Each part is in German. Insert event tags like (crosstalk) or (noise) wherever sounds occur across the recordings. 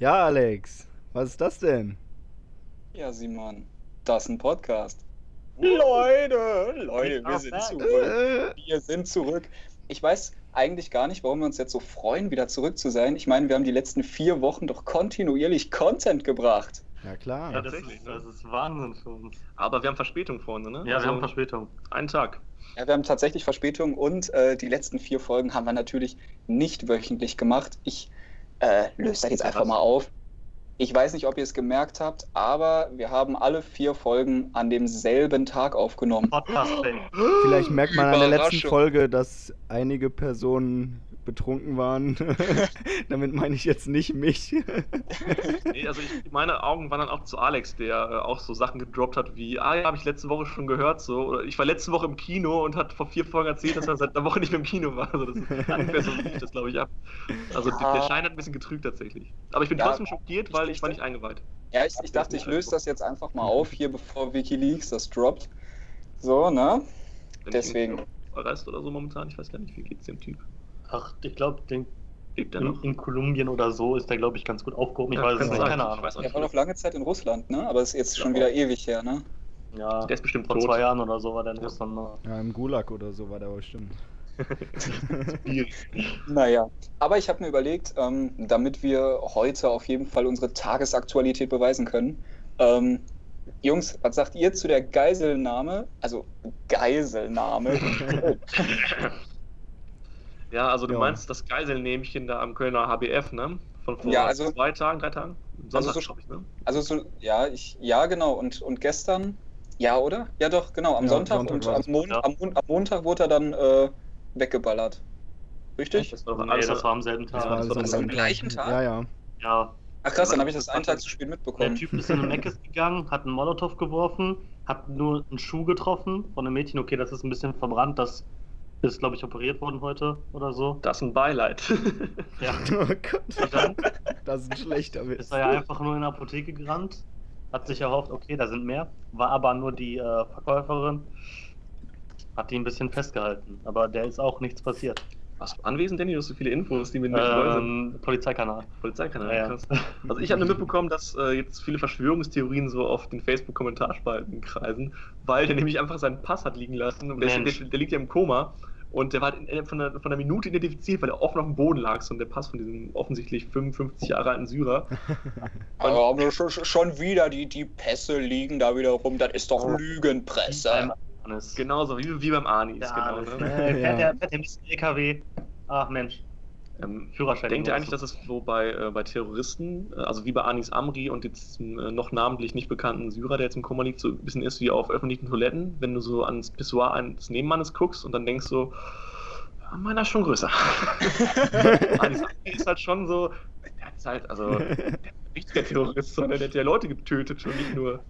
Ja, Alex, was ist das denn? Ja, Simon, das ist ein Podcast. Leute, Leute, wir sind zurück. Wir sind zurück. Ich weiß eigentlich gar nicht, warum wir uns jetzt so freuen, wieder zurück zu sein. Ich meine, wir haben die letzten vier Wochen doch kontinuierlich Content gebracht. Ja, klar. Ja, das, ist, das ist Wahnsinn für uns. Aber wir haben Verspätung vorne, ne? Ja, Also wir haben Verspätung. Einen Tag. Ja, wir haben tatsächlich Verspätung und äh, die letzten vier Folgen haben wir natürlich nicht wöchentlich gemacht. Ich äh, löse das jetzt einfach mal auf. Ich weiß nicht, ob ihr es gemerkt habt, aber wir haben alle vier Folgen an demselben Tag aufgenommen. Podcast. Vielleicht merkt man an der letzten. Folge, dass einige Personen betrunken waren. (laughs) Damit meine ich jetzt nicht mich. (laughs) Nee, also ich, meine Augen waren dann auch zu Alex, der äh, auch so Sachen gedroppt hat wie, ah ja, habe ich letzte Woche schon gehört, so. Oder ich war letzte Woche im Kino und hat vor vier Folgen erzählt, dass er seit einer Woche nicht mehr im Kino war. Also das ist ungefähr so lief das, glaube ich, ab. Also Ja. der Schein hat ein bisschen getrügt tatsächlich. Aber ich bin Ja, trotzdem schockiert, weil ich war nicht eingeweiht. Ja, ich, ich dachte, ich löse das jetzt einfach mal auf hier, bevor Wikileaks das droppt. So, ne? Wenn Deswegen. Ich verreist oder so momentan, ich weiß gar nicht, wie geht's dem Typ. Ach, ich glaube, er in, in Kolumbien oder so ist der, glaube ich, ganz gut aufgehoben. Ich Ja, weiß es nicht, keine Ahnung. Er nicht. war noch lange Zeit in Russland, ne? Aber ist jetzt schon Ja. wieder ewig her, ne? Ja, Der ist bestimmt vor tot. zwei Jahren oder so war der in Ja. Russland. Ne? Ja, im Gulag oder so war der bestimmt. (laughs) Naja, aber ich habe mir überlegt, ähm, damit wir heute auf jeden Fall unsere Tagesaktualität beweisen können. Ähm, Jungs, was sagt ihr zu der Geiselnahme? Also Geiselnahme. (laughs) (laughs) Ja, also du Ja. meinst das Geiselnehmchen da am Kölner HBF, ne? Von vor Ja, also- zwei Tagen, drei Tagen? Sonntag, so- glaube ich, ne? Also so, ja, ich, ja, genau. Und, und gestern, ja, oder? Ja, doch, genau. Am Ja, Sonntag, Sonntag und war am, das. Mon Ja. am, Mon am Montag wurde er dann äh, weggeballert. Richtig? Das war Nee, alles das war am selben Tag. war alles das am gleichen Tag? Ja, ja. Ja, Ach krass, dann habe ich das einen Tag zu spät der mitbekommen. Typ ist in den Meckes (laughs) gegangen, hat einen Molotow geworfen, hat nur einen Schuh getroffen von einem Mädchen. Okay, das ist ein bisschen verbrannt, das ist, glaube ich, operiert worden heute oder so. Das ist ein Beileid. (laughs) Ja, Oh Gott, dann das ist ein schlechter Witz. ist er ja einfach nur in die Apotheke gerannt, hat sich erhofft, okay, da sind mehr, war aber nur die äh, Verkäuferin, hat die ein bisschen festgehalten, aber der ist auch nichts passiert. Warst du anwesend, Danny? Du hast so viele Infos, die mir nicht neu sind. Ähm, Polizeikanal. Polizeikanal, Ja, ja. krass. Also ich habe nur mitbekommen, dass äh, jetzt viele Verschwörungstheorien so auf den Facebook-Kommentarspalten kreisen, weil der nämlich einfach seinen Pass hat liegen lassen und der, der, der liegt ja im Koma und der war in, von, einer, von einer Minute identifiziert, weil er offen auf dem Boden lag, so und der Pass von diesem offensichtlich 55 Jahre alten Syrer. (laughs) Aber schon, schon wieder die, die Pässe liegen da wieder rum. Das ist doch. Lügenpresse. Beim Anis. Genauso wie, wie beim Anis, Der genau. Anis, Ne? ne? Fährt Ja. der fährt der LKW. Ach Mensch, Ähm, Führerschein. Denkt ihr eigentlich, so. dass es so bei, äh, bei Terroristen, äh, also wie bei Anis Amri und jetzt äh, noch namentlich nicht bekannten Syrer, der jetzt im Koma liegt, so ein bisschen ist wie auf öffentlichen Toiletten, wenn du so ans Pissoir eines Nebenmannes guckst und dann denkst so, ja, meiner ist schon größer. (laughs) Anis Amri ist halt schon so, der ist halt, also, der ist ein richtiger Terrorist, sondern der hat ja Leute getötet und nicht nur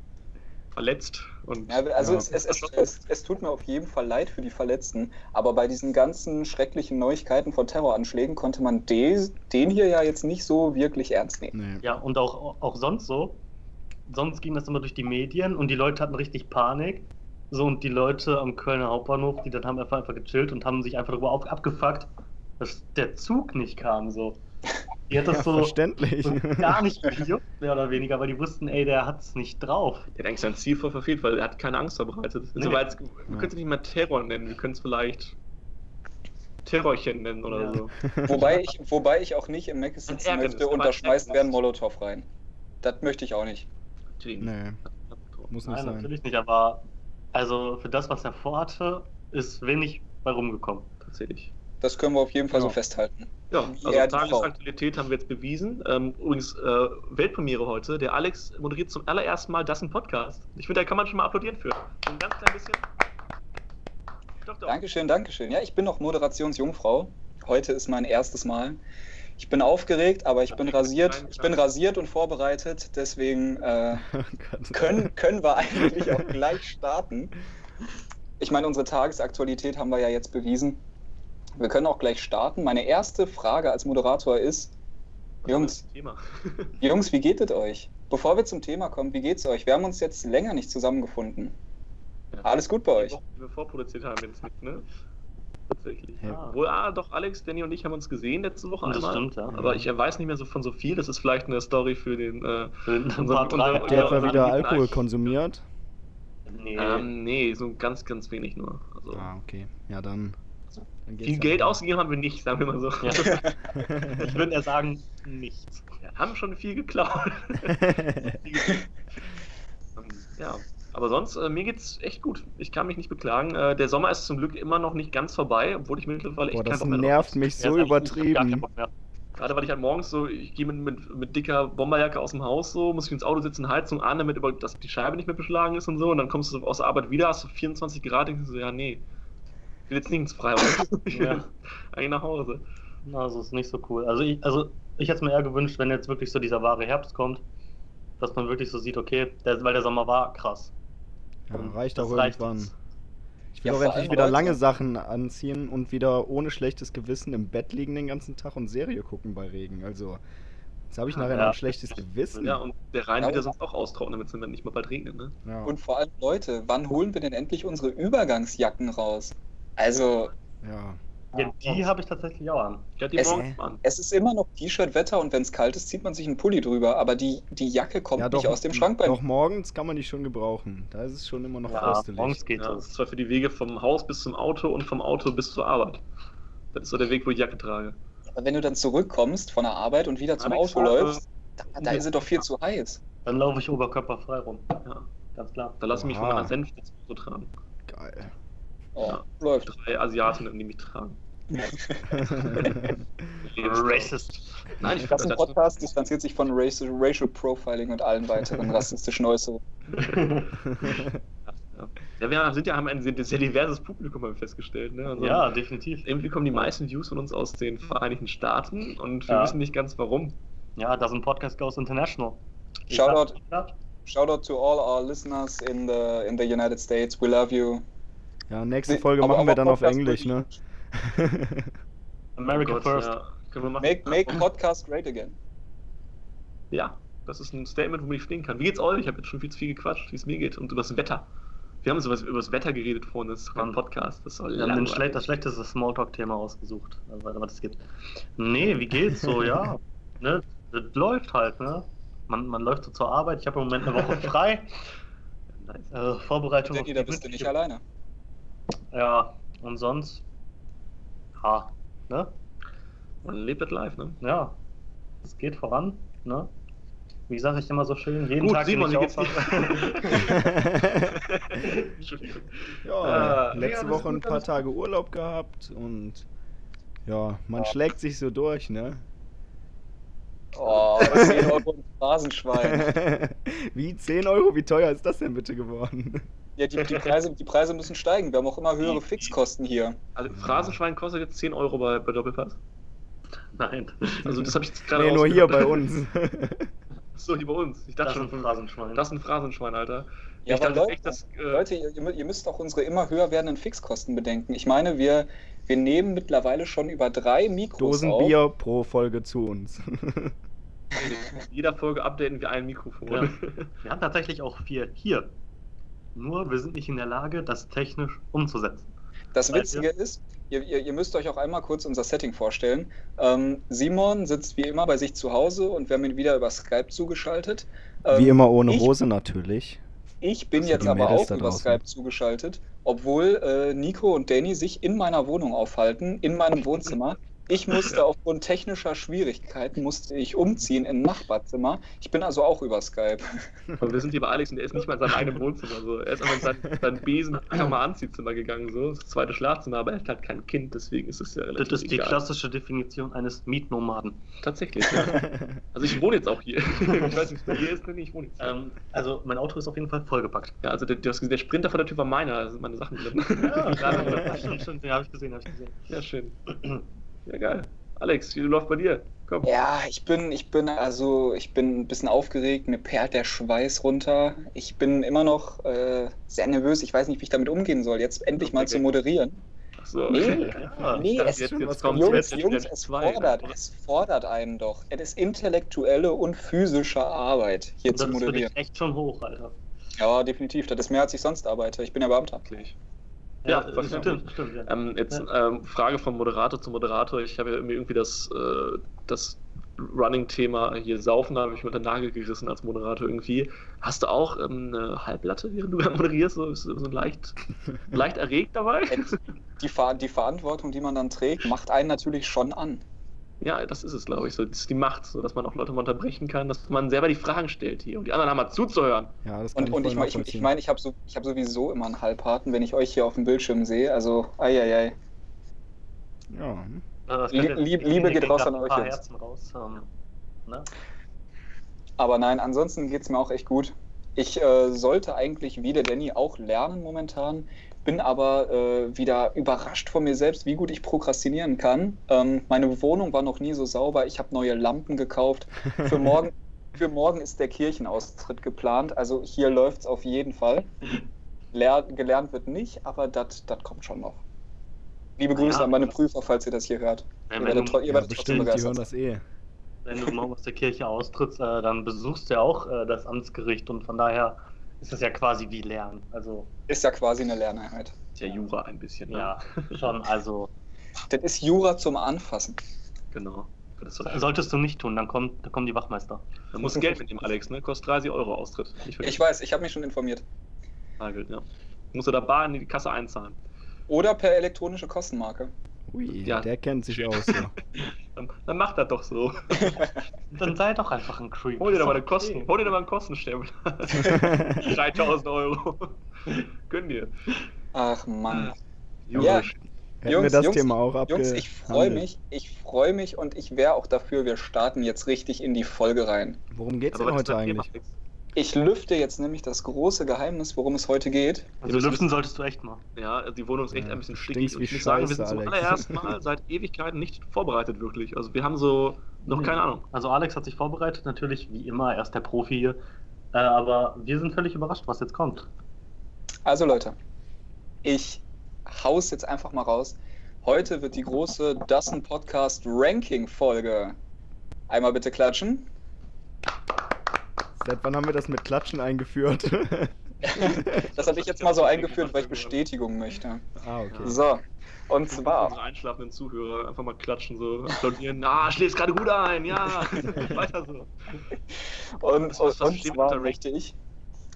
verletzt. Und Ja, also Ja. Es, es, es, es, es tut mir auf jeden Fall leid für die Verletzten, aber bei diesen ganzen schrecklichen Neuigkeiten von Terroranschlägen konnte man de, den hier ja jetzt nicht so wirklich ernst nehmen. Nee. Ja, und auch, auch sonst so. Sonst ging das immer durch die Medien und die Leute hatten richtig Panik. So, und die Leute am Kölner Hauptbahnhof, die dann haben einfach, einfach gechillt und haben sich einfach darüber auf, abgefuckt, dass der Zug nicht kam. So. Die hat das Ja, so, verständlich. so gar nicht gejuckt, mehr oder weniger, weil die wussten, ey, der hat's nicht drauf. der hat eigentlich sein Ziel voll verfehlt, weil er hat keine Angst verbreitet. Nee. Also, weil es- wir können es nicht mal Terror nennen, wir können es vielleicht Terrorchen nennen oder Ja. so. (laughs) Wobei ich, wobei ich auch nicht im Mac sitzen Ärgernis, möchte und da schmeißt wer einen Ärgernis. Molotow rein. Das möchte ich auch nicht. Natürlich. Nee, muss nicht Nein, sein. natürlich nicht, aber also für das, was er vorhatte, ist wenig bei rumgekommen. Tatsächlich. Das können wir auf jeden Fall Ja. so festhalten. Ja, also die Tagesaktualität haben wir jetzt bewiesen. Ähm, übrigens, äh, Weltpremiere heute. Der Alex moderiert zum allerersten Mal das im Podcast. Ich finde, da kann man schon mal applaudieren für. So ein ganz klein bisschen. Doch, doch. Dankeschön, Dankeschön. Ja, ich bin noch Moderationsjungfrau. Heute ist mein erstes Mal. Ich bin aufgeregt, aber ich bin rasiert. Ich bin rasiert und vorbereitet. Deswegen äh, (laughs) Oh können, können wir eigentlich auch gleich starten. Ich meine, unsere Tagesaktualität haben wir ja jetzt bewiesen. Wir können auch gleich starten. Meine erste Frage als Moderator ist, Jungs. (laughs) Jungs, wie geht es euch? Bevor wir zum Thema kommen, wie geht's euch? Wir haben uns jetzt länger nicht zusammengefunden. Ja. Alles gut bei euch? Wir vorproduziert haben jetzt nicht, ne? tatsächlich. Ja. Obwohl, ah, doch, Alex, Danny und ich haben uns gesehen letzte Woche Das einmal. stimmt, ja. Aber ich weiß nicht mehr so von so viel. Das ist vielleicht eine Story für den. Äh, Für den unseren- Part drei. unser- Der etwa dann wieder Alkohol eigentlich- konsumiert. Nee. ähm, nee, so ganz, ganz wenig nur. Also, Ah, okay. Ja, dann. Viel ja Geld ausgegeben haben wir nicht, sagen wir mal so. Ja. (laughs) Ich würde eher sagen, nichts. Wir haben schon viel geklaut. (laughs) Ja, aber sonst, äh, mir geht's echt gut. Ich kann mich nicht beklagen. Äh, der Sommer ist zum Glück immer noch nicht ganz vorbei, obwohl ich mittlerweile echt Boah, das nervt mich Ja, so kein übertrieben. Gerade weil ich halt morgens so, ich gehe mit, mit, mit dicker Bomberjacke aus dem Haus so, muss ich ins Auto sitzen, Heizung an, damit über, dass die Scheibe nicht mehr beschlagen ist und so. Und dann kommst du aus der Arbeit wieder, hast du 24 Grad, denkst du so, ja, nee. Ich will jetzt ins Freibad. (laughs) Ich will Ja. eigentlich nach Hause. Na, Also ist nicht so cool. Also ich, also ich hätte es mir eher gewünscht, wenn jetzt wirklich so dieser wahre Herbst kommt, dass man wirklich so sieht, okay, der, weil der Sommer war krass. Ja, reicht das auch reicht irgendwann. jetzt. Ich will Ja, auch endlich wieder lange Sachen anziehen und wieder ohne schlechtes Gewissen im Bett liegen den ganzen Tag und Serie gucken bei Regen. Also, jetzt habe ich nachher noch Ja. ein schlechtes Gewissen. Ja, und der Rhein Ja. wird ja sonst auch austrocknen, damit es dann nicht mal bald regnet, ne? Ja. Und vor allem, Leute, wann holen wir denn endlich unsere Übergangsjacken raus? Also, ja. Ja, die habe ich tatsächlich auch an. Ich hatte die Es- morgens an. es ist immer noch T-Shirt-Wetter und wenn es kalt ist, zieht man sich einen Pulli drüber, aber die, die Jacke kommt ja, nicht aus dem Schrank bei Doch mir. morgens kann man die schon gebrauchen. Da ist es schon immer noch Ja, fröstelig. morgens geht Ja, das ist zwar für die Wege vom Haus bis zum Auto und vom Auto bis zur Arbeit. Das ist so der Weg, wo ich Jacke trage. Aber wenn du dann zurückkommst von der Arbeit und wieder zum Auto äh, läufst, da, da ist es doch viel zu heiß. Dann laufe ich oberkörperfrei rum. Ja, Ganz klar. da lasse ich mich von Oha. meiner Senf Auto tragen. Geil. Oh, Ja. läuft. Drei Asiaten, die mich tragen. (laughs) Racist. Nein, ich Das ein Podcast distanziert sich von Racial, Racial Profiling und allen weiteren (laughs) rassistischen Äußerungen. (laughs) Ja, wir sind ja haben ein sehr, diverses Publikum haben wir festgestellt. Ne? Also ja, definitiv. Irgendwie kommen die meisten Views von uns aus den Vereinigten Staaten und wir Ja. wissen nicht ganz warum. Ja, das ist ein Podcast Goes International. Shoutout. Shoutout to all our listeners in the, in the United States. We love you. Ja, nächste Nee, Folge aber- machen wir aber dann auf Podcast Englisch, ne? (laughs) America Oh Gott, First. Ja, können wir machen. Make, make Podcast great again. Ja, das ist ein Statement, womit ich stehen kann. Wie geht's euch? Ich habe jetzt schon viel zu viel gequatscht, wie es mir geht und über das Wetter. Wir haben sowas über das Wetter geredet vorhin, das kein Mann. Podcast. Das soll Wir haben den langweilig. schle das schlechteste Smalltalk-Thema ausgesucht, also, was es gibt. Nee, wie geht's so? Ja, (laughs) ne, das läuft halt, ne? Man, man läuft so zur Arbeit. Ich habe im Moment eine Woche frei. (laughs) Nice. Äh, Vorbereitung Danny, da bist du nicht alleine. Ja, und sonst? Ha, ne? Man lebt das live, ne? Ja, es geht voran, ne? Wie sage ich immer so schön, jeden Gut, Tag Simon, wenn wie ich Entschuldigung. (laughs) ja, Äh, letzte ja, Woche ein paar Tage Urlaub gehabt und ja, man Ja. schlägt sich so durch, ne? Oh, 10 Euro im Phrasenschwein. (laughs) Wie 10 Euro? Wie teuer ist das denn bitte geworden? Ja, die, die, Preise, die Preise müssen steigen. Wir haben auch immer höhere Fixkosten hier. Also Phrasenschwein kostet jetzt 10 Euro bei, bei Doppelpass. Nein, Also das habe ich jetzt gerade Nee, nur hier bei uns. (laughs) So, hier bei uns. Ich dachte das ist ein schon, Phrasenschwein. das ist ein Phrasenschwein, Alter. Ja, ich aber dachte Leute, echt, dass, äh, Leute ihr, ihr mü- ihr müsst auch unsere immer höher werdenden Fixkosten bedenken. Ich meine, wir, wir nehmen mittlerweile schon über drei Mikros auf. Dosenbier pro Folge zu uns. in jeder Folge updaten wir ein Mikrofon. Ja. (laughs) Wir haben tatsächlich auch vier hier. Nur wir sind nicht in der Lage, das technisch umzusetzen. Das Witzige ist, ihr, ihr, ihr müsst euch auch einmal kurz unser Setting vorstellen. Ähm, Simon sitzt wie immer bei sich zu Hause und wir haben ihn wieder über Skype zugeschaltet. Ähm, Wie immer ohne ich- Hose natürlich. Ich bin Für jetzt aber Mädels auch über draußen. Skype zugeschaltet, obwohl äh, Nico und Danny sich in meiner Wohnung aufhalten, in meinem Wohnzimmer. Ich musste aufgrund technischer Schwierigkeiten musste ich umziehen in ein Nachbarzimmer. Ich bin also auch über Skype. Aber wir sind hier bei Alex und der ist nicht mal in seinem eigenen Wohnzimmer. So. Er ist einfach in sein, sein Besen einfach mal Anziehzimmer gegangen, so. Das zweite Schlafzimmer, aber er hat halt kein Kind, deswegen ist es ja relativ Das ist die egal. klassische Definition eines Mietnomaden. Tatsächlich, ja. (laughs) Also ich wohne jetzt auch hier. (laughs) ich weiß nicht, wer hier ist, ich wohne jetzt. Ähm, also mein Auto ist auf jeden Fall vollgepackt. Ja, also der, der, der Sprinter von der Tür war meiner, da sind meine Sachen drin. Ja, (laughs) stimmt, stimmt, ja, habe ich gesehen, habe ich gesehen. ja, schön. (clears throat) Ja, geil. Alex, wie läuft bei dir? Komm. Ja, ich bin, ich bin also, ich bin ein bisschen aufgeregt, mir perlt der Schweiß runter. Ich bin immer noch äh, sehr nervös. Ich weiß nicht, wie ich damit umgehen soll, jetzt endlich mal Okay. zu moderieren. Ach so. Nee, (laughs) Ja, nee, es, jetzt, jetzt kommt Jungs, Jungs, es fordert, es fordert einen doch. Es ist intellektuelle und physische Arbeit, hier das zu ist für dich moderieren. echt schon hoch, Alter. Ja, definitiv. Das ist mehr, als ich sonst arbeite. Ich bin ja Beamter. Wirklich. Ja, Ja, was stimmt, stimmt. stimmt, ja. Ähm, jetzt Ja. ähm, Frage von Moderator zu Moderator. Ich habe ja irgendwie, irgendwie das, äh, das Running-Thema hier Saufen, da habe ich mir den Nagel gerissen als Moderator irgendwie. Hast du auch ähm, eine Halblatte, während du moderierst? So, so, so leicht, (laughs) leicht erregt dabei? Die, Ver die Verantwortung, die man dann trägt, macht einen natürlich schon an. Ja, das ist es, glaube ich. So, das ist die Macht, so dass man auch Leute mal unterbrechen kann, dass man selber die Fragen stellt hier und die anderen haben mal zuzuhören. Ja, das kann Und, und ich meine, ich, ich, mein, ich habe so, ich hab sowieso immer einen Halbharten, wenn ich euch hier auf dem Bildschirm sehe. Also, eieiei. Ja, das Lie- könnte- Lieb- Liebe geht raus an euch paar jetzt. Herzen raus. Ähm, ne? Aber nein, ansonsten geht es mir auch echt gut. Ich äh, sollte eigentlich wie der Danny auch lernen momentan, bin aber äh, wieder überrascht von mir selbst, wie gut ich prokrastinieren kann. Ähm, meine Wohnung war noch nie so sauber. Ich habe neue Lampen gekauft. Für (laughs) morgen, für morgen ist der Kirchenaustritt geplant. Also hier läuft es auf jeden Fall. Lehr gelernt wird nicht, aber das kommt schon noch. Liebe Grüße Ja. an meine Prüfer, falls ihr das hier hört. Ja, Ihr wenn werdet, ihr ja werdet trotzdem bestimmt, die hören begeistert. das eh. Wenn du morgen aus der Kirche austrittst, äh, dann besuchst du ja auch äh, das Amtsgericht und von daher ist das ja quasi wie Lernen. Also Ist ja quasi eine Lerneinheit. Ist ja Jura ein bisschen. Ne? ja, schon. Also Das ist Jura zum Anfassen. Genau. Solltest du nicht tun, dann kommt, dann kommen die Wachmeister. Man muss Geld mitnehmen, Alex, ne? Kostet 30 Euro Austritt. Ich weiß, ich habe mich schon informiert. Nagelt, ja. Musst du da bar in die Kasse einzahlen. Oder per elektronische Kostenmarke. Ui, Ja. der kennt sich aus. Ja. (laughs) Dann, dann macht das doch so. (laughs) Dann sei doch einfach ein Creep. Hol dir doch mal eine Kosten, okay. hol dir doch mal einen Kostenstempel. (laughs) 3000 Euro. Gönn dir. Ach Mann. Junge, Ja. Hätten wir Jungs, das Jungs, Thema auch abge Jungs, ich freue mich, ich freue mich und ich wäre auch dafür, wir starten jetzt richtig in die Folge rein. Worum geht's Aber denn was ist heute Thema, eigentlich? Alex? Ich lüfte jetzt nämlich das große Geheimnis, worum es heute geht. Also lüften solltest du echt mal. Ja, die Wohnung ist echt Ja, ein bisschen stickig. Und ich muss sagen, wir sind zum allerersten Mal seit Ewigkeiten nicht vorbereitet, wirklich. Also wir haben so noch Nee. keine Ahnung. Also Alex hat sich vorbereitet, natürlich wie immer, er ist der Profi hier. Äh, aber wir sind völlig überrascht, was jetzt kommt. Also Leute, ich hau's jetzt einfach mal raus. Heute wird die große Dassen Podcast Ranking Folge. Einmal bitte klatschen. Seit wann haben wir das mit Klatschen eingeführt? (laughs) Das habe ich jetzt mal so eingeführt, weil ich Bestätigung möchte. ah, okay. So, und Unsere zwar, einschlafenden Zuhörer einfach mal klatschen, so applaudieren. Na, schläfst gerade gut ein, ja. (laughs) Weiter so. und, und, und versteht zwar möchte ich.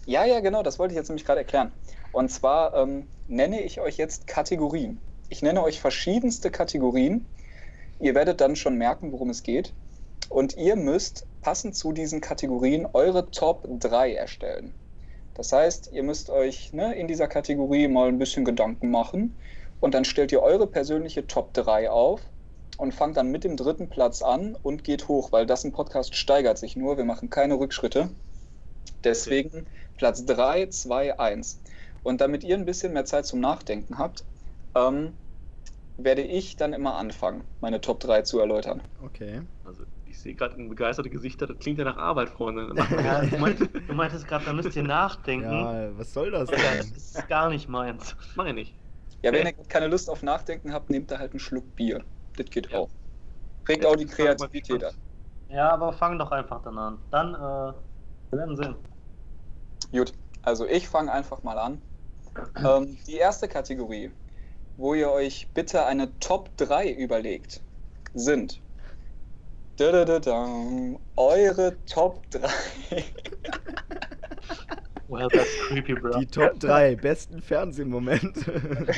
Ja, ja, genau, das wollte ich jetzt nämlich gerade erklären. Und zwar ähm, nenne ich euch jetzt Kategorien. Ich nenne euch verschiedenste Kategorien. Ihr werdet dann schon merken, worum es geht. Und ihr müsst passend zu diesen Kategorien eure Top 3 erstellen. Das heißt, ihr müsst euch ne, in dieser Kategorie mal ein bisschen Gedanken machen und dann stellt ihr eure persönliche Top 3 auf und fangt dann mit dem dritten Platz an und geht hoch, weil das ein Podcast steigert sich nur. Wir machen keine Rückschritte. Deswegen Platz 3, 2, 1. Und damit ihr ein bisschen mehr Zeit zum Nachdenken habt, ähm, werde ich dann immer anfangen, meine Top 3 zu erläutern. Okay. Also ich sehe gerade in begeisterte Gesichter, das klingt ja nach Arbeit, Freunde. (laughs) Ja, du, meintest, du meintest gerade, da müsst ihr nachdenken. Ja, was soll das Ja, denn? das ist gar nicht meins. Mach ich nicht. Ja, wenn ihr keine Lust auf Nachdenken habt, nehmt da halt einen Schluck Bier. Das geht Ja. auch. Regt auch die Kreativität an. Ja, aber fang doch einfach dann an. Dann, äh, wir werden sehen. Gut, also ich fange einfach mal an. (clears throat) Ähm, die erste Kategorie, wo ihr euch bitte eine Top 3 überlegt, sind dadadadam, eure Top 3. Well, that's creepy, bro. Die Top 3 besten Fernsehmomente.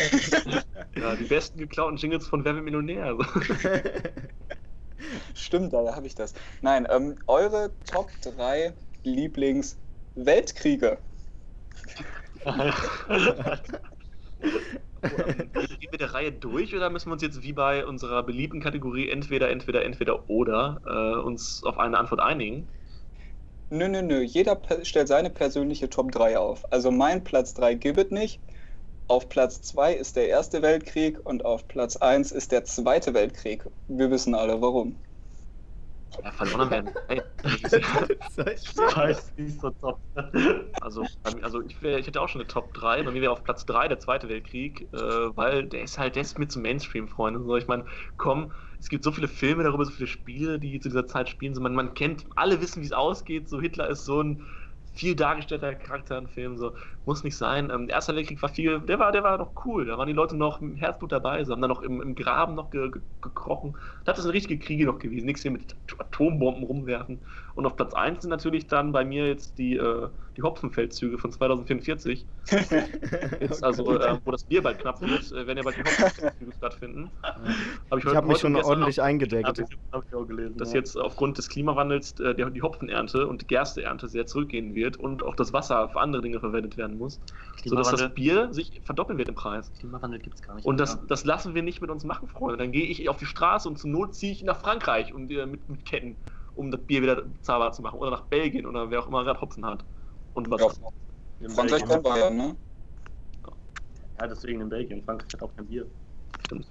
(laughs) Ja, die besten geklauten Jingles von Wer wird Millionär. (laughs) Stimmt, da habe ich das. Nein, ähm, eure Top 3 Lieblings-Weltkriege. (laughs) Gehen wir der Reihe durch oder müssen wir uns jetzt wie bei unserer beliebten Kategorie entweder, entweder, entweder oder äh, uns auf eine Antwort einigen? Nö, nö, nö. Jeder stellt seine persönliche Top 3 auf. Also mein Platz 3 gibt es nicht. Auf Platz 2 ist der Erste Weltkrieg und auf Platz 1 ist der Zweite Weltkrieg. Wir wissen alle warum. Ja, verloren werden. (laughs) Hey, Scheiß, die ist so top. also, also ich, wär, ich hätte auch schon eine Top 3. Bei mir wäre auf Platz 3 der Zweite Weltkrieg, äh, weil der ist halt, der ist mir zum Mainstream, Freunde. So, ich meine, komm, es gibt so viele Filme darüber, so viele Spiele, die zu dieser Zeit spielen. So, man, man kennt, alle wissen, wie es ausgeht. So, Hitler ist so ein viel dargestellter Charakter im Film, so muss nicht sein. Ähm, der Erste Weltkrieg war viel, der war, der war noch cool. Da waren die Leute noch im Herzblut dabei, sie haben dann noch im, im Graben noch ge, ge, gekrochen. Das sind richtige Kriege noch gewesen, nichts hier mit Atombomben rumwerfen. Und auf Platz 1 sind natürlich dann bei mir jetzt die, äh, die Hopfenfeldzüge von 2044. (laughs) jetzt also, äh, wo das Bier bald knapp wird, äh, werden ja bald die Hopfenfeldzüge stattfinden. Hab ich ich habe mich schon ordentlich eingedeckt. Ich, hab ich auch gelesen. Dass ja. jetzt aufgrund des Klimawandels äh, die, die Hopfenernte und die Gersteernte sehr zurückgehen wird und auch das Wasser für andere Dinge verwendet werden muss. Sodass das Bier sich verdoppeln wird im Preis. Klimawandel gibt es gar nicht. Und das, das lassen wir nicht mit uns machen, Freunde. Dann gehe ich auf die Straße und zur Not ziehe ich nach Frankreich und äh, mit, mit Ketten um das Bier wieder zahlbar zu machen. Oder nach Belgien oder wer auch immer gerade Hopfen hat. Und was. Ja, Frankreich wir ja, ne? Ja, deswegen in Belgien. Frankreich hat auch kein Bier. Stimmt.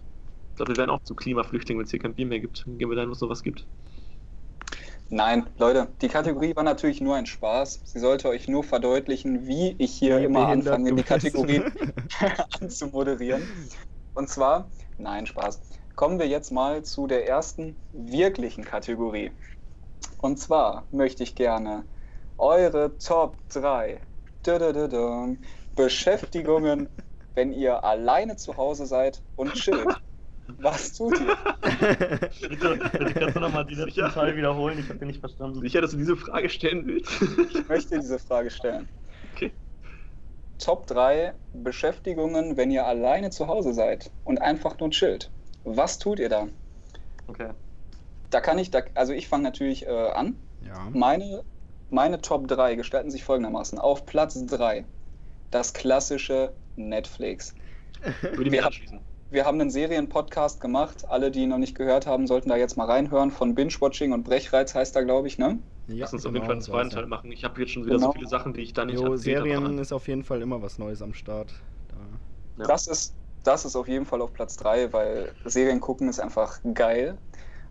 Ich glaube, wir werden auch zu Klimaflüchtlingen, wenn es hier kein Bier mehr gibt. Dann gehen wir dahin, wo es sowas gibt. Nein, Leute, die Kategorie war natürlich nur ein Spaß. Sie sollte euch nur verdeutlichen, wie ich hier wie immer anfange, die Kategorien (laughs) (laughs) anzumoderieren. Und zwar, nein, Spaß. Kommen wir jetzt mal zu der ersten wirklichen Kategorie. Und zwar möchte ich gerne eure Top 3 Beschäftigungen, (laughs) wenn ihr alleine zu Hause seid und chillt. Was tut ihr? bitte, bitte kannst du nochmal die letzten Teil wiederholen? Ich habe den nicht verstanden. Sicher, dass du diese Frage stellen willst? ich möchte diese Frage stellen. Okay. Top 3 Beschäftigungen, wenn ihr alleine zu Hause seid und einfach nur chillt. Was tut ihr da? Okay. Da kann ich, da, also ich fange natürlich äh, an. Ja. Meine, meine Top 3 gestalten sich folgendermaßen. Auf Platz 3 das klassische Netflix. Würde ich mir anschließen. Wir haben einen Serienpodcast gemacht. Alle, die ihn noch nicht gehört haben, sollten da jetzt mal reinhören. Von Binge-Watching und Brechreiz heißt da, glaube ich, ne? Ja, Lass uns genau, auf jeden Fall einen zweiten Teil machen. Ich habe jetzt schon wieder genau. so viele Sachen, die ich da nicht jo, Serien ist auf jeden Fall immer was Neues am Start. Da. Ja. Das ist das ist auf jeden Fall auf Platz 3, weil Serien gucken ist einfach geil.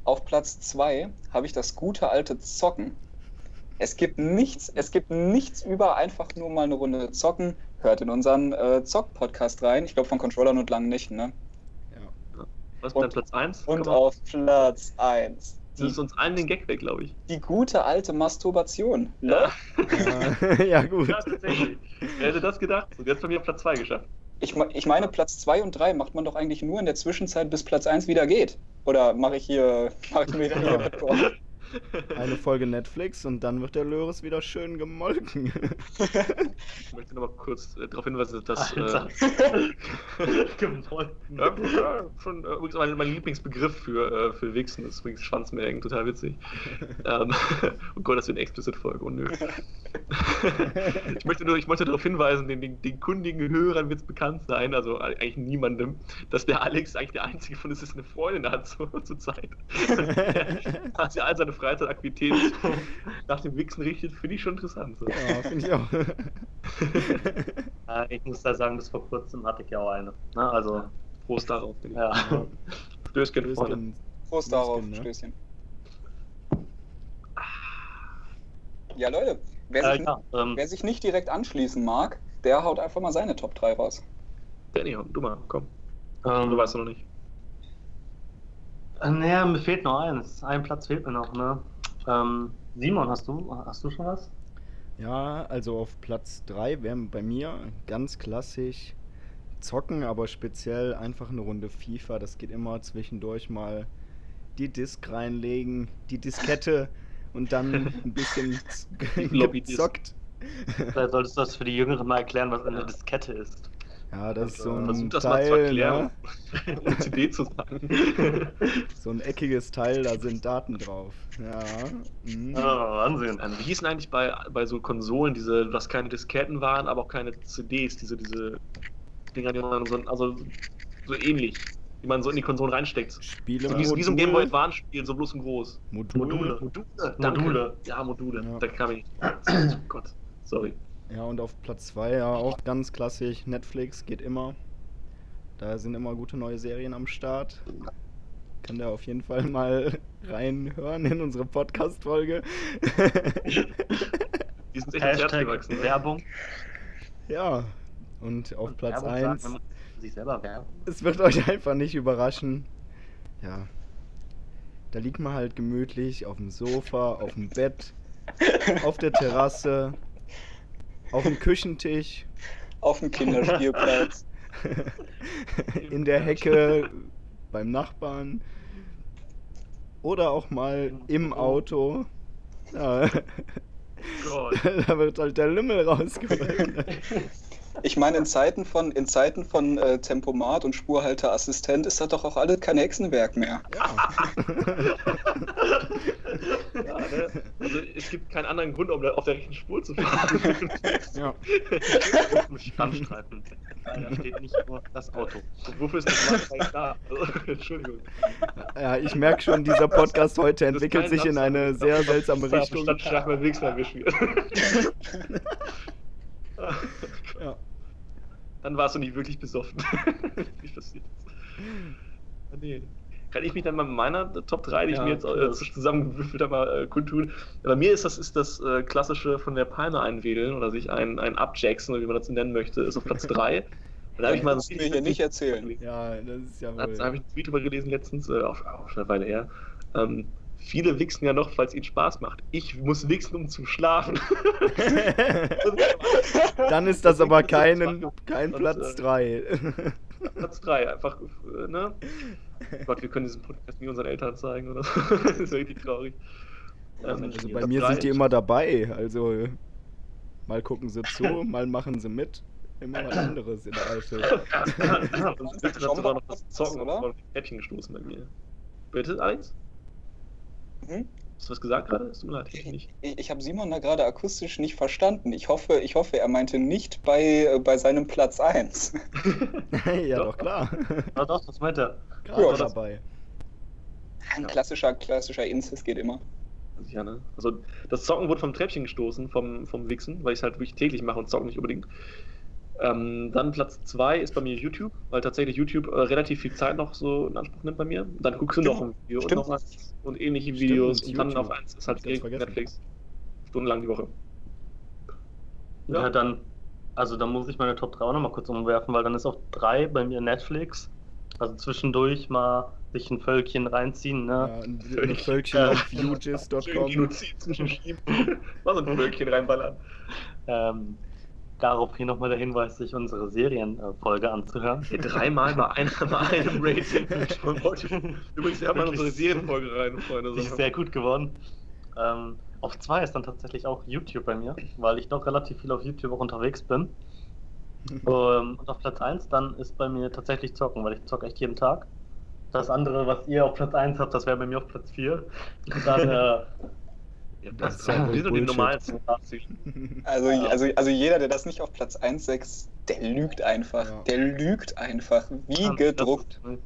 Auf Platz 2 habe ich das gute alte Zocken. Es gibt nichts, es gibt nichts über einfach nur mal eine Runde zocken. Hört in unseren äh, Zock-Podcast rein. Ich glaube von Controllern und lang nicht, ne? Was ist dein Platz 1? Und auf Platz 1. Das ist uns allen den Gag weg, glaube ich. Die gute alte Masturbation. Ja, ja. (laughs) ja gut. Ja, tatsächlich. Wer hätte das gedacht? Und jetzt bei mir Platz 2 geschafft. Ich, ich meine, Platz 2 und 3 macht man doch eigentlich nur in der Zwischenzeit, bis Platz 1 wieder geht. Oder mache ich hier, (laughs) mache ich mir hier (laughs) Eine Folge Netflix und dann wird der Löres wieder schön gemolken. (laughs) ich möchte noch mal kurz äh, darauf hinweisen, dass. Äh, (laughs) gemolken. Ja, schon, äh, übrigens mein, mein, Lieblingsbegriff für, äh, für Wichsen ist übrigens Schwanzmerken, total witzig. ähm, oh Gott, das wird eine Explicit-Folge, oh nö. ich, möchte nur, ich möchte darauf hinweisen, den, den, den kundigen Hörern wird es bekannt sein, also eigentlich niemandem, dass der Alex eigentlich der einzige von uns ist, eine Freundin hat zur, zur Zeit. quasi all seine Freizeitaktivität (laughs) nach dem Wichsen richtet, finde ich schon interessant. So. Ja, finde ich auch. (laughs) ich muss da sagen, bis vor kurzem hatte ich ja auch eine. Na, ne? also, Prost darauf. Ja. Stößchen, Stößchen. Prost darauf, ne? Stößchen. Ja, Leute, wer, sich, ja, ähm, wer sich nicht direkt anschließen mag, der haut einfach mal seine Top 3 raus. Danny, du mal, komm. Ähm, du weißt noch nicht. Äh, naja, mir fehlt noch eins. Ein Platz fehlt mir noch, ne? Ähm, Simon, hast du, hast du schon was? Ja, also auf Platz 3 wäre bei mir ganz klassisch zocken, aber speziell einfach eine Runde FIFA. Das geht immer zwischendurch mal die Disk reinlegen, die Diskette (laughs) und dann ein bisschen (laughs) gezockt. Vielleicht solltest du das für die Jüngeren mal erklären, was eine Diskette ist. Ja, das ist so ein Versuch das Teil, mal zu erklären, ne? um CD zu sagen. (laughs) so ein eckiges Teil, da sind Daten drauf. Ja. Mhm. Ah, Wahnsinn. Ähm, wie hießen eigentlich bei, bei so Konsolen diese, was keine Disketten waren, aber auch keine CDs, diese, diese Dinger, die man so, also so ähnlich, die man so in die Konsolen reinsteckt. Spiele so wie, wie so ein Gameboy Advance Spiel, so bloß in groß. Module. Module. Module. Module. Ja, Module. Ja. Da kam ich. Oh Gott, sorry. Ja, und auf Platz 2 ja auch ganz klassisch Netflix, geht immer. Da sind immer gute neue Serien am Start. Kann da auf jeden Fall mal (laughs) reinhören in unsere Podcast-Folge. (laughs) Die sind echt Hashtag gewachsen. Werbung. Ja, und auf und Platz 1. Es wird euch einfach nicht überraschen. Ja. Da liegt man halt gemütlich auf dem Sofa, auf dem Bett, auf der Terrasse Auf dem Küchentisch. Auf dem Kinderspielplatz. (laughs) in der Hecke beim Nachbarn. Oder auch mal im Auto. Ja. Gott. (laughs) da wird halt der Lümmel rausgeholt. Ich meine, in Zeiten von, in Zeiten von äh, Tempomat und Spurhalteassistent ist das doch auch alles kein Hexenwerk mehr. Ja, (laughs) ne? Also es gibt keinen anderen Grund, um auf der rechten Spur zu fahren. (laughs) Ja. Auf dem Standstreifen. Da steht nicht nur das Auto. Und wofür ist das Warnzeichen da? Also, (laughs) Entschuldigung. ja, ich merke schon, dieser Podcast heute entwickelt sich in eine sehr seltsame Richtung. Stadtschlag beim Wegsmann gespielt. (laughs) Ja. Dann warst du nicht wirklich besoffen. Wie passiert das? Ah, Nee. Kann ich mich dann mal mit meiner Top 3, die ich Ja, mir jetzt äh, zusammengewürfelt habe, mal äh, kundtun? Bei mir ist das, ist das äh, klassische von der Palme einwedeln oder sich ein, ein Abjacksen, oder wie man das nennen möchte, ist auf Platz 3. Und da habe ich (laughs) mal Das du mir hier nicht erzählen. ja, das ist ja Da wohl. habe ich einen Tweet drüber gelesen letztens, äh, auch, auch schon eine Weile her. Ähm, viele wichsen ja noch, falls ihnen Spaß macht. Ich muss wichsen, um zu schlafen. (laughs) Dann ist das aber (laughs) kein, kein Platz äh, 3. Platz 3, einfach, äh, ne? (laughs) Gott, wir können diesen Podcast nie unseren Eltern zeigen, oder? (laughs) das ist richtig traurig. Ähm, Also bei mir sind die immer dabei. Also mal gucken sie zu, (laughs) mal machen sie mit. Immer was anderes in der Eifel. Und dazu war noch das Zocken auf ein Häppchen gestoßen bei mir. Bitte, Alex? Hm? Hast du was gesagt gerade? Es tut mir leid, ich nicht. Ich, ich habe Simon da gerade akustisch nicht verstanden. Ich hoffe, ich hoffe, er meinte nicht bei, äh, bei seinem Platz 1. (laughs) (laughs) ja, doch klar. Ja, doch, das meint er. Gerade Ja, dabei. Ein klassischer, klassischer Inzest geht immer. Ja, ne? Also das Zocken wurde vom Treppchen gestoßen, vom, vom Wichsen, weil ich es halt wirklich täglich mache und zocken nicht unbedingt. Ähm, dann Platz 2 ist bei mir YouTube, weil tatsächlich YouTube äh, relativ viel Zeit noch so in Anspruch nimmt bei mir. Dann guckst du noch ein Video und Stimmt. noch eins und ähnliche Stimmt, Videos und dann auf eins ist halt. Netflix. Stundenlang die Woche. Ja. Ja. dann, also dann muss ich meine Top 3 auch nochmal kurz umwerfen, weil dann ist auf 3 bei mir Netflix. Also zwischendurch mal sich ein Völkchen reinziehen, Ja, ne? ein Völlig. Völkchen Ja. auf. (laughs) Genozid zwischenschieben. (laughs) Mal so ein Völkchen reinballern. Ähm, daraufhin nochmal der Hinweis, sich unsere Serienfolge anzuhören. Hier dreimal bei einem, bei einem (laughs) Rating. Übrigens, wir haben mal unsere Serienfolge rein, Freunde. Die ist sehr gut geworden. Ähm, auf 2 ist dann tatsächlich auch YouTube bei mir, weil ich doch relativ viel auf YouTube auch unterwegs bin. (laughs) Ähm, und auf Platz 1 dann ist bei mir tatsächlich Zocken, weil ich zocke echt jeden Tag. Das andere, was ihr auf Platz 1 habt, das wäre bei mir auf Platz 4. Und dann, äh, Ja, Das das ist (laughs) sind doch die normalsten. (laughs) Also, Ja. also, also jeder, der das nicht auf Platz 1 6, der lügt einfach. Ja. Der lügt einfach. Wie Ja, gedruckt. das-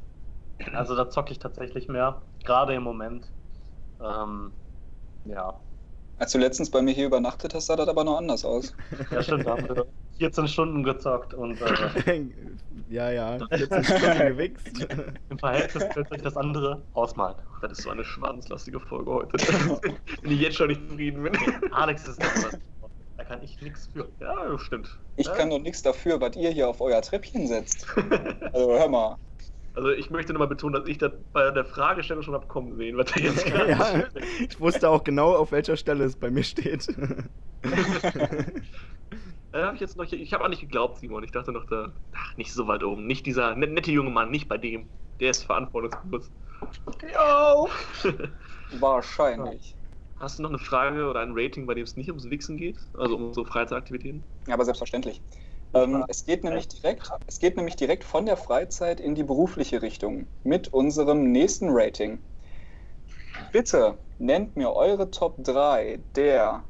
Also da zocke ich tatsächlich mehr, gerade im Moment. Ähm, ja, Als du letztens bei mir hier übernachtet hast, sah das aber noch anders aus. (laughs) ja stimmt, da haben wir 14 Stunden gezockt und äh, (laughs) ja, ja. (laughs) 14 Stunden gewichst. im Verhältnis ihr euch das andere ausmalen. Das ist so eine schwanzlastige Folge heute. Wenn ich jetzt schon nicht zufrieden bin. Alex ist das. Da kann ich nichts für. Ja, stimmt. Ich Ja. kann doch nichts dafür, was ihr hier auf euer Treppchen setzt. Also hör mal. Also ich möchte nochmal betonen, dass ich das bei der Fragestellung schon hab kommen sehen, was da jetzt (laughs) gerade ja, ich wusste auch genau, auf welcher Stelle es bei mir steht. Da (laughs) hab ich jetzt noch, ich habe auch nicht geglaubt, Simon. Ich dachte noch da, ach, nicht so weit oben. Nicht dieser net- nette junge Mann, nicht bei dem. Der ist verantwortungsbewusst. Jo! (laughs) Wahrscheinlich. Hast du noch eine Frage oder ein Rating, bei dem es nicht ums Wichsen geht? Also um so Freizeitaktivitäten? Ja, aber selbstverständlich. Ähm, es, geht nämlich direkt, es geht nämlich direkt von der Freizeit in die berufliche Richtung mit unserem nächsten Rating. Bitte nennt mir eure Top 3 der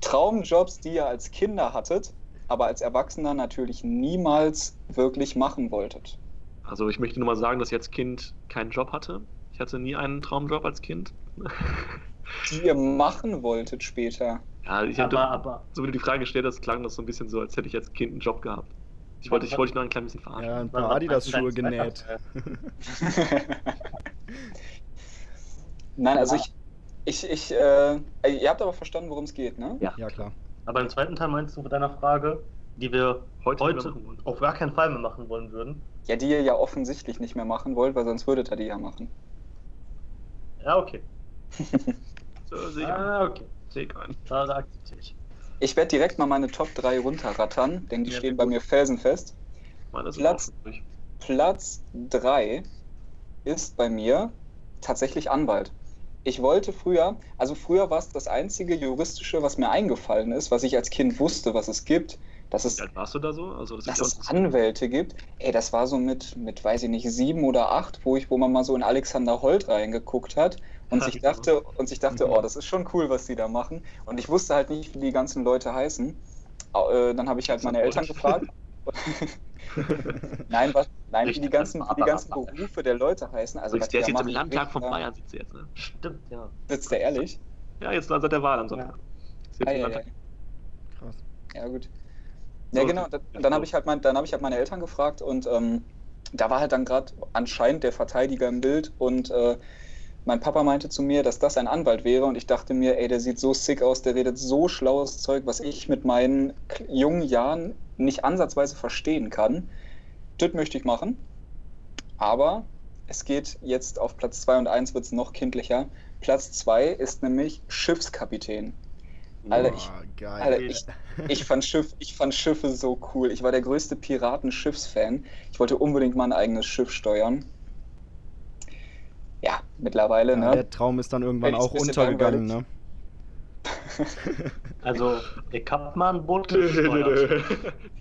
Traumjobs, die ihr als Kinder hattet, aber als Erwachsener natürlich niemals wirklich machen wolltet. Also ich möchte nur mal sagen, dass ich als Kind keinen Job hatte. Ich hatte nie einen Traumjob als Kind. Die ihr machen wolltet später. Ja, ich Aber, hatte, aber, so wie du die Frage gestellt hast, klang das so ein bisschen so, als hätte ich als Kind einen Job gehabt. Ich wollte, ich wollte dich noch ein klein bisschen verarschen. ja, ein paar Adidas-Schuhe genäht. (laughs) Nein, also ich, ich, ich, äh, ihr habt aber verstanden, worum es geht, ne? Ja. Ja, klar. aber im zweiten Teil meinst du mit deiner Frage, die wir Heute, heute auf gar keinen Fall mehr machen wollen würden. Ja, die ihr ja offensichtlich nicht mehr machen wollt, weil sonst würdet ihr die ja machen. Ja, okay. (laughs) So, ich Ah, okay. Ich ein. Da, da ich. Werde direkt mal meine Top 3 runterrattern, denn die Ja, stehen gut. bei mir felsenfest. Meine Platz-. Platz 3 ist bei mir tatsächlich Anwalt. Ich wollte früher, also früher war es das einzige juristische, was mir eingefallen ist, was ich als Kind wusste, was es gibt, dass es, Wie alt warst du da so? Also, das dass es Anwälte gibt. Ey, das war so mit, mit, weiß ich nicht, sieben oder acht, wo ich, wo man mal so in Alexander Holt reingeguckt hat und sich Ja. dachte, und sich dachte, Mhm. oh, das ist schon cool, was die da machen. Und ich wusste halt nicht, wie die ganzen Leute heißen. Äh, dann habe ich halt meine Eltern gefragt. (laughs) Nein, was, nein, wie die ganzen, wie die ganzen Berufe der Leute heißen. Also, der ist jetzt im Landtag von ja, Bayern, sitzt er jetzt, ne? Stimmt, ja. Sitzt der ehrlich? Ja, jetzt seit der Wahl am Sonntag. Ist jetzt Ah, ja, ja. Krass. Ja, gut. So, Ja, genau. okay. Und dann habe ich, halt mein, dann hab ich halt meine Eltern gefragt und ähm, da war halt dann gerade anscheinend der Verteidiger im Bild und äh, mein Papa meinte zu mir, dass das ein Anwalt wäre und ich dachte mir, ey, der sieht so sick aus, der redet so schlaues Zeug, was ich mit meinen jungen Jahren nicht ansatzweise verstehen kann. Das möchte ich machen. Aber es geht jetzt auf Platz 2 und 1 wird es noch kindlicher. Platz 2 ist nämlich Schiffskapitän. Alter, ich- geil. Alter, ich, ich, fand Schiff, ich fand Schiffe so cool. Ich war der größte Piratenschiffsfan. Ich wollte unbedingt mal ein eigenes Schiff steuern. Mittlerweile, ja, ne? der Traum ist dann irgendwann auch untergegangen, ne? Also, ich hab mal ein Boot (laughs) gesteuert.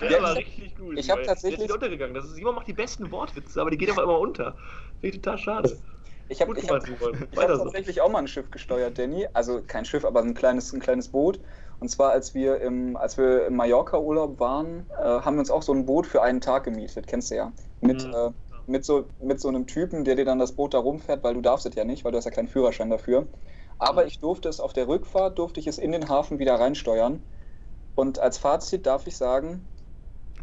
Der Ja, war ich- richtig gut. ich hab weil tatsächlich- Der ist nicht untergegangen. Das ist, Simon macht die besten Wortwitze, aber die gehen aber immer unter. Finde ich total schade. Ich habe hab, hab so. tatsächlich auch mal ein Schiff gesteuert, Danny. Also kein Schiff, aber ein kleines, ein kleines Boot. Und zwar, als wir im, als wir im Mallorca-Urlaub waren, äh, haben wir uns auch so ein Boot für einen Tag gemietet. Kennst du ja. Mit, Mhm. äh, mit, so, mit so einem Typen, der dir dann das Boot da rumfährt, weil du darfst es ja nicht, weil du hast ja keinen Führerschein dafür. Aber ich durfte es auf der Rückfahrt, durfte ich es in den Hafen wieder reinsteuern. Und als Fazit darf ich sagen,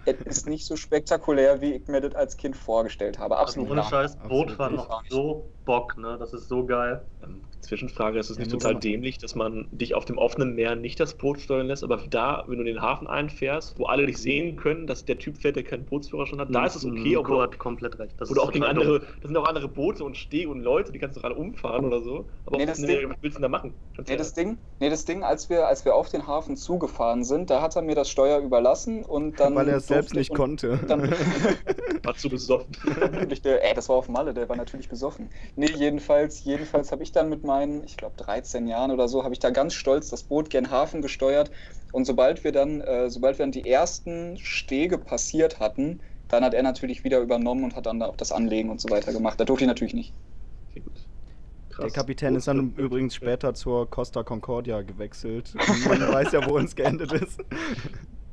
es (laughs) ist nicht so spektakulär, wie ich mir das als Kind vorgestellt habe. Also Absolut. ohne gar Scheiß, Boot Absolut war nicht. noch so Bock, ne? Das ist so geil. Zwischenfrage, ist es Ja, nicht total man- dämlich, dass man dich auf dem offenen Meer nicht das Boot steuern lässt, aber da, wenn du in den Hafen einfährst, wo alle dich sehen können, dass der Typ fährt, der keinen Bootsführerschein hat, da ist es okay, Mhm, Nico hat komplett recht. Das oder auch gegen andere, dumm. da sind auch andere Boote und Stege und Leute, die kannst du gerade umfahren oder so. Aber Nee, das Ding- Meer, was willst du denn da machen? Nee, das Ding, nee, das Ding, als wir, als wir auf den Hafen zugefahren sind, da hat er mir das Steuer überlassen und (laughs) dann. Weil er es selbst nicht und konnte. Dann, (laughs) war zu besoffen. (laughs) der, ey, das war auf Malle, der war natürlich besoffen. Nee, jedenfalls, jedenfalls habe ich dann mit meinen, ich glaube 13 Jahren oder so, habe ich da ganz stolz das Boot gen Hafen gesteuert. Und sobald wir dann, äh, sobald wir dann die ersten Stege passiert hatten, dann hat er natürlich wieder übernommen und hat dann auch das Anlegen und so weiter gemacht. Da durfte ich natürlich nicht. Okay. Der. Kapitän ist dann übrigens später zur Costa Concordia gewechselt. (laughs) Man weiß ja, wo uns geendet ist. (laughs)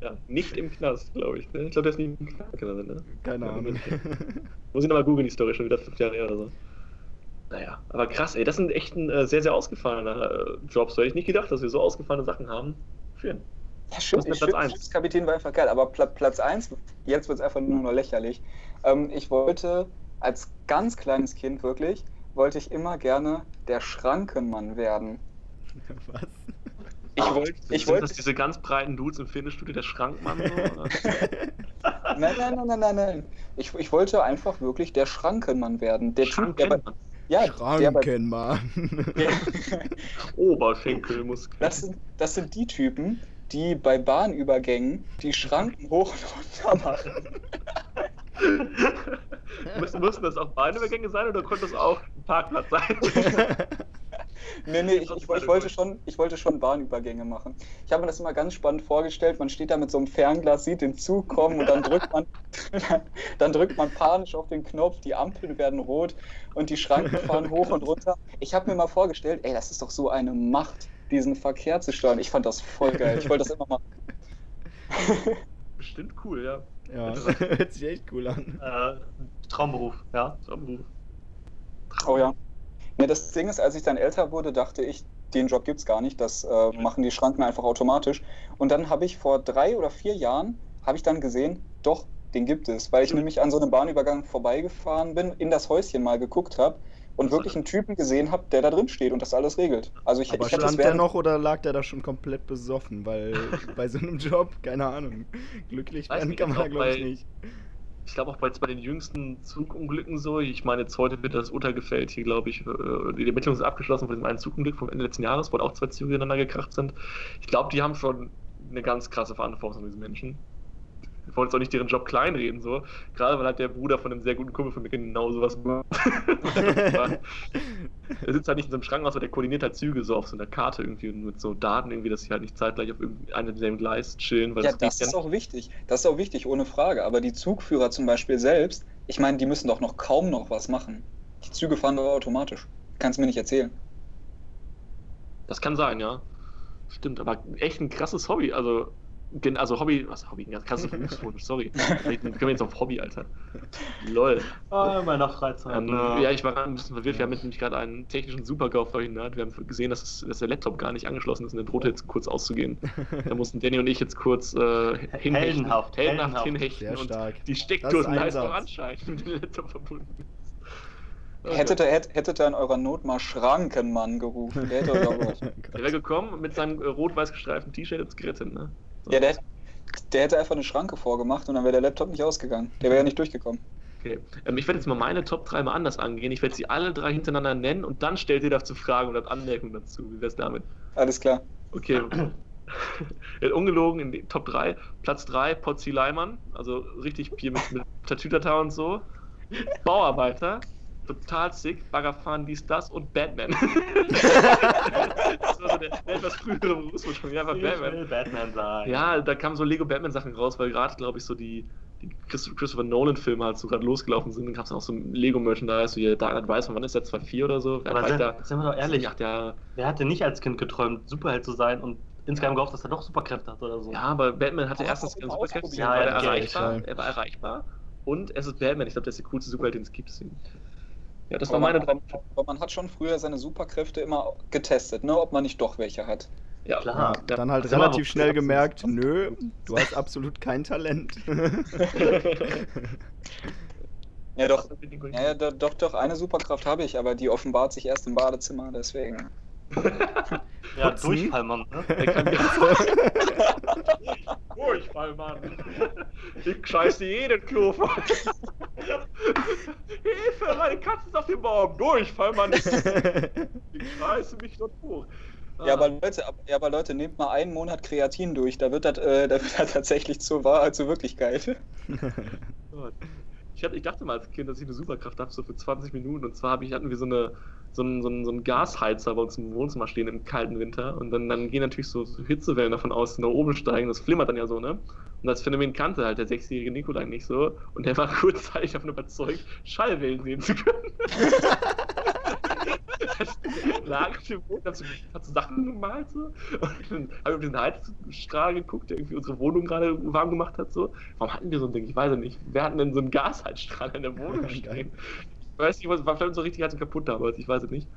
Ja, nicht im Knast, glaube ich. Ne? Ich glaube, der ist nicht im Knast gelandet, ne? Keine Ja, Ahnung. Muss ich nochmal googeln, die Story, schon wieder fünf Jahre her oder so. Naja, aber krass, ey, das sind echt ein äh, sehr, sehr ausgefallener äh, Jobs. Hätte ich nicht gedacht, dass wir so ausgefallene Sachen haben. Schön. Ja, denn Platz finde, eins? Schiffskapitän war einfach geil. Aber Pla Platz 1, jetzt wird es einfach nur noch lächerlich. Ähm, ich wollte als ganz kleines Kind wirklich, wollte ich immer gerne der Schrankenmann werden. Was? Ich wollte, ich sind wollte, das diese ganz breiten Dudes im Fitnessstudio, der Schrankmann? So, (laughs) nein, nein, nein, nein, nein, nein. Ich, ich wollte einfach wirklich der Schrankenmann werden. Der Typ, der bei, Schrankenmann. ja, Schrankenmann. (laughs) Oberschenkelmuskel. das sind, das sind die Typen, die bei Bahnübergängen die Schranken hoch und runter machen. (laughs) müssen, müssen das auch Bahnübergänge sein oder konnte das auch ein Parkplatz sein? (laughs) Nee, nee, ich, ich, ich, wollte schon, ich wollte schon Bahnübergänge machen. Ich habe mir das immer ganz spannend vorgestellt. Man steht da mit so einem Fernglas, sieht den Zug kommen und dann drückt man, (laughs) dann drückt man panisch auf den Knopf, die Ampeln werden rot und die Schranken fahren (laughs) hoch und runter. Ich habe mir mal vorgestellt, ey, das ist doch so eine Macht, diesen Verkehr zu steuern. Ich fand das voll geil. Ich wollte das immer mal. (laughs) Bestimmt cool, ja. ja, hört sich echt cool an. Äh, Traumberuf, ja. So ein Beruf. Oh ja. Nee, das Ding ist, als ich dann älter wurde, dachte ich, den Job gibt's gar nicht. Das äh, machen die Schranken einfach automatisch. Und dann habe ich vor drei oder vier Jahren, habe ich dann gesehen, doch, den gibt es. Weil ich nämlich an so einem Bahnübergang vorbeigefahren bin, in das Häuschen mal geguckt habe und wirklich einen Typen gesehen habe, der da drin steht und das alles regelt. Also ich, Aber ich stand der noch oder lag der da schon komplett besoffen? Weil (laughs) bei so einem Job, keine Ahnung, glücklich werden kann man da glaube ich nicht. Ich glaube auch bei, bei den jüngsten Zugunglücken so. Ich meine, jetzt heute wird das Urteil gefällt hier, glaube ich. äh, Die Ermittlungen sind abgeschlossen von diesem einen Zugunglück vom Ende letzten Jahres, wo auch zwei Züge ineinander gekracht sind. Ich glaube, die haben schon eine ganz krasse Verantwortung, diese Menschen. Ich wollte jetzt auch nicht deren Job kleinreden, so. Gerade weil halt der Bruder von einem sehr guten Kumpel von mir genau sowas macht. (laughs) er sitzt halt nicht in so einem Schrank aus, aber der koordiniert halt Züge so auf so einer Karte irgendwie und mit so Daten irgendwie, dass sie halt nicht zeitgleich auf irgendeinem selben Gleis chillen. Weil Ja, das, das ist auch wichtig. Das ist auch wichtig, ohne Frage. Aber die Zugführer zum Beispiel selbst, ich meine, die müssen doch noch kaum noch was machen. Die Züge fahren doch automatisch. Kannst du mir nicht erzählen. Das kann sein, ja. Stimmt, aber echt ein krasses Hobby. Also, also Hobby, was Hobby? Ein krasses (laughs) Berufswunsch, sorry. Können wir jetzt auf Hobby, Alter. Lol. Ah, in meiner Freizeit. Ähm, ne? ja, ich war gerade ein bisschen verwirrt. Wir haben jetzt nämlich gerade einen technischen Supergau verhindert. Wir haben gesehen, dass, es, dass der Laptop gar nicht angeschlossen ist und der drohte jetzt kurz auszugehen. Da mussten Danny und ich jetzt kurz äh, hinhechten, Heldenhaft, heldenhaft hinhechten Sehr und stark. die Steckdosenleistung ist Einsatz. anschalten, mit dem der Laptop verbunden ist. Hättet ihr, hätt, hättet ihr in eurer Not mal Schrankenmann gerufen, der hätte euch auch (laughs) geholfen. Der wäre gekommen mit seinem äh, rot-weiß gestreiften T-Shirt ins gerettet, ne? Ja, der, der hätte einfach eine Schranke vorgemacht und dann wäre der Laptop nicht ausgegangen. Der wäre ja nicht durchgekommen. Okay. Ähm, ich werde jetzt mal meine Top 3 mal anders angehen. Ich werde sie alle drei hintereinander nennen und dann stellt ihr dazu Fragen oder Anmerkungen dazu. Wie wär's damit? Alles klar. Okay. Ja, (laughs) Ungelogen in die Top 3. Platz 3, Potzi Leimann. Also richtig hier mit, mit Tatütata und so. Bauarbeiter. Total sick. Baggerfahren, dies, das und Batman. (laughs) das war so der, der etwas frühere von mir. Einfach Ich Batman. will Batman sein. Ja, da kamen so Lego Batman Sachen raus, weil gerade, glaube ich, so die, die Christ- Christopher Nolan Filme halt so gerade losgelaufen sind. Dann gab es auch so Lego Merchandise, so hier Dark Knight Rises, von wann ist der? 2.4 oder so? Aber War sind, da, sind wir doch ehrlich, Acht Jahre. wer hatte nicht als Kind geträumt, Superheld zu sein und insgeheim gehofft, dass er doch Superkräfte hat oder so? Ja, aber Batman hatte Aber erstens keine Superkräfte, ausprobiert? war Ja, er ja, erreichbar. ja. Er war erreichbar. Und es ist Batman. Ich glaube, der ist der coolste Superheld, den es gibt. deswegen. Ja, das war meine drei. aber man hat schon früher seine Superkräfte immer getestet, ne? ob man nicht doch welche hat. Ja, Klar. Ja, dann halt relativ schnell gemerkt, nö, du hast absolut kein Talent. (laughs) Ja, doch. Ja, ja, do- doch, doch, eine Superkraft habe ich, aber die offenbart sich erst im Badezimmer, deswegen. Ja, Putzen. Durchfallmann, ne? Kann (laughs) (laughs) Durchfall, Mann. Ich scheiße jeden Klo voll. Hilfe, meine Katze ist auf dem Baum. Durchfall, Mann. (laughs) Ich scheiße mich dort hoch. Ja, aber Leute, ab- ja, aber Leute, nehmt mal einen Monat Kreatin durch, da wird das, äh, da wird das tatsächlich zur Wahrheit, zur Wirklichkeit. (laughs) Ich, hatte, ich dachte mal als Kind, dass ich eine Superkraft habe, so für 20 Minuten. Und zwar hab ich, hatten wir so, eine, so, einen, so, einen, so einen Gasheizer bei uns im Wohnzimmer stehen im kalten Winter. Und dann, dann gehen natürlich so, so Hitzewellen davon aus, die nach oben steigen. Das flimmert dann ja so, ne? Und das Phänomen kannte halt der sechsjährige Nikolai nicht so. Und der war (laughs) kurzzeitig davon überzeugt, Schallwellen sehen zu können. lag auf dem Boden, hat so, hat so Sachen gemalt so. Und dann habe ich auf diesen Heizstrahl geguckt, der irgendwie unsere Wohnung gerade warm gemacht hat. So. Warum hatten wir so ein Ding? Ich weiß es nicht. Wir hatten denn so einen Gasheizstrahl in der Wohnung (laughs) stehen. Ich weiß nicht, was war vielleicht so richtig halt so kaputt damals, ich weiß es nicht.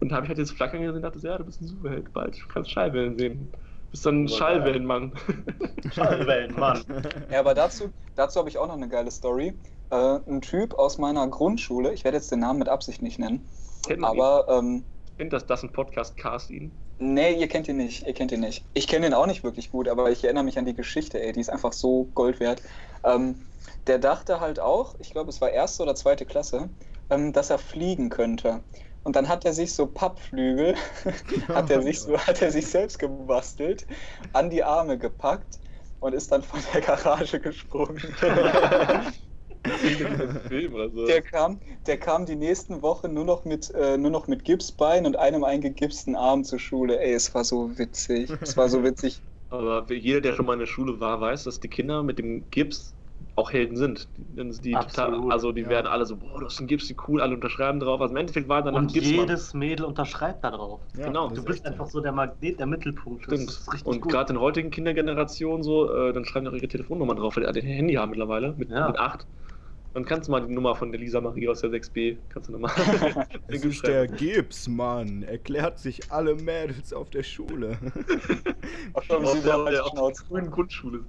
Und da habe ich halt dieses Flackern gesehen und dachte, so, ja, du bist ein Superheld, bald du kannst Schallwellen sehen. Du bist dann ein Aber Schallwellenmann. (laughs) Schallwellen, Mann. Ja, aber dazu, dazu habe ich auch noch eine geile Story. Äh, ein Typ aus meiner Grundschule, ich werde jetzt den Namen mit Absicht nicht nennen, Kennt man ihn? aber ähm, Kennt das, das ein Podcast cast ihn? Nee, ihr kennt ihn nicht, ihr kennt ihn nicht. Ich kenne ihn auch nicht wirklich gut, aber ich erinnere mich an die Geschichte, ey, die ist einfach so Gold wert. Ähm, der dachte halt auch, ich glaube, es war erste oder zweite Klasse, ähm, dass er fliegen könnte. Und dann hat er sich so Pappflügel, (laughs) hat er sich so, (laughs) hat er sich selbst gebastelt, an die Arme gepackt und ist dann von der Garage gesprungen. (laughs) (laughs) Film oder so. Der kam, der kam die nächsten Wochen nur noch mit, äh, nur noch mit Gipsbein und einem eingegipsten Arm zur Schule. Ey, es war so witzig. Es war so (laughs) witzig. Aber jeder, der schon mal in der Schule war, weiß, dass die Kinder mit dem Gips auch Helden sind. Die, die total, also die ja. werden alle so, boah, du hast einen Gips, wie cool, alle unterschreiben drauf. Also im Endeffekt war dann ein Und Gipsmann. jedes Mädel unterschreibt da drauf. Ja, Genau, Du ist bist einfach so der Magnet, der Mittelpunkt. Das Stimmt. ist richtig Und gerade in der heutigen Kindergeneration so, äh, dann schreiben die auch ihre Telefonnummer drauf, weil die alle ein Handy haben mittlerweile, mit, Ja. mit 8. Dann kannst du mal die Nummer von der Lisa Marie aus der 6b, kannst du nochmal. (laughs) (laughs) Es ist der Gips, Mann. Erklärt sich alle Mädels auf der Schule. (laughs) Auch schon Auf sie der, auf der grünen Grundschule.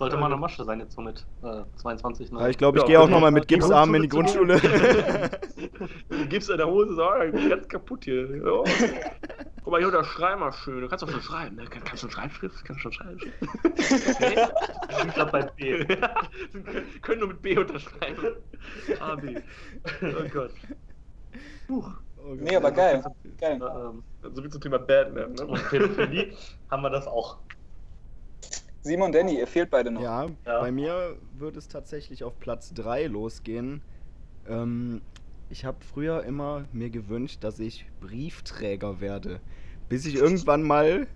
Sollte mal eine Masche sein jetzt so mit äh, 22. Ne? Ja, ich glaube, ich Ja, gehe auch nochmal mit (laughs) Gipsarmen in die Grundschule (laughs) gibst in der Hose, so, ich bin ganz kaputt hier. Ja. Guck mal, hier unterschreib mal schön. Du kannst doch schon schreiben, ne? Kann, kannst du schon Schreibschrift? Kannst du schon Schreibschrift? Okay. Ich glaube bei B. (laughs) Können nur mit B unterschreiben. A, B. Oh Gott. Puh. Oh Gott. Nee, aber geil. Geil. Ähm, So viel zum Thema Batman, ne? und Pädophilie haben wir das auch. Simon, Danny, ihr fehlt beide noch. Ja, Ja. bei mir würde es tatsächlich auf Platz 3 losgehen. Ähm, ich habe früher immer mir gewünscht, dass ich Briefträger werde. Bis ich irgendwann mal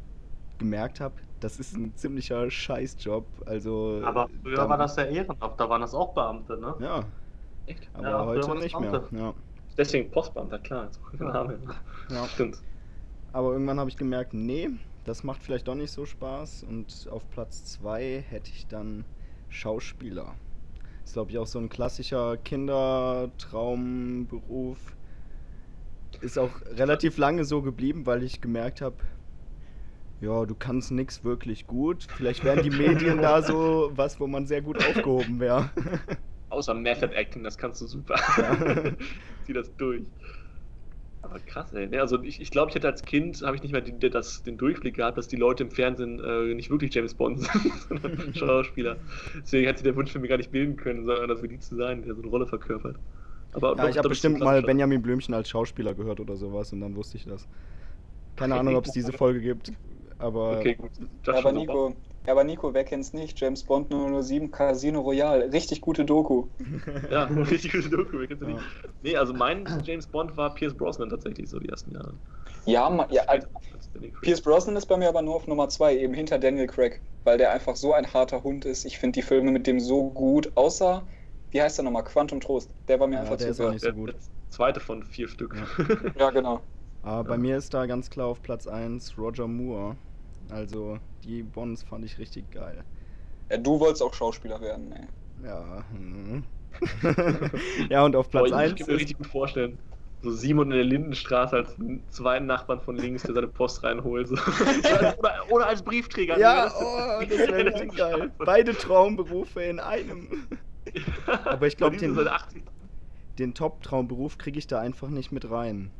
gemerkt habe, das ist ein ziemlicher Scheißjob. Also, Aber früher da- war das ja ehrenhaft, da waren das auch Beamte, ne? Ja, Echt? aber Ja, heute nicht mehr. Ja, Deswegen Postbeamter, klar. Name. ja. Stimmt. Aber irgendwann habe ich gemerkt, nee, das macht vielleicht doch nicht so Spaß. Und auf Platz 2 hätte ich dann Schauspieler. Ist, glaube ich, auch so ein klassischer Kindertraumberuf. Ist auch relativ lange so geblieben, weil ich gemerkt habe, ja, du kannst nichts wirklich gut. Vielleicht wären die Medien da so was, wo man sehr gut aufgehoben wäre. Außer Method Acting, das kannst du super. Ja. (laughs) Zieh das durch. Aber krass, ey. Ne, Also ich, ich glaube, ich hätte als Kind, habe ich nicht mehr den, den- das, den Durchblick gehabt, dass die Leute im Fernsehen äh, nicht wirklich James Bond sind, (laughs) sondern (laughs) Schauspieler. Deswegen hat sich der Wunsch für mich gar nicht bilden können, sondern das für die zu sein, der so eine Rolle verkörpert. Aber Ja, doch, ich habe bestimmt mal Benjamin Blümchen als Schauspieler gehört oder sowas und dann wusste ich das. Keine (laughs) Ahnung, ob es diese Folge gibt, aber Okay, gut. Das aber. Nico, ja, aber Nico, wer kennt's nicht? James Bond 007 Casino Royale. Richtig gute Doku. (laughs) Ja, (laughs) richtig gute Doku, wer kennt's ja Ja. nicht. Nee, also mein James Bond war Pierce Brosnan tatsächlich so die ersten Jahre. Ja, ma, ja also. Pierce Brosnan ist bei mir aber nur auf Nummer 2, eben hinter Daniel Craig, weil der einfach so ein harter Hund ist. Ich finde die Filme mit dem so gut, außer, wie heißt der nochmal? Quantum Trost. Der war mir Ja, einfach der zu ist auch sehr. nicht so der, gut. der zweite von vier Stück. Ja, genau. Aber (laughs) bei mir ist da ganz klar auf Platz 1 Roger Moore. Also die Bonds fand ich richtig geil. Ja, du wolltest auch Schauspieler werden, ey. Ja. hm. (laughs) ja, und auf Platz Boah, ich 1 kann mir richtig gut vorstellen. So Simon in der Lindenstraße als zweiten Nachbarn von links, der seine Post reinholt. So. (laughs) oder, oder als Briefträger. Ja, (laughs) Das- oh, das wäre richtig geil. Beide Traumberufe in einem. Aber ich glaub, Verdienst den- du seit 80 Den Top-Traumberuf kriege ich da einfach nicht mit rein.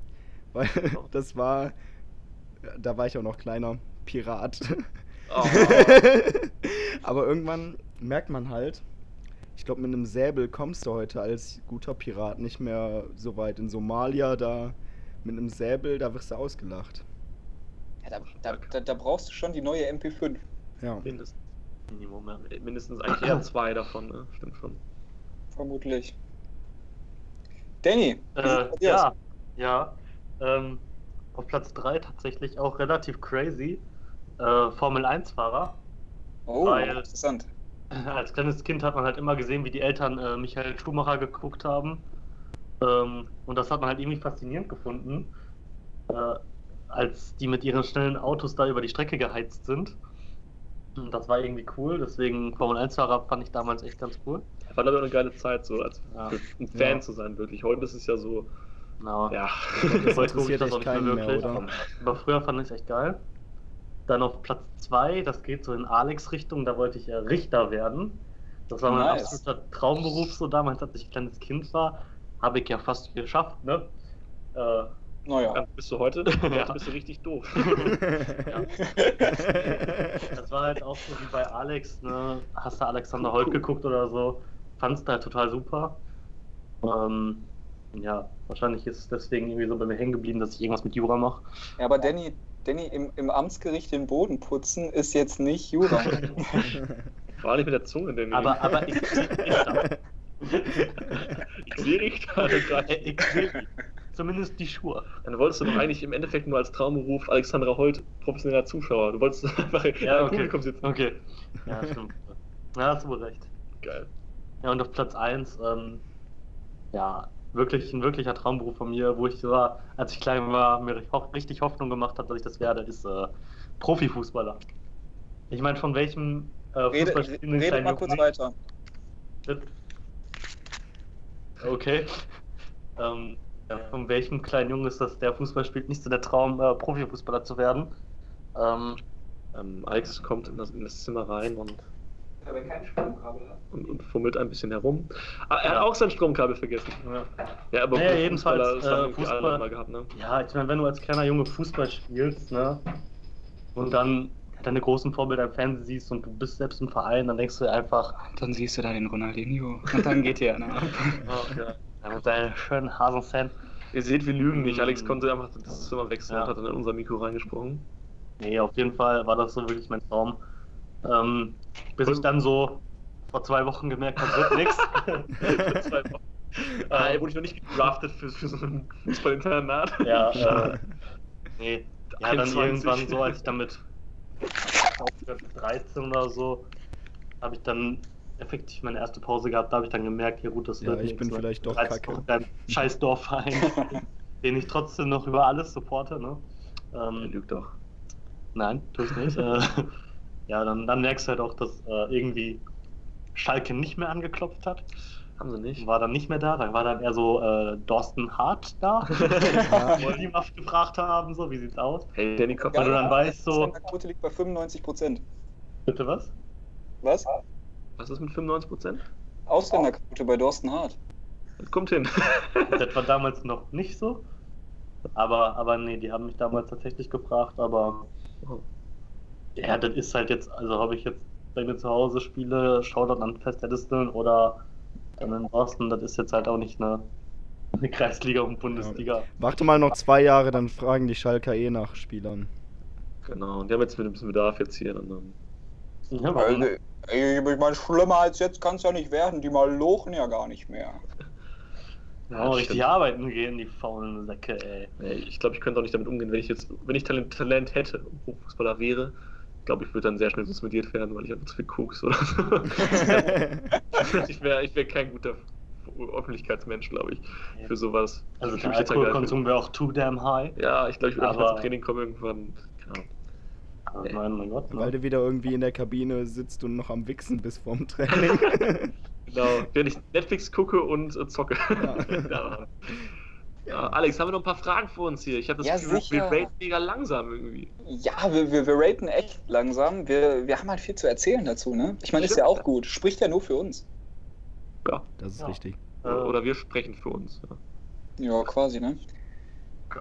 Weil das war. Da war ich auch noch kleiner Pirat. Oh. (laughs) Aber irgendwann merkt man halt, ich glaube, mit einem Säbel kommst du heute als guter Pirat nicht mehr so weit. In Somalia, da mit einem Säbel, da wirst du ausgelacht. Ja, da, da, da, da brauchst du schon die neue MP5. Ja. Mindestens. Minimum, ja. Mindestens eigentlich eher zwei davon, ne? Stimmt schon. Vermutlich. Danny, Äh, ja, aus? ja. Ähm, auf Platz 3 tatsächlich auch relativ crazy. Äh, Formel 1-Fahrer. Oh, weil- interessant. (laughs) Als kleines Kind hat man halt immer gesehen, wie die Eltern äh, Michael Schumacher geguckt haben. Ähm, und das hat man halt irgendwie faszinierend gefunden, äh, als die mit ihren schnellen Autos da über die Strecke geheizt sind. Und das war irgendwie cool, deswegen Formel 1-Fahrer fand ich damals echt ganz cool. Ich auch eine geile Zeit, so als Ja. ein Fan Ja. zu sein, wirklich. Heute ist es ja so, Genau. ja. Das interessiert das auch nicht mehr, wirklich, oder? Aber früher fand ich es echt geil. Dann auf Platz 2, das geht so in Alex-Richtung, da wollte ich ja Richter werden. Das war mein Nice. absoluter Traumberuf so damals, als ich ein kleines Kind war. Habe ich ja fast geschafft, ne? Äh, Naja. Dann bist du heute, Ja. (laughs) heute bist du richtig doof. (laughs) ja. Das war halt auch so wie bei Alex, ne? Hast du Alexander Holt geguckt oder so? Fandst du halt total super. Ähm, ja, wahrscheinlich ist es deswegen irgendwie so bei mir hängen geblieben, dass ich irgendwas mit Jura mache. Ja, aber Danny, Danny im, im Amtsgericht den Boden putzen ist jetzt nicht Jura. (laughs) Vor allem mit der Zunge, denn Aber, aber ich sehe Richter. ich (laughs) sehe Richter. Äh, ich sehe die. Zumindest die Schuhe. Dann wolltest du doch eigentlich im Endeffekt nur als Traumberuf Alexandra Holt professioneller Zuschauer. Du wolltest (laughs) einfach Ja, im okay. Publikum sitzen. Okay. Ja, stimmt. Ja, hast du wohl recht. Geil. Ja, und auf Platz 1, ähm, ja, wirklich ein wirklicher Traumberuf von mir, wo ich sogar, als ich klein war, mir richtig Hoffnung gemacht habe, dass ich das werde, ist äh, Profifußballer. Ich meine, von welchem äh, Rede, rede mal kurz weiter. Okay. (laughs) ähm, ja, von welchem kleinen Jungen ist das, der Fußball spielt, nicht so der Traum, äh, Profifußballer zu werden? Ähm, Ähm, Alex kommt in das, in das Zimmer rein und, Aber kein Stromkabel hat. und, und fummelt ein bisschen herum. Ah, er hat auch sein Stromkabel vergessen. ja. Ja, aber Naja, jedenfalls, das haben äh, Fußball- mal gehabt, ne? Ja, ich meine, wenn du als kleiner Junge Fußball spielst, ne, und dann deine großen Vorbilder im Fernsehen siehst und du bist selbst im Verein, dann denkst du dir einfach, Dann siehst du da den Ronaldinho. Und dann geht der, ne? oh, ja, ja, mit deinen schönen Hasen-Fan. Ihr seht, wir lügen nicht. Mm. Alex konnte einfach das Zimmer wechseln Ja. und hat dann in unser Mikro reingesprochen. Nee, auf jeden Fall war das so wirklich mein Traum. Ähm, bis ich dann so vor zwei Wochen gemerkt habe, wird nichts. (laughs) Zwei Wochen. Äh, wurde ich noch nicht gedraftet für, für so ein Fußballinternat. Ja, äh, nee. Ja, dann 21. irgendwann so, als ich damit ich glaub, 13 oder so, habe ich dann effektiv meine erste Pause gehabt. Da habe ich dann gemerkt, ja gut, das Ja, wird ich bin ne? vielleicht doch 13 kacke. Beim (laughs) scheiß Dorfverein, (laughs) den ich trotzdem noch über alles supporte. Ne? Ähm, lügt doch. nein, tue ich nicht. Ja, dann, dann merkst du halt auch, dass äh, irgendwie Schalke nicht mehr angeklopft hat. Haben sie nicht. War dann nicht mehr da. Da war dann eher so äh, Dorsten Hart da. (laughs) Ja. Wo die mal gefragt haben, so, wie sieht's aus? Hey, Danny Kopf. Weil du dann weißt, so- Die Quote liegt bei 95 Prozent. Bitte was? Was? Was ist mit 95 Prozent? Ausländerquote bei Dorsten Hart. Das kommt hin. (laughs) Das war damals noch nicht so. Aber, aber nee, die haben mich damals tatsächlich gefragt, aber ja, das ist halt jetzt, also habe ich jetzt bei mir zu Hause spiele, Shoutout an Festedisteln oder dann in Boston, das ist jetzt halt auch nicht eine, eine Kreisliga und Bundesliga. Warte mal noch zwei Jahre, dann fragen die Schalker eh nach Spielern. Genau, und die haben jetzt mit ein bisschen Bedarf jetzt hier. Und dann Ja, warum? Also, ey, ich meine, schlimmer als jetzt kann es ja nicht werden. Die mal lochen ja gar nicht mehr. (laughs) Ja, richtig stimmt. arbeiten gehen, die faulen Säcke, ey. Ich glaube, ich könnte auch nicht damit umgehen, wenn ich jetzt, wenn ich Talent, Talent hätte und Profifußballer wäre, glaube ich, würde dann sehr schnell suspendiert werden, weil ich einfach zu viel Koks oder so. (laughs) ich wäre ich wär kein guter Öffentlichkeitsmensch, glaube ich, für sowas. Also der ergreifen. Alkoholkonsum wäre auch too damn high. Ja, ich glaube, ich würde Aber- zum Training kommen irgendwann. Ahnung. Aber mein, mein Gott, Weil ne? du wieder irgendwie in der Kabine sitzt und noch am Wichsen bist vorm (laughs) Training. Genau, wenn ich Netflix gucke und äh, zocke. Ja. (laughs) ja. Ja, Alex, haben wir noch ein paar Fragen für uns hier? Ich habe das Ja, Gefühl, sicher. wir raten mega langsam irgendwie. Ja, wir, wir, wir raten echt langsam. Wir, wir haben halt viel zu erzählen dazu, ne? Ich meine, ist ja auch gut. Spricht ja nur für uns. Ja, Das ist Ja. richtig. Äh, oder wir sprechen für uns. Ja. Ja, quasi, ne?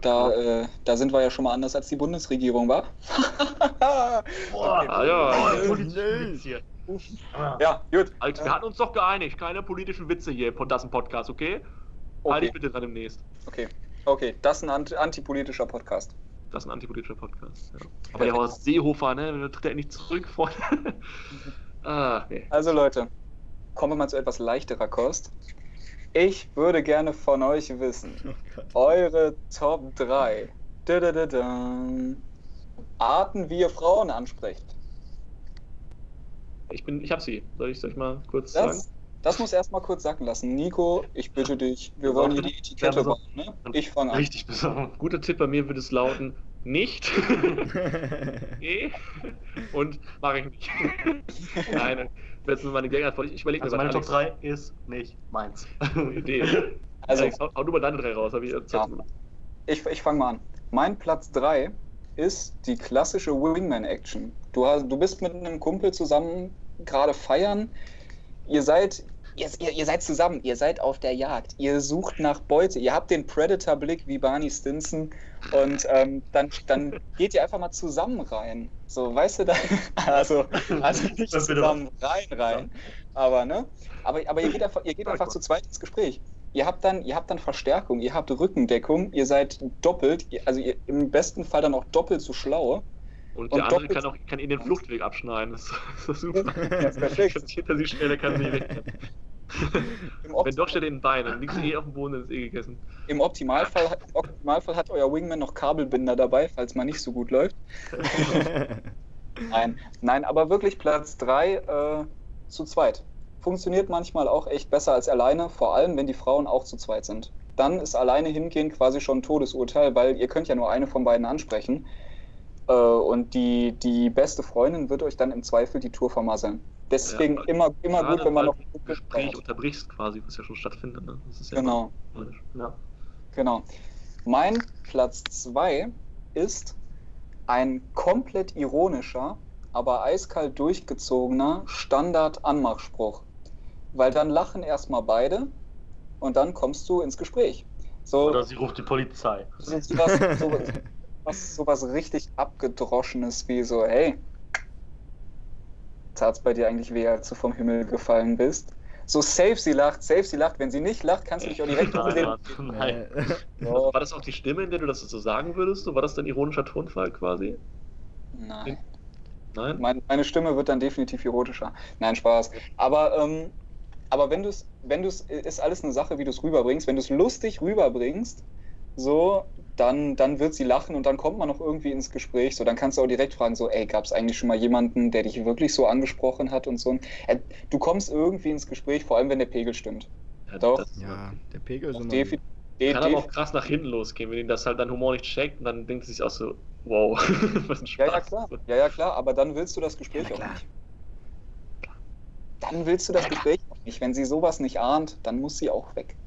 Da, äh, da sind wir ja schon mal anders als die Bundesregierung, wa? (laughs) (laughs) Boah, Ah, ja. Witz hier. Ja, gut. Alex, wir hatten uns doch geeinigt, keine politischen Witze hier Das ist ein Podcast, okay? Halt Okay, dich bitte dran demnächst. okay. Okay, das ist ein ant antipolitischer Podcast. Das ist ein antipolitischer Podcast. Ja. Aber der Horst Seehofer, ne, der tritt er endlich zurück, Freunde. (laughs) ah, nee. Also Leute, kommen wir mal zu etwas leichterer Kost. Ich würde gerne von euch wissen, (laughs) Oh eure Top 3 Arten, wie ihr Frauen ansprecht. Ich bin, ich hab sie. Soll ich, soll ich mal kurz sagen? Das, muss erstmal kurz sacken lassen. Nico, ich bitte dich, wir wollen hier die Etikette Ja, bauen. Ne? Ich fange an. Richtig besorgt. Guter Tipp bei mir würde es lauten, nicht. (laughs) nee. Und mache ich nicht. (laughs) Nein, das ist nur meine Gelegenheit. Ich überlege mir Also was, meine Top Alex. 3 ist nicht meins. Idee. (laughs) Also, Alex, hau, hau du mal deine drei raus. Hab ich Ja. ich, ich fange mal an. Mein Platz 3 ist die klassische Wingman-Action. Du, hast- du bist mit einem Kumpel zusammen gerade feiern. Ihr seid, ihr, ihr, ihr seid zusammen, ihr seid auf der Jagd. Ihr sucht nach Beute. Ihr habt den Predator-Blick wie Barney Stinson. Und ähm, dann, dann (laughs) geht ihr einfach mal zusammen rein. So, weißt du, da, (laughs) also, also nicht zusammen rein, rein. Aber, ne? Aber, aber ihr geht einfach, ihr geht einfach zu zweit ins Gespräch. Ihr habt dann, ihr habt dann Verstärkung, ihr habt Rückendeckung, ihr seid doppelt, also ihr, im besten Fall dann auch doppelt so schlau. Und Und der andere kann auch kann ihn den Fluchtweg abschneiden. Das ist, das ist super. (laughs) Das ist perfekt. Sich hinter sie der kann sie weg. (laughs) Wenn doch steht in den Beinen, dann liegst du eh auf dem Boden, dann ist eh gegessen. im, Optimalfall, Im Optimalfall hat euer Wingman noch Kabelbinder dabei, falls mal nicht so gut läuft. (laughs) Nein, nein, aber wirklich Platz 3 äh, zu zweit. Funktioniert manchmal auch echt besser als alleine, vor allem wenn die Frauen auch zu zweit sind. Dann ist alleine hingehen quasi schon ein Todesurteil, weil ihr könnt ja nur eine von beiden ansprechen. Äh, und die, die beste Freundin wird euch dann im Zweifel die Tour vermasseln. Deswegen Ja, immer, immer gut, wenn man noch ein Gespräch unterbrichst quasi, was ja schon stattfindet. Ne? Das ist ja Genau. Ja. genau. Mein Platz 2 ist ein komplett ironischer, aber eiskalt durchgezogener Standard-Anmachspruch. Weil dann lachen erstmal beide und dann kommst du ins Gespräch. So, Oder sie ruft die Polizei. so, sowas, sowas, (laughs) was, sowas richtig abgedroschenes wie so, hey, tat's bei dir eigentlich weh, als du vom Himmel gefallen bist? So safe sie lacht, safe sie lacht. Wenn sie nicht lacht, kannst du dich auch direkt Nein, nein. (laughs) So, War das auch die Stimme, in der du das so sagen würdest? War das dein ironischer Tonfall quasi? nein. Nein? Meine, meine Stimme wird dann definitiv erotischer. Nein, Spaß. Aber, ähm, aber wenn du es, wenn du es, ist alles eine Sache, wie du es rüberbringst. Wenn du es lustig rüberbringst, so, dann, dann wird sie lachen und dann kommt man noch irgendwie ins Gespräch. So, dann kannst du auch direkt fragen, so, ey, gab es eigentlich schon mal jemanden, der dich wirklich so angesprochen hat und so. Äh, du kommst irgendwie ins Gespräch, vor allem wenn der Pegel stimmt. Ja, Doch. ja der Pegel ist immer... Kann aber auch krass nach hinten losgehen, wenn ihn das halt dein Humor nicht checkt und dann denkt es sich auch so, wow, (laughs) was ein Spaß. Ja, ja, klar. Ja, ja, klar, aber dann willst du das Gespräch ja, auch nicht. Dann willst du das Gespräch auch nicht. Wenn sie sowas nicht ahnt, dann muss sie auch weg.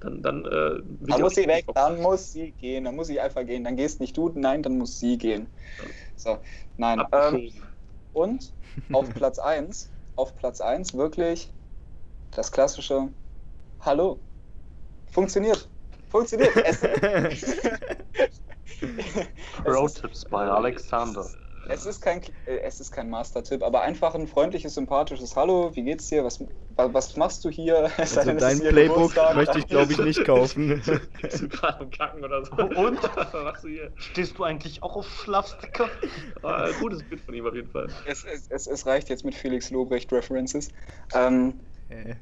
Dann, dann, äh, dann muss sie weg, dann muss sie gehen, dann muss sie einfach gehen. Dann gehst nicht du, nein, dann muss sie gehen. So, nein. Ähm, und auf (laughs) Platz 1, auf Platz 1 wirklich das klassische Hallo. Funktioniert. Funktioniert. Pro-Tipps (laughs) (laughs) bei Alexander. Es ist kein, äh, es ist kein Master-Tipp, aber einfach ein freundliches, sympathisches Hallo, wie geht's dir? Was, was machst du hier? (laughs) Also dein Playbook möchte ich, glaube ich, nicht (laughs) kaufen. Bist du gerade am Kacken oder so? Und? (laughs) Was machst du hier? Stehst du eigentlich auch auf Schlafsticker? Ah, gutes Bild von ihm auf jeden Fall. Es, es, es, es reicht jetzt mit Felix Lobrecht References. Ähm, äh.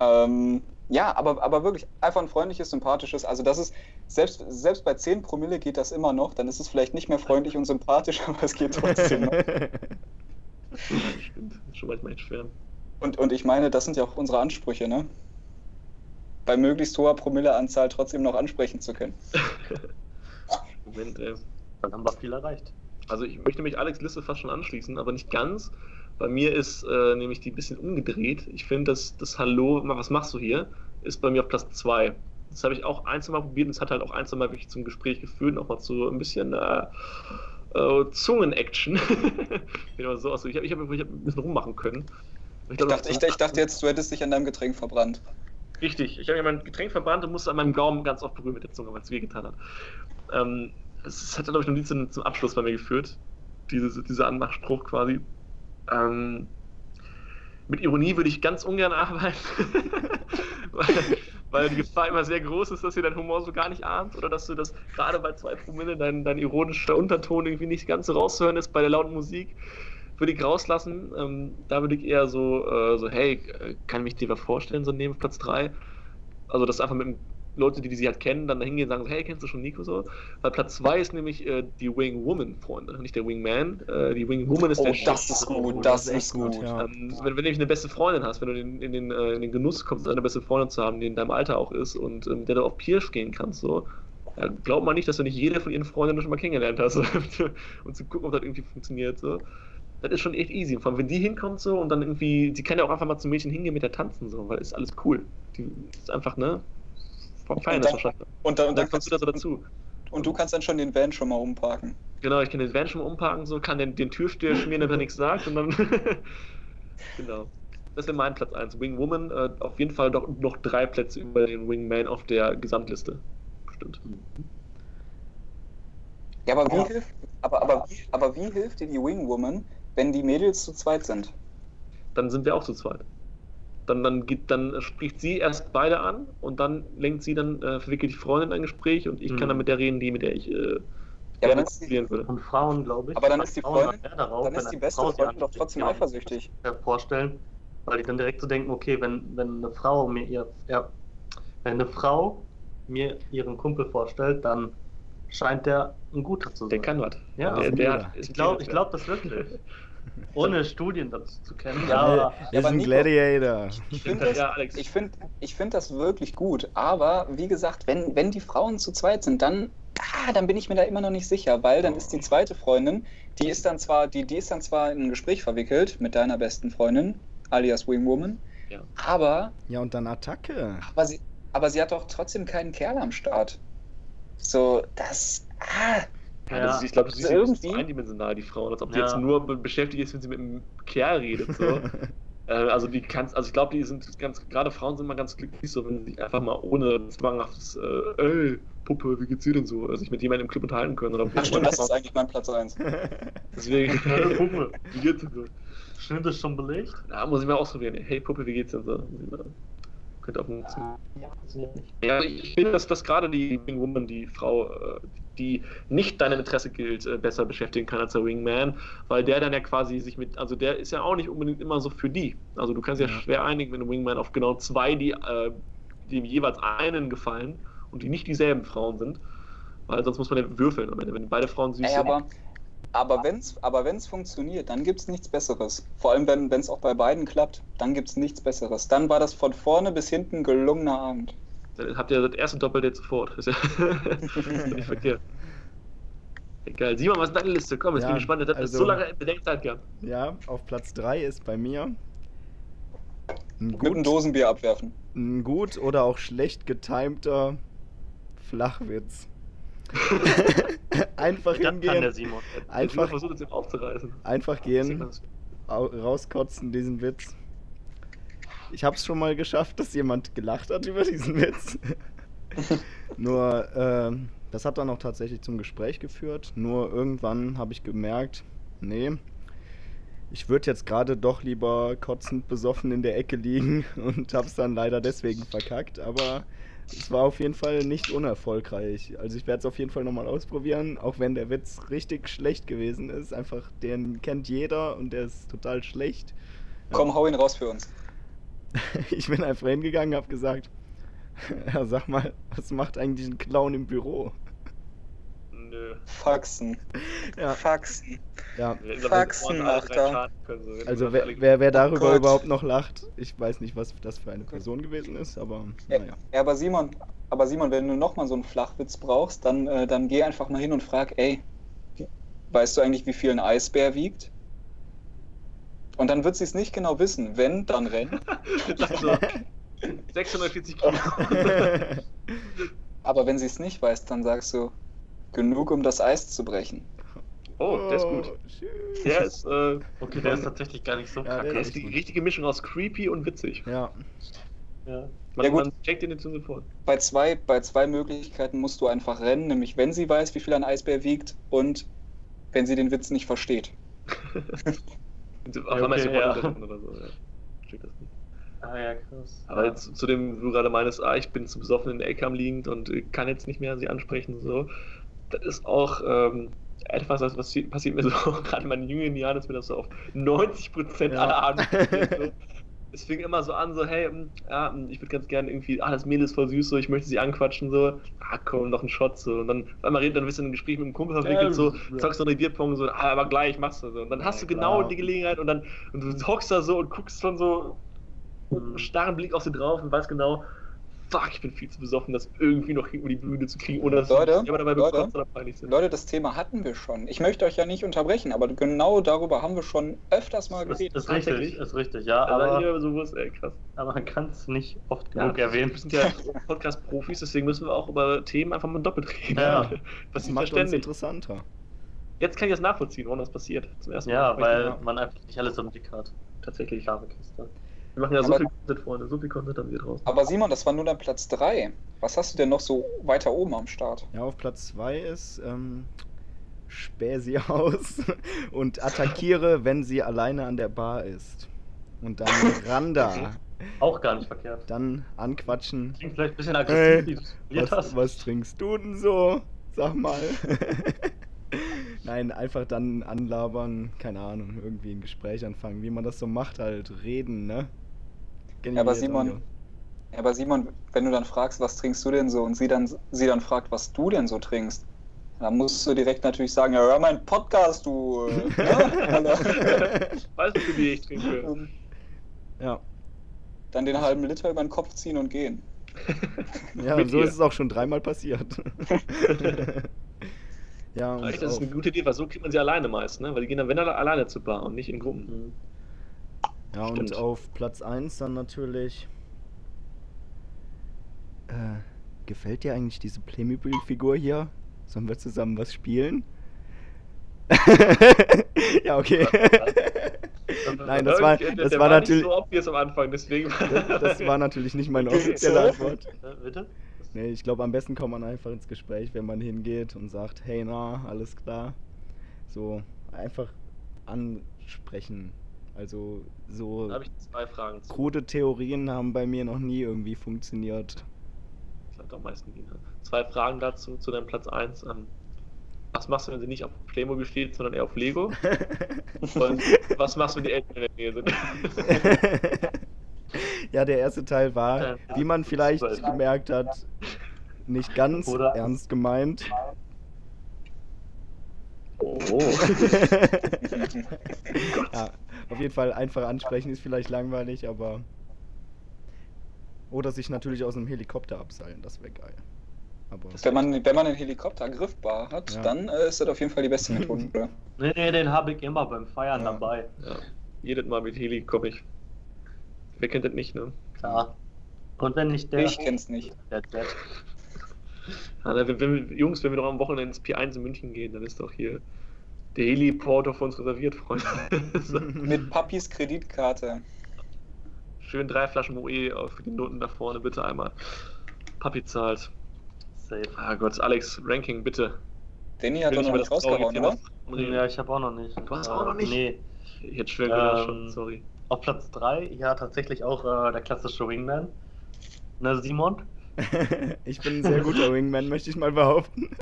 ähm, ja, aber, aber wirklich einfach ein freundliches, sympathisches. Also das ist, selbst, selbst bei 10 Promille geht das immer noch. Dann ist es vielleicht nicht mehr freundlich und sympathisch, (laughs) aber es geht trotzdem noch. Stimmt, schon manchmal echt schwer. Und, und ich meine, das sind ja auch unsere Ansprüche, ne? Bei möglichst hoher Promilleanzahl trotzdem noch ansprechen zu können. (laughs) Moment, ey. Dann haben wir viel erreicht. Also ich möchte mich Alex Liste fast schon anschließen, aber nicht ganz. Bei mir ist äh, nämlich die ein bisschen umgedreht. Ich finde, dass das Hallo, was machst du hier, ist bei mir auf Platz 2. Das habe ich auch ein, zwei Mal probiert und es hat halt auch ein, zwei Mal wirklich zum Gespräch geführt, auch mal zu ein bisschen äh, äh, Zungen-Action. (laughs) so ich habe ich hab, ich hab ein bisschen rummachen können. Ich, glaub, ich, dachte, ich, ich, dachte jetzt, du hättest dich an deinem Getränk verbrannt. Richtig, ich habe mir mein Getränk verbrannt und musste an meinem Gaumen ganz oft berühren mit der Zunge, weil es wehgetan hat. Ähm, es hat, glaube ich, noch nie zum, zum Abschluss bei mir geführt, diese, dieser Anmachspruch quasi. Ähm, mit Ironie würde ich ganz ungern arbeiten, (laughs) weil, weil, die Gefahr immer sehr groß ist, dass ihr deinen Humor so gar nicht ahnt oder dass du das gerade bei zwei Promille dein, dein ironischer Unterton irgendwie nicht ganz so rauszuhören ist bei der lauten Musik. Würde ich rauslassen. Ähm, da würde ich eher so, äh, so, hey, kann ich mich dir was vorstellen, so neben Platz 3? Also das einfach mit einem Leute, die, die sie halt kennen, dann hingehen und sagen, hey, kennst du schon Nico so? Weil Platz 2 ist nämlich äh, die Wing Woman, Freunde, nicht der Wingman. Äh, die Wing Woman ist oh, der das ist gut, das, ist echt gut. Ja. Ähm, wenn, wenn du nämlich eine beste Freundin hast, wenn du in, in, den, äh, in den Genuss kommst, eine beste Freundin zu haben, die in deinem Alter auch ist und ähm, der du auf Pirsch gehen kannst, so, ja, glaub mal nicht, dass du nicht jede von ihren Freundinnen schon mal kennengelernt hast, und (laughs) zu gucken, ob das irgendwie funktioniert, so. Das ist schon echt easy. Vor allem, wenn die hinkommt so und dann irgendwie, sie kann ja auch einfach mal zum Mädchen hingehen mit der tanzen, so, weil ist alles cool. Die ist einfach, ne, Feiern das wahrscheinlich. Und dann, und dann kommst du da so dazu. Und du kannst dann schon den Van schon mal umparken. Genau, ich kann den Van schon mal umparken, so kann den, den Türsteher schmieren, damit er nichts sagt und dann. (laughs) genau. Das wäre mein Platz 1. Wing Woman, äh, auf jeden Fall doch noch drei Plätze über den Wingman auf der Gesamtliste. Bestimmt. Ja, aber wie, hilft, aber, aber, aber wie hilft dir die Wing Woman, wenn die Mädels zu zweit sind? Dann sind wir auch zu zweit. Dann, dann, geht, dann spricht sie erst beide an und dann lenkt sie dann, äh, verwickelt die Freundin ein Gespräch und ich mhm. kann dann mit der reden, die mit der ich äh, ja, gerne die, würde. Und Frauen, glaube ich. Aber dann ist die Freundin, darauf, dann ist die beste Frau Freundin doch trotzdem eifersüchtig. Vorstellen, weil die dann direkt so denken, okay, wenn, wenn eine Frau mir ihr, ja, wenn eine Frau mir ihren Kumpel vorstellt, dann scheint der ein guter zu sein. Der kann was. Ja, der, der, der ich glaube ich glaub das wirklich. (laughs) Ohne Studien dazu zu kennen. Ja, ja wir sind Gladiator. Ich (laughs) finde das, ja, ich find, ich find das wirklich gut. Aber wie gesagt, wenn, wenn die Frauen zu zweit sind, dann, ah, dann bin ich mir da immer noch nicht sicher, weil dann ist die zweite Freundin, die ist dann zwar, die, die ist dann zwar in ein Gespräch verwickelt mit deiner besten Freundin, alias Wingwoman, ja. aber. Ja, und dann Attacke. Aber sie, aber sie hat doch trotzdem keinen Kerl am Start. So, das. Ah, ja, ja. ich glaube, das ist irgendwie eindimensional, die Frau, als ob die ja. jetzt nur beschäftigt ist, wenn sie mit einem Kerl redet. So. (laughs) äh, also die kannst, also ich glaube, die sind ganz, gerade Frauen sind mal ganz glücklich, so wenn sie einfach mal ohne zwanghaftes, äh, ey, Puppe, wie geht's dir denn so, also sich mit jemandem im Club unterhalten können. Oder Ach stimmt, das ist eigentlich mein Platz 1. (laughs) Deswegen, hey, Puppe, wie geht's denn so? Schnitt ist schon belegt? Ja, muss ich mal ausprobieren. Hey Puppe, wie geht's denn so? Könnte auch funktionieren. Ja, ich finde, dass, dass gerade die Wing Woman, die Frau, äh, die nicht deinem Interesse gilt, äh, besser beschäftigen kann als der Wingman, weil der dann ja quasi sich mit, also der ist ja auch nicht unbedingt immer so für die. Also du kannst ja, ja. schwer einigen mit einem Wingman auf genau zwei, die äh, dem jeweils einen gefallen und die nicht dieselben Frauen sind, weil sonst muss man ja würfeln. Und wenn beide Frauen süß Ey, sind. Aber, wenn es aber wenn's funktioniert, dann gibt es nichts Besseres. Vor allem, wenn es auch bei beiden klappt, dann gibt es nichts Besseres. Dann war das von vorne bis hinten gelungener Abend. Dann habt ihr das erste Doppeldate sofort. Das ist ja nicht (laughs) verkehrt. Geil. Simon, was ist deine Liste? Komm, jetzt ja, bin ich gespannt. Das also, so lange Bedenkzeit gehabt. Ja, auf Platz 3 ist bei mir. Ein gut, Mit einem Dosenbier abwerfen. Ein gut oder auch schlecht getimter Flachwitz. (laughs) einfach das hingehen. Kann der Simon. Einfach, versucht, es aufzureißen. einfach gehen, rauskotzen diesen Witz. Ich hab's schon mal geschafft, dass jemand gelacht hat über diesen Witz. (laughs) Nur, äh, das hat dann auch tatsächlich zum Gespräch geführt. Nur irgendwann habe ich gemerkt, nee, ich würde jetzt gerade doch lieber kotzend besoffen in der Ecke liegen (laughs) und hab's dann leider deswegen verkackt. Aber es war auf jeden Fall nicht unerfolgreich. Also ich werde es auf jeden Fall nochmal ausprobieren, auch wenn der Witz richtig schlecht gewesen ist. Einfach, den kennt jeder und der ist total schlecht. Komm, hau ihn raus für uns. (laughs) ich bin einfach hingegangen, habe gesagt, (laughs) ja, sag mal, was macht eigentlich ein Clown im Büro? Nö. Faxen. Ja. Faxen. Ja. Faxen macht er. Also wer, wer, wer darüber oh überhaupt noch lacht, ich weiß nicht, was das für eine Person gewesen ist, aber naja. Ja, aber Simon, aber Simon, wenn du nochmal so einen Flachwitz brauchst, dann, äh, dann geh einfach mal hin und frag, ey, weißt du eigentlich, wie viel ein Eisbär wiegt? Und dann wird sie es nicht genau wissen. Wenn, dann rennen. (laughs) also, 640 Kilo. (laughs) aber wenn sie es nicht weiß, dann sagst du, genug, um das Eis zu brechen. Oh, der ist gut. Oh, der ist, äh, okay, der ist tatsächlich gar nicht so ja, kacke. Der ist die gut. richtige Mischung aus creepy und witzig. Ja. Ja. Man, ja, gut. man checkt den sofort. Bei zwei, bei zwei Möglichkeiten musst du einfach rennen, nämlich wenn sie weiß, wie viel ein Eisbär wiegt und wenn sie den Witz nicht versteht. (laughs) (laughs) Auf einmal ist ja. oder so, ja. Check das nicht. Ah ja, krass. Aber jetzt zu dem, du gerade meinst, ah, ich bin zu besoffen in der Ecke am liegend und kann jetzt nicht mehr sie ansprechen, so. Das ist auch ähm, etwas, was passiert mir (laughs) so, gerade in meinen jüngeren Jahren, ist mir das so auf 90% ja. aller Abende (laughs) passiert. So. Es fing immer so an, so, hey, hm, ja, hm, ich würde ganz gerne irgendwie, ah, das Mädel ist voll süß, so, ich möchte sie anquatschen, so, ah, komm, noch ein Shot, so. Und dann, weil man redet dann ein bisschen ein Gespräch mit dem Kumpel verwickelt, so, zockst du eine Bierpong, so, ah, aber gleich machst du so. Und dann hast du genau die Gelegenheit und dann, und du hockst da so und guckst schon so mit einem starren Blick auf sie drauf und weißt genau, fuck, ich bin viel zu besoffen, das irgendwie noch über die Bühne zu kriegen, ohne dass Leute, ich dabei Leute, oder peinlich sind. Leute, das Thema hatten wir schon. Ich möchte euch ja nicht unterbrechen, aber genau darüber haben wir schon öfters mal geredet. Das ist richtig, ist richtig, ja. Aber, aber, sowas, ey, krass. aber man kann es nicht oft genug ja, erwähnen. Wir sind ja (laughs) Podcast-Profis, deswegen müssen wir auch über Themen einfach mal doppelt reden. Ja. (laughs) Was das macht uns interessanter. Jetzt kann ich das nachvollziehen, warum das passiert. Zum ersten Mal. Ja, weil man einfach nicht alles im Blick hat. Tatsächlich. Kiste. Wir machen ja aber, so viel Content, Freunde, so viel Content haben wir draußen. Aber Simon, das war nur dein Platz 3. Was hast du denn noch so weiter oben am Start? Ja, auf Platz 2 ist ähm, späh sie (laughs) aus und attackiere, wenn sie alleine an der Bar ist. Und dann (laughs) Randa. Auch gar nicht verkehrt. Dann anquatschen. Klingt vielleicht ein bisschen aggressiv, hey, was, was trinkst du denn so? Sag mal. (laughs) Nein, einfach dann anlabern, keine Ahnung, irgendwie ein Gespräch anfangen, wie man das so macht, halt reden, ne? Ja, aber Simon, ja, aber Simon, wenn du dann fragst, was trinkst du denn so und sie dann, sie dann fragt, was du denn so trinkst, dann musst du direkt natürlich sagen, ja, hör mein Podcast, du. Äh, (laughs) ja? weißt du, wie ich trinke? (laughs) Ähm, ja. Dann den halben Liter über den Kopf ziehen und gehen. (laughs) ja, und so ihr. ist es auch schon dreimal passiert. ja, und das ist eine gute Idee, weil so kriegt man sie alleine meist, ne? Weil die gehen dann, wenn alle alleine zur Bar und nicht in Gruppen. Mhm. Ja, Stimmt. und auf Platz 1 dann natürlich. Äh, gefällt dir eigentlich diese Playmobil-Figur hier? Sollen wir zusammen was spielen? (laughs) ja, okay. (laughs) Nein, das war, das war, war natürlich. so obvious am Anfang, deswegen. das, das war natürlich nicht meine (laughs) offizielle Antwort. Bitte? Nee, ich glaube, am besten kommt man einfach ins Gespräch, wenn man hingeht und sagt: Hey, na, alles klar. So, einfach ansprechen Also so Da habe ich zwei Fragen zu. krude Theorien haben bei mir noch nie irgendwie funktioniert. Das hat am meisten gehen. Zwei Fragen dazu, zu deinem Platz 1. Ähm, was machst du, wenn sie nicht auf Playmobil steht, sondern eher auf Lego? (laughs) Und was machst du, wenn die Eltern in der Nähe sind? (laughs) ja, der erste Teil war, Ja, wie man vielleicht gemerkt hat, nicht ganz Oder- ernst gemeint. Oh. (laughs) ja, auf jeden Fall einfach ansprechen ist vielleicht langweilig, aber. Oder sich natürlich aus einem Helikopter abseilen, das wäre geil. Aber Wenn man, wenn man den Helikopter griffbar hat, Ja. dann äh, ist das auf jeden Fall die beste Methode. oder? (laughs) Nee, nee, den habe ich immer beim Feiern Ja. dabei. Ja, jedes Mal mit Heli komme ich. Wer kennt das nicht, ne? Klar. Und wenn nicht der. Ich kenn's nicht. Der Jet. (laughs) Ja, wenn, wenn, Jungs, wenn wir doch am Wochenende ins P1 in München gehen, dann ist doch hier der Heliport auf uns reserviert, Freunde. (laughs) Mit Papis Kreditkarte. Schön drei Flaschen Moe auf die Noten da vorne, bitte einmal. Papi zahlt. Safe. Ah Gott, Alex, Ranking, bitte. Danny hat doch noch über nicht das traurige rausgehauen, oder? Ja, ich habe auch noch nicht. Du hast Äh, auch noch nicht? Nee. Ich hätte schwören können, Ähm, schon, sorry. Auf Platz 3, ja, tatsächlich auch äh, der klassische Wingman. Ne, Simon? (laughs) ich bin ein sehr guter Wingman, möchte ich mal behaupten. (laughs)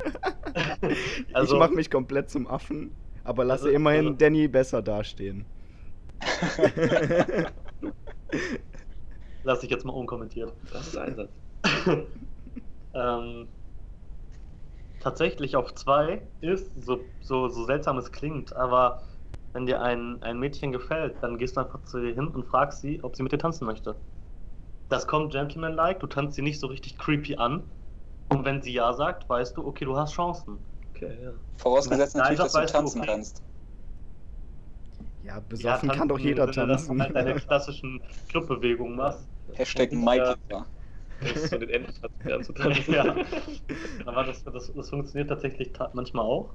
Also- ich mache mich komplett zum Affen, aber lasse Also- immerhin also- Danny besser dastehen. (laughs) Lass ich jetzt mal unkommentiert. Das ist Einsatz. ähm, tatsächlich auf 2 ist, so, so, so seltsam es klingt, aber wenn dir ein, ein Mädchen gefällt, dann gehst du einfach zu ihr hin und fragst sie, ob sie mit dir tanzen möchte. Das kommt gentleman-like, du tanzt sie nicht so richtig creepy an. Und wenn sie ja sagt, weißt du, okay, du hast Chancen. Okay, ja. Vorausgesetzt natürlich, das dass du weißt du, tanzen okay. kannst. Ja, besoffen kann doch tanzen jeder Sinne, dass du tanzen. halt deine (laughs) klassischen Clubbewegungen machst. Hashtag Mike. Das ist so den tanzen. (laughs) ja. Aber das, das, das funktioniert tatsächlich ta manchmal auch.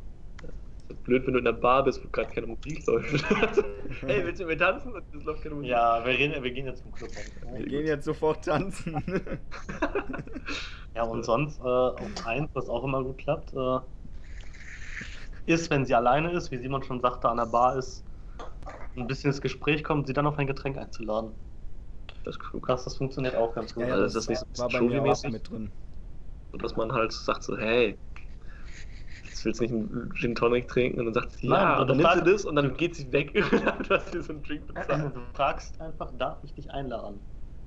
Das ist blöd, wenn du in der Bar bist, wo gerade keine Musik läuft. (laughs) hey, willst du mit mir tanzen? Und es läuft keine Musik. Ja, wir, reden, wir gehen jetzt zum Club. Wir gehen jetzt sofort tanzen. (laughs) Ja, und sonst äh, auf eins, was auch immer gut klappt, äh, ist, wenn sie alleine ist, wie Simon schon sagte, an der Bar ist, ein bisschen ins Gespräch kommt, sie dann auf ein Getränk einzuladen. Das ist klug. Das, das funktioniert auch ganz gut. Ja, ja, Also das, ist das nicht so war bei mir auch Showy-mäßig? mit drin. Und dass man halt sagt so, hey, willst du nicht einen Gin Tonic trinken? Und dann sagt sie, Nein, ja, du und dann sie fragst- das und dann geht sie weg. du hast dir so einen Drink bezahlt. Du fragst einfach, darf ich dich einladen?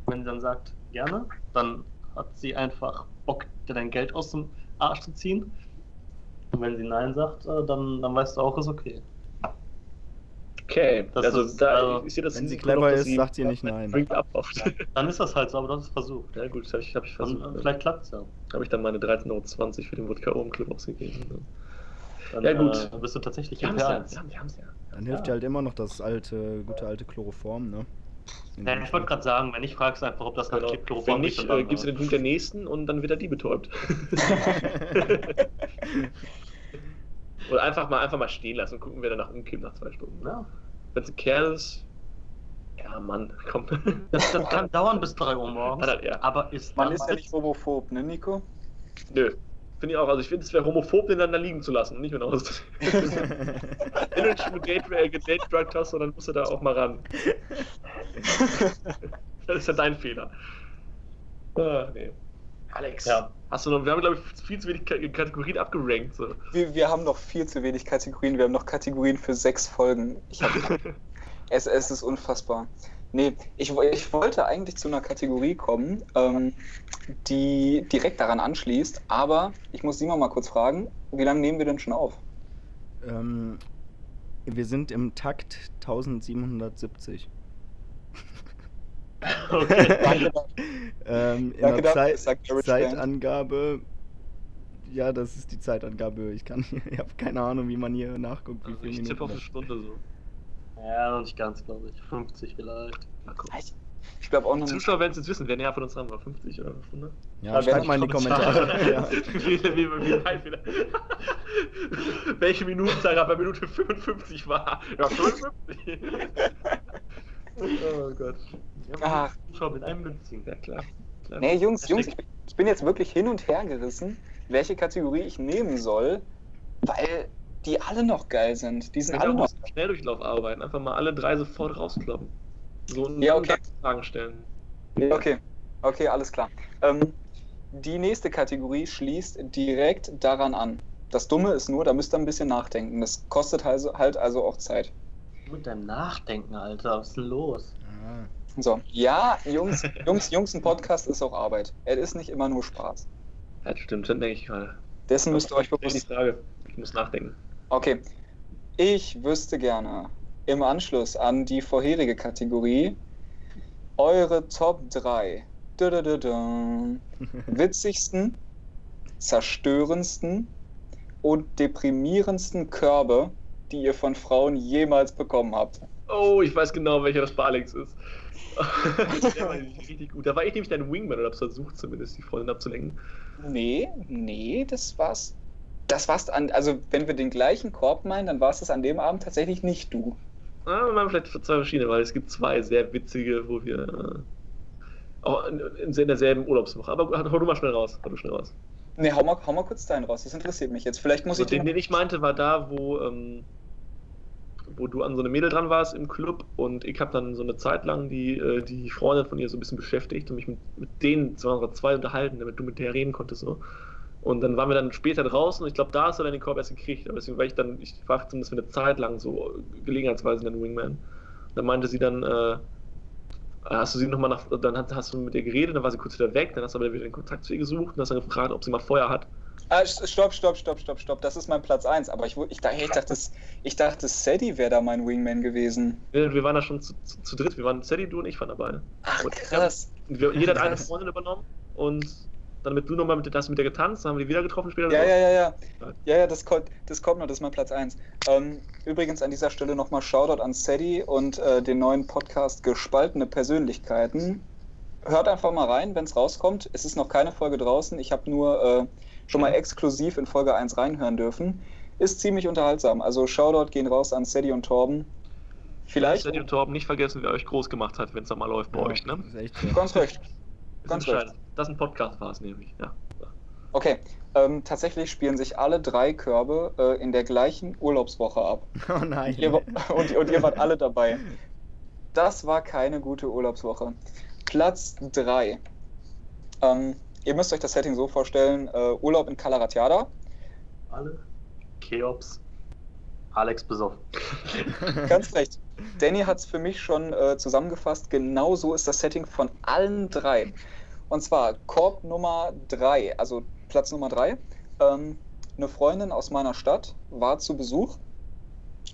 Wenn sie dann sagt, gerne, dann hat sie einfach Bock, dir dein Geld aus dem Arsch zu ziehen. Und wenn sie Nein sagt, äh, dann, dann weißt du auch, ist okay. Okay, Das also ist, da äh, ich sehe das Wenn sie clever dass ist, sagt sie nicht nein. Drink abkauft. Dann ist das halt so, aber du hast es versucht. ja gut, das habe ich, hab ich Dann, versucht. äh, vielleicht klappt es ja. habe ich dann meine 13,20 Euro für den Wodka Ohm Club ausgegeben. Dann, Ja, gut. Äh, bist du tatsächlich Wir im haben es P1. ja. Wir ja. Dann hilft ja halt immer noch das alte, gute alte Chloroform, ne? Ja, ich wollte gerade sagen, wenn ich fragst einfach, ob das nach Genau. Chloroform Wenn nicht, dann, äh, gibst du den Drink der nächsten und dann wird er die betäubt. (laughs) (laughs) (laughs) Oder einfach mal, einfach mal stehen lassen und gucken, wer danach umkippt nach zwei Stunden. Ja. Wenn es ein Kerl ist, ja Mann, (laughs) komm. Das, das kann dauern bis 3 Uhr morgens. Ja. Aber ist Man ist ja nicht homophob, ne, Nico? Nö. Finde ich auch. Also ich finde, es wäre homophob, den dann da liegen zu lassen und nicht mehr aus. (laughs) Wenn du schon gedate-drugged hast, dann musst du da auch mal ran. (laughs) das ist ja dein Fehler. Ah, nee. Alex, Ja. hast du noch, wir haben glaube ich viel zu wenig Kategorien abgerankt. So. Wir, wir haben noch viel zu wenig Kategorien. Wir haben noch Kategorien für sechs Folgen. Ich hab, (laughs) es, es ist unfassbar. Nee, ich, ich wollte eigentlich zu einer Kategorie kommen, ähm, die direkt daran anschließt, aber ich muss Simon mal kurz fragen, wie lange nehmen wir denn schon auf? ähm, wir sind im Takt 1770. (laughs) Okay. (laughs) Danke, ähm, in Danke der Zeit. Zeitangabe. Ja, das ist die Zeitangabe. Ich kann, (laughs) ich habe keine Ahnung, wie man hier nachguckt, wie Also ich tippe auf eine. Stunde so. Ja, noch nicht ganz, glaube ich. 50 vielleicht. Mal gucken. Ich, ich glaube auch noch. Zuschauer werden es jetzt wissen, wer näher von uns dran war. 50 oder eine Stunde? Ja, Ja, schreibt mal in die Kommentare. ja. wie, wie, wie, weit wieder. Welche Minutenzahl bei Minute 55 war? Ja, 55. oh Gott. Ach, Schau, mit einem mitziehen. Ja, klar. klar. nee, Jungs, Jungs, ich bin- ich bin jetzt wirklich hin und her gerissen, welche Kategorie ich nehmen soll, weil die alle noch geil sind. Die sind Wir alle noch. Schnelldurchlauf arbeiten. Einfach mal alle drei sofort rauskloppen. So einen Ja, okay. Fragen stellen. Okay, okay, alles klar. Ähm, die nächste Kategorie schließt direkt daran an. Das Dumme ist nur, da müsst ihr ein bisschen nachdenken. Das kostet also, halt also auch Zeit. Mit deinem Nachdenken, Alter, was ist denn los? Ah. So, ja, Jungs, (laughs) Jungs, Jungs, ein Podcast ist auch Arbeit. Er ist nicht immer nur Spaß. Ja, stimmt, dann denke ich gerade. Dessen müsst ihr euch Die bewusst Frage. Ich muss nachdenken. Okay. Ich wüsste gerne im Anschluss an die vorherige Kategorie eure Top 3 dudududum, (laughs) witzigsten, zerstörendsten und deprimierendsten Körbe, die ihr von Frauen jemals bekommen habt. Oh, ich weiß genau, welcher das bei Alex ist. (laughs) Der war nämlich richtig gut. Da war ich nämlich dein Wingman oder hab's versucht, zumindest die Freundin abzulenken. Nee, nee, das war's. Das war's an, also wenn wir den gleichen Korb meinen, dann war es das an dem Abend tatsächlich nicht du. Ah, wir machen vielleicht zwei verschiedene, weil es gibt zwei sehr witzige, wo wir äh, auch in, in, derselben Urlaubswoche. Aber hau du mal schnell raus. Hau du schnell raus. Nee, hau mal, hau mal kurz deinen raus, das interessiert mich jetzt. Vielleicht muss Also ich den, den. den ich meinte, war da, wo, ähm, wo du an so eine Mädel dran warst im Club und ich habe dann so eine Zeit lang die, äh, die Freundin von ihr so ein bisschen beschäftigt und mich mit, mit denen zwei, zwei unterhalten, damit du mit der reden konntest. So. Und dann waren wir dann später draußen und ich glaube, da hast du dann den Korb erst gekriegt. Aber deswegen war ich dann, ich war zumindest für eine Zeit lang so gelegenheitsweise in den Wingman. Da meinte sie dann, äh, hast du sie nochmal nach, dann hast, hast du mit ihr geredet, dann war sie kurz wieder weg, dann hast du aber wieder den Kontakt zu ihr gesucht und hast dann gefragt, ob sie mal Feuer hat. Ah, stopp, stopp, stopp, stopp, stopp. Das ist mein Platz 1. Aber ich, ich, dachte- ich dachte, ich dachte, Sadie wäre da mein Wingman gewesen. Wir, wir waren da schon zu, zu, zu dritt, wir waren Sadie, du und ich waren dabei. Ach, krass. Und wir, jeder hat eine. Freundin übernommen und dann mit du nochmal mit, hast mit der getanzt, dann haben wir die wieder getroffen später. Ja, ja, ja, ja. Ja, ja, das kommt, das kommt noch, das ist mein Platz 1. Ähm, übrigens an dieser Stelle nochmal Shoutout an Sadie und äh, den neuen Podcast Gespaltene Persönlichkeiten. Hört einfach mal rein, wenn es rauskommt. Es ist noch keine Folge draußen. Ich habe nur äh, schon mal exklusiv in Folge 1 reinhören dürfen. Ist ziemlich unterhaltsam. Also Shoutout gehen raus an Sadie und Torben. Vielleicht. Sadie und Torben nicht vergessen, wer euch groß gemacht hat, wenn es da mal läuft bei euch, ne? Das ist echt so. Ganz recht. Ganz entscheidend. Das ist ein Podcast war es nämlich, ja. Okay, ähm, tatsächlich spielen sich alle drei Körbe äh, in der gleichen Urlaubswoche ab. (laughs) Oh nein. Ihr, (laughs) und, und ihr wart alle dabei. Das war keine gute Urlaubswoche. Platz 3. Ähm, ihr müsst euch das Setting so vorstellen: äh, Urlaub in Calaratiada. Alle? Cheops. Alex besoffen. (laughs) Ganz recht. Danny hat es für mich schon äh, zusammengefasst. Genau so ist das Setting von allen drei. Und zwar Korb Nummer 3, also Platz Nummer 3. Ähm, eine Freundin aus meiner Stadt war zu Besuch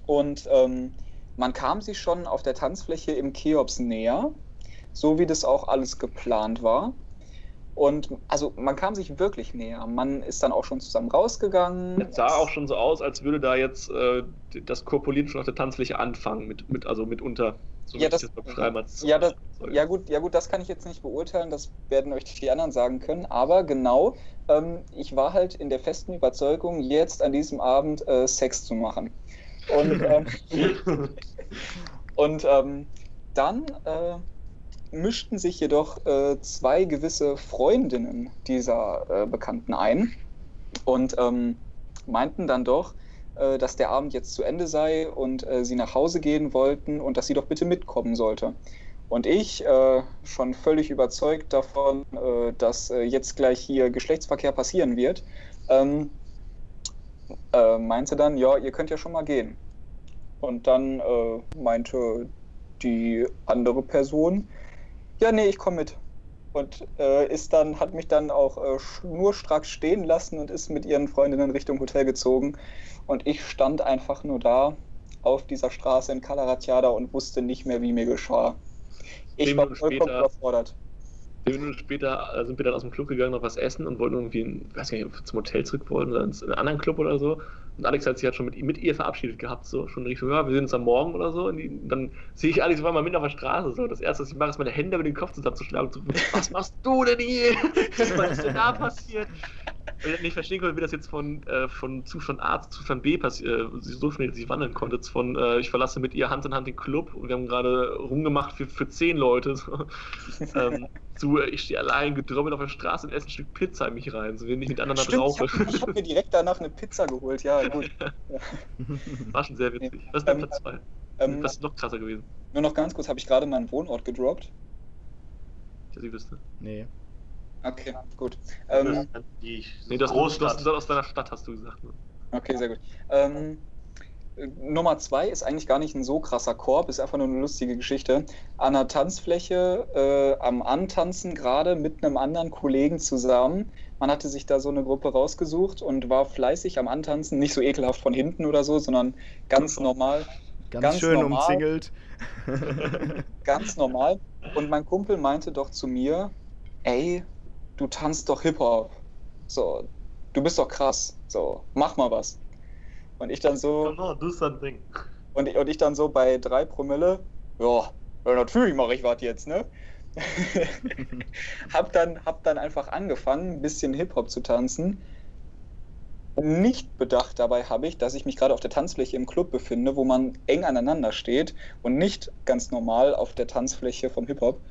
und ähm, man kam sie schon auf der Tanzfläche im Cheops näher, so wie das auch alles geplant war. Und also man kam sich wirklich näher. Man ist dann auch schon zusammen rausgegangen. Es sah auch schon so aus, als würde da jetzt äh, das Korpulieren schon auf der Tanzfläche anfangen, mit, mit, also mitunter. So Ja, das- als ja, das-. Ja gut, ja gut, das kann ich jetzt nicht beurteilen, das werden euch die anderen sagen können. Aber genau, ähm, ich war halt in der festen Überzeugung, jetzt an diesem Abend äh, Sex zu machen. Und, ähm, (laughs) (laughs) und ähm, dann äh, mischten sich jedoch äh, zwei gewisse Freundinnen dieser äh, Bekannten ein und ähm, meinten dann doch, äh, dass der Abend jetzt zu Ende sei und äh, sie nach Hause gehen wollten und dass sie doch bitte mitkommen sollte. Und ich, äh, schon völlig überzeugt davon, äh, dass jetzt gleich hier Geschlechtsverkehr passieren wird, ähm, äh, meinte dann, ja, ihr könnt ja schon mal gehen. Und dann meinte die andere Person, ja, nee, ich komme mit. Und äh, ist dann, hat mich dann auch äh, schnurstracks stehen lassen und ist mit ihren Freundinnen Richtung Hotel gezogen. Und ich stand einfach nur da auf dieser Straße in Calaratiada und wusste nicht mehr, wie mir geschah. Ich Zehn war Minuten vollkommen später- überfordert. Zehn Minuten später äh, sind wir dann aus dem Club gegangen, noch was essen und wollten irgendwie, in, weiß nicht, zum Hotel zurück wollten oder in einen anderen Club oder so. Und Alex hat sich halt schon mit, mit ihr verabschiedet gehabt, so schon Richtung, ja, wir sehen uns am Morgen oder so. Und, die, und dann sehe ich Alex auf einmal mit auf der Straße. So. Das erste, was ich mache, ist meine Hände über den Kopf zusammenzuschlagen und zu was machst du denn hier? (laughs) Was ist denn da passiert? nicht verstehen konnte, wie das jetzt von, äh, von Zustand A zu Zustand B passiert, äh, so schnell sich wandeln konnte. Von äh, ich verlasse mit ihr Hand in Hand den Club und wir haben gerade rumgemacht für, für zehn Leute. So. (laughs) ähm, zu ich stehe allein gedrommelt auf der Straße und esse ein Stück Pizza in mich rein, so wenn ich mit anderen Stimmt, rauche. Ich habe hab mir direkt danach eine Pizza geholt, ja, gut. (laughs) War schon sehr witzig. Das ist der Ähm, Platz 2. Ähm, das ist noch krasser gewesen. nur noch ganz kurz, habe ich gerade meinen Wohnort gedroppt? Ich weiß, ich wüsste. Nee. Okay, gut. Ähm, Nee, du hast, du Großstadt. hast aus deiner Stadt, hast du gesagt. Ne? Okay, sehr gut. Ähm, äh, Nummer zwei ist eigentlich gar nicht ein so krasser Korb, ist einfach nur eine lustige Geschichte. An der Tanzfläche äh, am Antanzen gerade mit einem anderen Kollegen zusammen. Man hatte sich da so eine Gruppe rausgesucht und war fleißig am Antanzen, nicht so ekelhaft von hinten oder so, sondern ganz normal, Ganz, Ganz schön normal. umzingelt. (laughs) (laughs) ganz normal. Und mein Kumpel meinte doch zu mir, ey, du tanzt doch Hip-Hop. So, du bist doch krass. So, mach mal was. Und ich dann so, on, do something. Und, und ich dann so bei drei Promille, ja, ja natürlich mache ich was jetzt, ne? (laughs) hab, dann, hab dann einfach angefangen, ein bisschen Hip-Hop zu tanzen. Nicht bedacht dabei habe ich, dass ich mich gerade auf der Tanzfläche im Club befinde, wo man eng aneinander steht und nicht ganz normal auf der Tanzfläche vom Hip-Hop.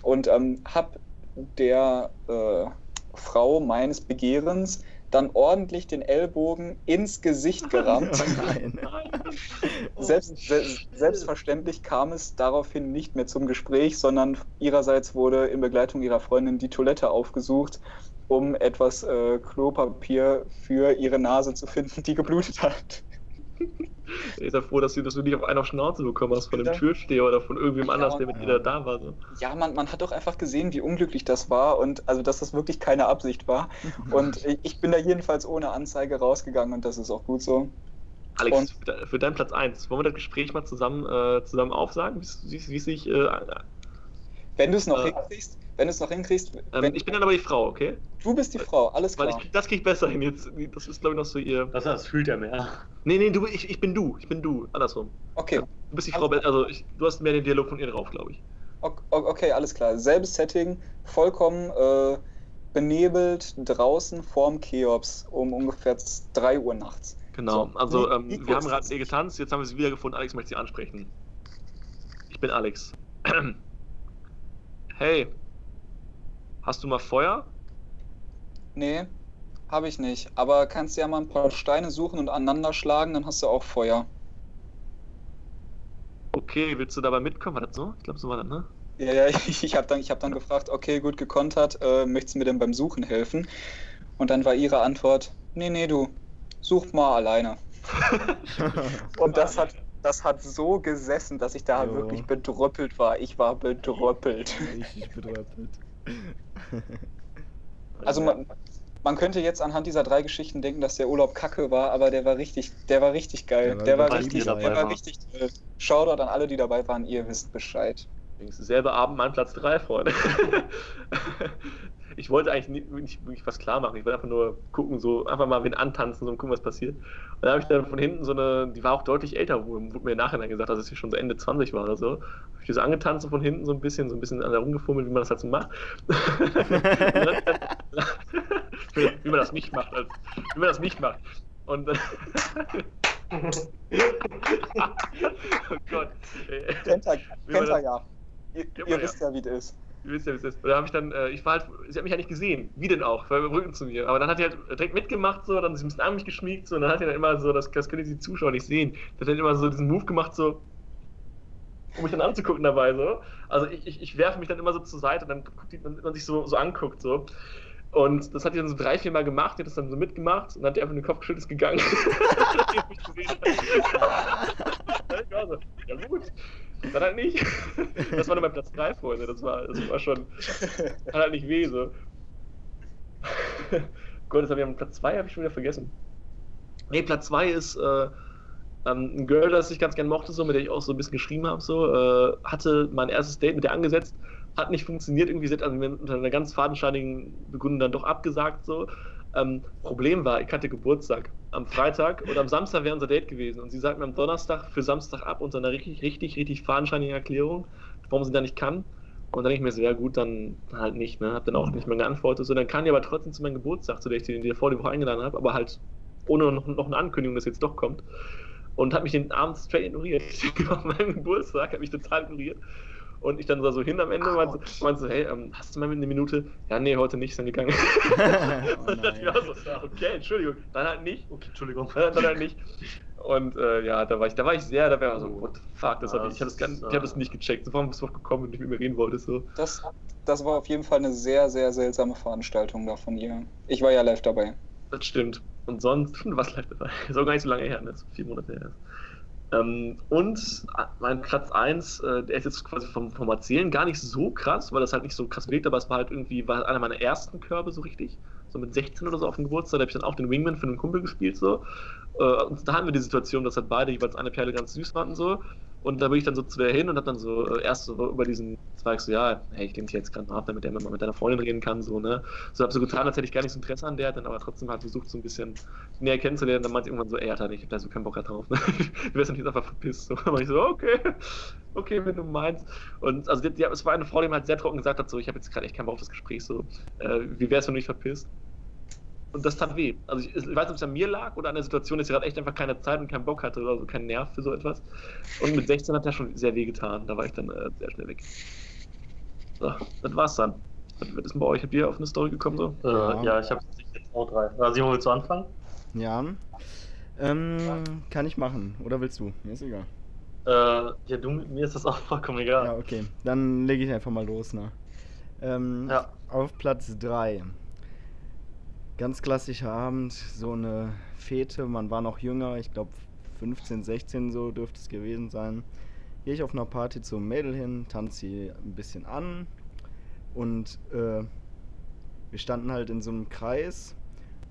Und ähm, hab der äh, Frau meines Begehrens dann ordentlich den Ellbogen ins Gesicht (laughs) gerammt. Oh nein. (laughs) Selbst, se selbstverständlich kam es daraufhin nicht mehr zum Gespräch, sondern ihrerseits wurde in Begleitung ihrer Freundin die Toilette aufgesucht, um etwas äh, Klopapier für ihre Nase zu finden, die geblutet hat. (laughs) Ich bin ja froh, dass du, dass du nicht auf einer Schnauze bekommen hast von dem. Türsteher oder von irgendwem Ja, anders, der mit ja. dir da- war. So. Ja, man, man hat doch einfach gesehen, wie unglücklich das war und also, dass das wirklich keine Absicht war. (laughs) Und ich- bin da jedenfalls ohne Anzeige rausgegangen und das ist auch gut so. Alex, Und- für de- für deinen Platz 1, wollen wir das Gespräch mal zusammen, äh, zusammen aufsagen, wie es sich. Äh, Wenn du es noch Äh. hinkriegst, wenn du es noch hinkriegst, ähm, ich bin dann aber die Frau, okay? du bist die Frau, alles Weil klar. ich, das krieg ich besser hin jetzt. Das ist, glaube ich, noch so ihr. Das, das fühlt er mehr. Nee, nee, du, ich, ich bin du. Ich bin du. Andersrum. Okay, Du bist die Frau, also ich, du hast mehr den Dialog von ihr drauf, glaube ich. Ok- Okay, alles klar. Selbes Setting, vollkommen äh, benebelt draußen vorm Cheops um ungefähr 3 Uhr nachts. Genau. So, Also, ähm, wie wir haben gerade eh getanzt, jetzt haben wir sie wiedergefunden. Alex möchte sie ansprechen. Ich bin Alex. (clears throat) Hey, hast du mal Feuer? Nee, habe ich nicht. Aber kannst ja mal ein paar Steine suchen und aneinander schlagen, dann hast du auch Feuer. Okay, willst du dabei mitkommen? War das so? Ich glaube, so war das, ne? Ja, ja, (laughs) ich, ich habe dann, ich hab dann gefragt, okay, gut gekontert, äh, möchtest du mir denn beim Suchen helfen? Und dann war ihre Antwort, nee, nee, du, such mal alleine. (laughs) Und das hat, das hat so gesessen, dass ich da Jo. wirklich bedröppelt war. Ich war bedröppelt. Richtig bedröppelt. (laughs) Also man, man könnte jetzt anhand dieser drei Geschichten denken, dass der Urlaub kacke war, aber der war richtig, der war richtig geil. Der war Der war richtig, geil. der war richtig toll. Shoutout an alle, die dabei waren, ihr wisst Bescheid. Übrigens, selber Abend mein Platz 3, Freunde. (laughs) ich wollte eigentlich nicht, nicht wirklich was klar machen. Ich wollte einfach nur gucken, so einfach mal wen antanzen so, und gucken, was passiert. Und dann habe ich dann von hinten so eine, die war auch deutlich älter, wurde mir im Nachhinein gesagt, dass sie schon so Ende 20 war oder so. Habe ich die so angetanzt so von hinten so ein bisschen, so ein bisschen an der rumgefummelt, wie man das halt so macht. (laughs) wie man das nicht macht, als, wie man das nicht macht. Und dann. (laughs) oh Gott. Das- ja. Ihr, ihr ja. wisst ja, wie das ist. Ihr wisst ja, wie es ist. Da habe ich dann, äh, ich war halt, sie hat mich ja nicht gesehen. Wie denn auch? Weil Rücken zu mir. Aber dann hat sie halt direkt mitgemacht, so, dann ist sie ein bisschen an mich geschmiegt, so, und dann hat sie dann immer so, das, das können die Zuschauer nicht sehen, die hat dann immer so diesen Move gemacht, so, um mich dann anzugucken dabei, so. Also ich, ich, ich werfe mich dann immer so zur Seite und dann guckt die, man sich so, so anguckt, so. Und das hat die dann so drei, vier Mal gemacht, die hat das dann so mitgemacht und dann hat die einfach den Kopf geschüttelt ist gegangen. (laughs) (laughs) Ja gut, dann halt nicht. Das war nur mein Platz 3, Freunde. Das war, das war schon, (laughs) hat halt nicht weh, so. Gott, das habe ich am Platz 2 habe ich schon wieder vergessen. Nee, Platz 2 ist äh, ähm, ein Girl, das ich ganz gern mochte, so, mit der ich auch so ein bisschen geschrieben habe, so, äh, hatte mein erstes Date mit der angesetzt, hat nicht funktioniert, irgendwie, sie hat also unter einer ganz fadenscheinigen Begründung dann doch abgesagt, so. Ähm, Problem war, ich hatte Geburtstag am Freitag oder am Samstag wäre unser Date gewesen und sie sagt mir am Donnerstag für Samstag ab unter einer richtig, richtig, richtig fadenscheinigen Erklärung, warum sie da nicht kann. Und dann denke ich mir so, ja gut, dann halt nicht, ne? Hab dann auch nicht mehr geantwortet. So, dann kam die aber trotzdem zu meinem Geburtstag, zu der ich die, die vor die Woche eingeladen habe, aber halt ohne noch, noch eine Ankündigung, dass jetzt doch kommt. Und hat mich den Abend straight ignoriert. (laughs) Auf meinem Geburtstag hat mich total ignoriert. Und ich dann so hin am Ende meinte, meinte so, hey, ähm, hast du mal eine Minute? Ja, nee, heute nicht, ist dann gegangen. (laughs) (laughs) oh und dann war so, okay, Entschuldigung, dann halt nicht. Okay, Entschuldigung. Dann, dann halt nicht. Und äh, ja, da war ich, da war ich sehr, da war so, what the fuck, das hab ich, ich habe das, gar- ich hab das nicht gecheckt. So, warum bist du drauf gekommen und nicht mit mir reden wolltest? So. Das, das war auf jeden Fall eine sehr, sehr seltsame Veranstaltung da von ihr. Ich war ja live dabei. Das stimmt. Und sonst, (laughs) warst live dabei. Ist auch gar nicht so lange her, ne? Das ist vier Monate her. Ähm, und äh, mein Platz 1, äh, der ist jetzt quasi vom, vom Erzählen gar nicht so krass, weil das halt nicht so krass wirkt, aber es war halt irgendwie war einer meiner ersten Körbe so richtig. So mit 16 oder so auf dem Geburtstag, da habe ich dann auch den Wingman für einen Kumpel gespielt so. Äh, und da hatten wir die Situation, dass halt beide jeweils eine Perle ganz süß fanden so. Und da bin ich dann so zu der hin und hab dann so äh, erst so über diesen Zweig so, ja, hey, ich lehne dich jetzt gerade mal ab, damit der mal mit deiner Freundin reden kann, so, ne. So hab so getan, als hätte ich gar nicht so Interesse an der, dann aber trotzdem halt versucht, so ein bisschen näher kennenzulernen. Dann meinte irgendwann so, ey, Alter, ich hab da so keinen Bock drauf, ne. Du dann jetzt einfach verpisst. So. (laughs) Dann war ich so, okay, okay, wenn du meinst. Und also die, die, es war eine Frau, die mir halt sehr trocken gesagt hat, so, ich habe jetzt gerade echt keinen Bock auf das Gespräch, so, äh, wie wär's, wenn du dich verpisst? Und das tat weh. Also ich, ich weiß nicht, ob es an mir lag oder an der Situation, dass ich gerade echt einfach keine Zeit und keinen Bock hatte oder so, keinen Nerv für so etwas. Und mit 16 hat er schon sehr weh getan. Da war ich dann äh, sehr schnell weg. So, das war's dann. Was ist denn bei euch? Habt ihr auf eine Story gekommen so? Äh, Ja. ja. ich habe jetzt auch drei. Simon, willst du anfangen? Ja. Ähm, kann ich machen. Oder willst du? Mir ist egal. Äh, ja, du, mir ist das auch vollkommen egal. Ja, okay. Dann lege ich einfach mal los, ne? Ähm, Ja. Auf Platz 3. Ganz klassischer Abend, so eine Fete, man war noch jünger, ich glaube 15, 16 so dürfte es gewesen sein. Gehe ich auf einer Party zum Mädel hin, tanze sie ein bisschen an und äh, wir standen halt in so einem Kreis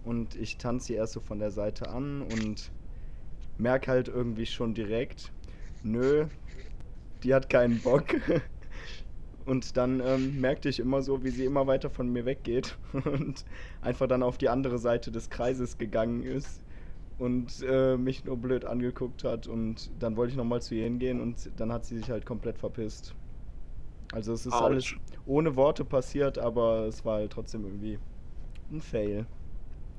und ich tanze sie erst so von der Seite an und merke halt irgendwie schon direkt, nö, die hat keinen Bock. (laughs) Und dann ähm, merkte ich immer so, wie sie immer weiter von mir weggeht (laughs) und einfach dann auf die andere Seite des Kreises gegangen ist und äh, mich nur blöd angeguckt hat. Und dann wollte ich nochmal zu ihr hingehen und dann hat sie sich halt komplett verpisst. Also es ist Autsch. alles ohne Worte passiert, aber es war halt trotzdem irgendwie ein Fail.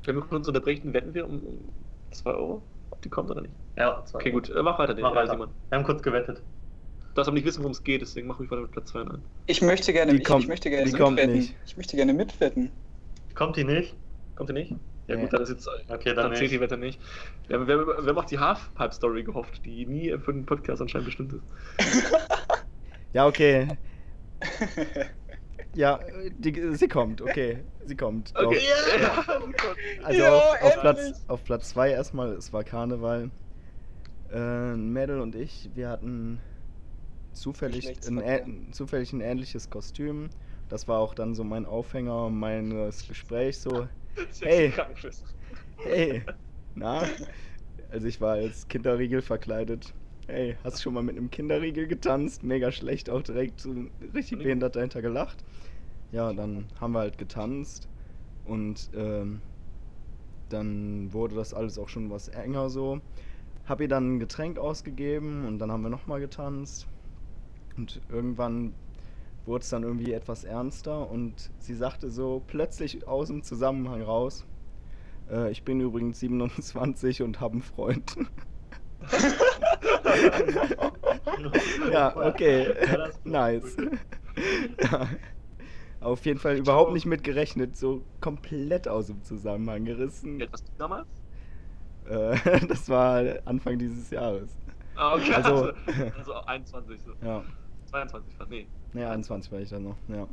Wenn wir kurz unterbrechen, wetten wir um 2 Euro, ob die kommt oder nicht? Ja, zwei. Okay, gut, äh, mach weiter, Mach äh, weiter. Simon. Wir haben kurz gewettet. Du darfst aber nicht wissen, worum es geht, deswegen mach ruhig weiter mit Platz 2 an. Ich möchte gerne, Die ich, kommt- ich möchte gerne die kommt mitwetten. nicht. Ich möchte gerne mitwetten. Kommt die nicht? Kommt ihr nicht? Ja Nee. gut, dann ist jetzt. Okay, dann dann zählt die nicht. Wette nicht. Ja, wer, wer, macht die Halfpipe-Story gehofft, die nie für den Podcast anscheinend bestimmt ist? (laughs) Ja, okay. Ja, die, sie kommt, okay. Sie kommt. Doch. Okay. Also Ja, auf. Platz, auf Platz 2 erstmal, es war Karneval. Äh, Mädel und ich, wir hatten zufällig ein, Geschlechtsverkehr. ä- zufällig ein ähnliches Kostüm. Das war auch dann so mein Aufhänger meines Gesprächs. So, (laughs) Hey. Hey, (laughs) na? Also ich war als Kinderriegel verkleidet. Hey, hast du schon mal mit einem Kinderriegel getanzt? Mega schlecht, auch direkt so richtig behindert dahinter gelacht. Ja, dann haben wir halt getanzt und ähm, dann wurde das alles auch schon was enger so. Hab ihr dann ein Getränk ausgegeben und dann haben wir nochmal getanzt. Und irgendwann wurde es dann irgendwie etwas ernster und sie sagte so plötzlich aus dem Zusammenhang raus, äh, ich bin übrigens 27 und habe einen Freund. (laughs) ja, okay. Nice. (laughs) ja. Auf jeden Fall überhaupt nicht mit gerechnet, so komplett aus dem Zusammenhang gerissen. Wie alt warst du damals? Äh, (laughs) das war Anfang dieses Jahres. Ah, okay. Also- Also, also 21, so. Ja, 22 fast, nee. ne, 21 war ich dann noch, ja.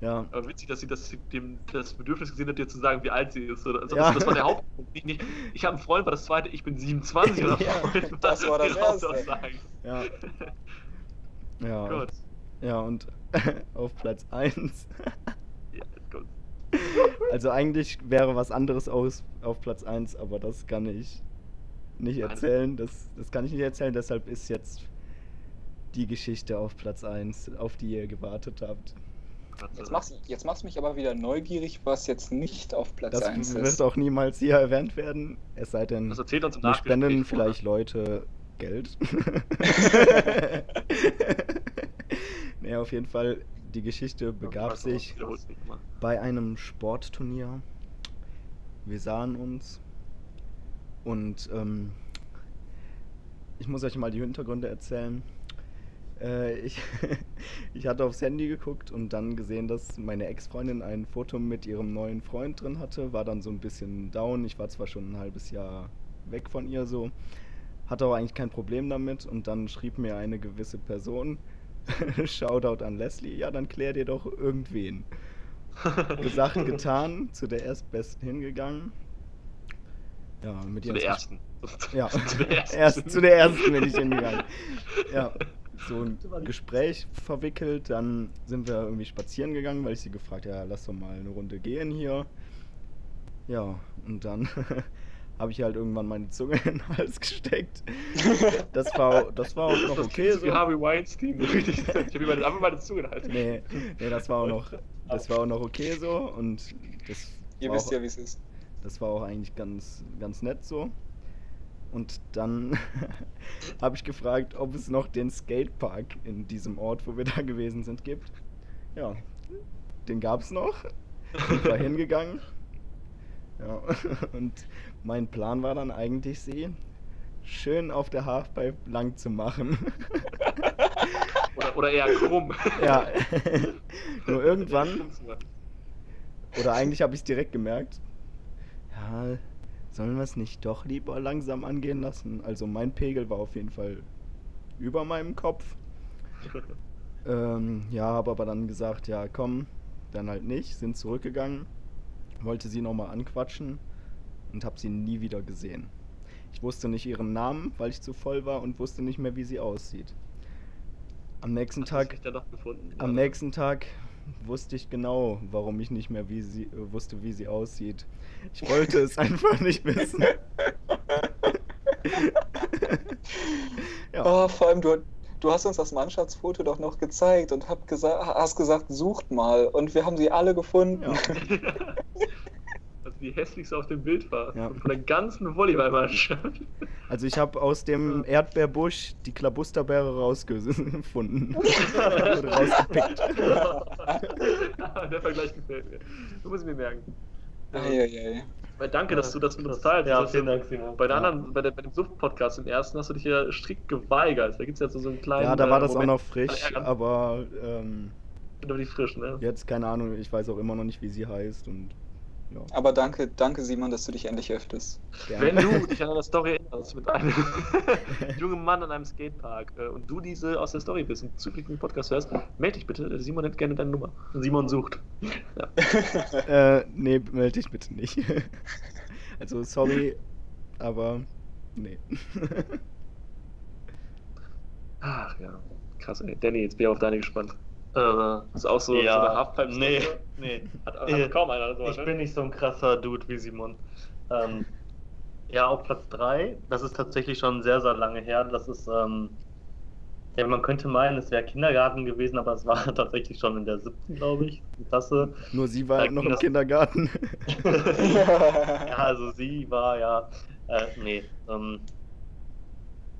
Ja, Aber witzig, dass sie das, dem, das Bedürfnis gesehen hat, dir zu sagen, wie alt sie ist. Oder? Also Ja. das, das war der Hauptpunkt. Nicht, nicht, ich habe einen Freund, war das zweite, ich bin 27 oder (laughs) Ja, das war das. Erste. ja, (laughs) ja. Gott. Ja, und (laughs) auf Platz 1. Ja, Gott. Also eigentlich wäre was anderes aus, auf Platz 1, aber das kann ich nicht erzählen. Das, das kann ich nicht erzählen, deshalb ist jetzt die Geschichte auf Platz 1, auf die ihr gewartet habt. Jetzt machst, jetzt machst du mich aber wieder neugierig, was jetzt nicht auf Platz Das 1 wird ist. auch niemals hier erwähnt werden, es sei denn, Das erzählt uns Nachgespräch spenden vielleicht Leute Geld. (laughs) (laughs) nee, Ja, auf jeden Fall, die Geschichte begab sich bei einem Sportturnier. Wir sahen uns und ähm, ich muss euch mal die Hintergründe erzählen. Äh, ich, (laughs) ich hatte aufs Handy geguckt und dann gesehen, dass meine Ex-Freundin ein Foto mit ihrem neuen Freund drin hatte. War dann so ein bisschen down. Ich war zwar schon ein halbes Jahr weg von ihr so, hatte aber eigentlich kein Problem damit. Und dann schrieb mir eine gewisse Person, (laughs) Shoutout an Leslie, ja, dann klär dir doch irgendwen. (laughs) Gesagt, getan, zu der Erstbesten hingegangen. Ja, mit Zu der ersten. Ja, zu der ersten. erst zu der ersten bin ich hingegangen. Ja, so ein Gespräch verwickelt, dann sind wir irgendwie spazieren gegangen, weil ich sie gefragt habe, ja, lass doch mal eine Runde gehen hier. Ja, und dann (laughs) habe ich halt irgendwann meine Zunge (laughs) in den Hals gesteckt. Das war, das war auch noch Das okay so Harvey Weinstein. Richtig. (laughs) Ich habe meine- einfach meine Zunge halt. Nee, nee, das war auch noch, das war auch noch okay so und das Ihr wisst auch, ja, wie es ist. das war auch eigentlich ganz, ganz nett so. Und dann (laughs) habe ich gefragt, ob es noch den Skatepark in diesem Ort, wo wir da gewesen sind, gibt. Ja, den gab es noch. Sind wir (laughs) hingegangen. Ja, (laughs) und mein Plan war dann eigentlich, sie schön auf der Halfpipe lang zu machen. Oder, oder eher krumm. ja, nur irgendwann Oder eigentlich habe ich es direkt gemerkt. Ja, sollen wir es nicht doch lieber langsam angehen lassen? Also mein Pegel war auf jeden Fall über meinem Kopf. (laughs) Ähm, ja, habe aber dann gesagt, ja komm, dann halt nicht, sind zurückgegangen, wollte sie nochmal anquatschen und habe sie nie wieder gesehen. Ich wusste nicht ihren Namen, weil ich zu voll war und wusste nicht mehr, wie sie aussieht. Am nächsten Tag doch gefunden. am nächsten Tag wusste ich genau, warum ich nicht mehr wie sie, äh, wusste, wie sie aussieht. Ich wollte es einfach nicht wissen. (laughs) (laughs) ja. Oh, vor allem, du, du hast uns das Mannschaftsfoto doch noch gezeigt und hab gesa hast gesagt, sucht mal. Und wir haben sie alle gefunden. Ja. (laughs) Also die hässlichste auf dem Bild war. Ja. Von der ganzen Volleyballmannschaft. Also ich habe aus dem Erdbeerbusch die Klabusterbeere rausgefunden. Rausgepickt. der Vergleich gefällt mir. Du musst mir merken. Eieiei. Weil danke, dass du das mit uns teilst. Ja, vielen Dank, Simon. Bei, der Ja. anderen, bei, der, bei dem Sucht-Podcast im ersten hast du dich ja strikt geweigert. Da gibt es ja so, so einen kleinen. Ja, da war äh, das auch Moment, noch frisch, Ärgern. aber ähm, Noch nicht frisch, ne? jetzt keine Ahnung, ich weiß auch immer noch nicht, wie sie heißt und ja, Aber danke, danke Simon, dass du dich endlich öffnest. gerne. Wenn du (laughs) dich an eine Story erinnerst mit einem (laughs) jungen Mann an einem Skatepark äh, und du diese aus der Story bist und zufällig den Podcast hörst, melde dich bitte. Simon hätte gerne deine Nummer. Simon sucht. (laughs) Ja. Äh, nee, melde dich bitte nicht. also, sorry, aber nee. Ach ja, krass, ey. Danny, jetzt bin ich auf deine gespannt. Äh, Das ist auch so, ja, so eine halfpipe nee, nee. Hat, hat Äh, kaum einer. So, Ich ne? bin nicht so ein krasser Dude wie Simon. Ähm, ja, auf Platz 3, das ist tatsächlich schon sehr, sehr lange her. Das ist, ähm, ja, man könnte meinen, es wäre Kindergarten gewesen, aber es war (laughs) tatsächlich schon in der siebten, glaube ich, Klasse. Nur sie war Da noch im das- Kindergarten. (laughs) ja, also sie war ja, äh, nee, ähm,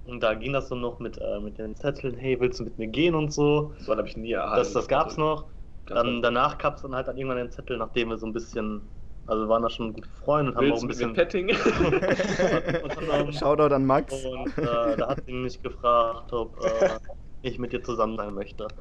und da ging das so noch mit, äh, mit den Zetteln, hey, willst du mit mir gehen und so. So habe ich nie erhalten. Das, das gab's noch. Ganz Dann, danach gab es dann halt dann irgendwann den Zettel, nachdem wir so ein bisschen, also wir waren da schon gute Freunde und haben auch ein mit bisschen. mir Petting? unternommen. (laughs) (laughs) Shoutout an Max. Und äh, da hat sie mich gefragt, ob äh, ich mit ihr zusammen sein möchte.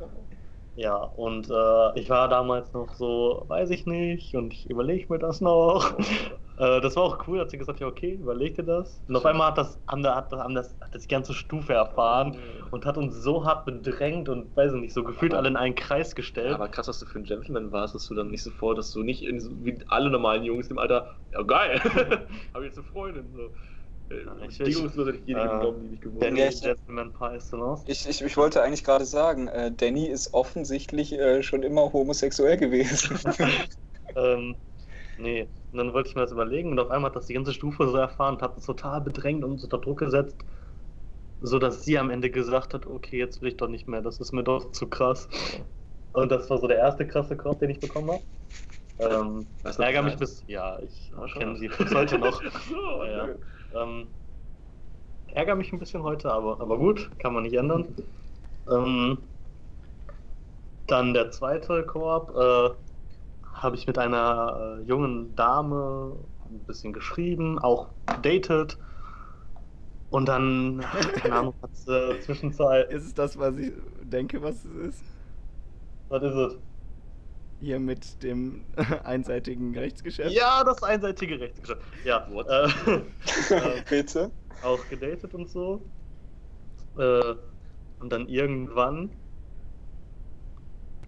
Ja, und äh, ich war damals noch so, weiß ich nicht, und ich überlege mir das noch. (laughs) äh, das war auch cool, hat sie gesagt, ja, okay, überleg dir das. Und auf einmal hat das, haben, hat, das- haben das, hat das die ganze Stufe erfahren und hat uns so hart bedrängt und, weiß ich nicht, so gefühlt alle in einen Kreis gestellt. Aber krass, dass du für ein Gentleman warst, dass du dann nicht sofort, dass du nicht in, wie alle normalen Jungs im Alter, ja geil, (laughs) habe jetzt eine Freundin. So. Ich- ich äh, die ich- par excellence. Ich, ich, ich wollte eigentlich gerade sagen, äh, Danny ist offensichtlich äh, schon immer homosexuell gewesen. (laughs) (laughs) Ähm, nee, und dann wollte ich mir das überlegen und auf einmal hat das die ganze Stufe so erfahren und hat uns total bedrängt und uns unter Druck gesetzt, so dass sie am Ende gesagt hat, okay, jetzt will ich doch nicht mehr, das ist mir doch zu krass. Und das war so der erste krasse Korb, den ich bekommen habe. Ähm, du, ärgere was mich bis, ja, ich kenne sie bis heute noch. so, (laughs) Ja, ja. Ähm, ärgere mich ein bisschen heute, aber, aber gut, kann man nicht ändern. Ähm, Dann der zweite Koop äh, habe ich mit einer äh, jungen Dame ein bisschen geschrieben, auch dated. Und dann, (laughs) keine Ahnung, hat es äh, Zwischenzeit. Ist es das, was ich denke, was es ist? Was ist es? Hier mit dem (laughs) einseitigen Rechtsgeschäft? Ja, das einseitige Rechtsgeschäft. Ja, äh, (laughs) äh, Bitte? auch gedatet und so. Äh, und dann irgendwann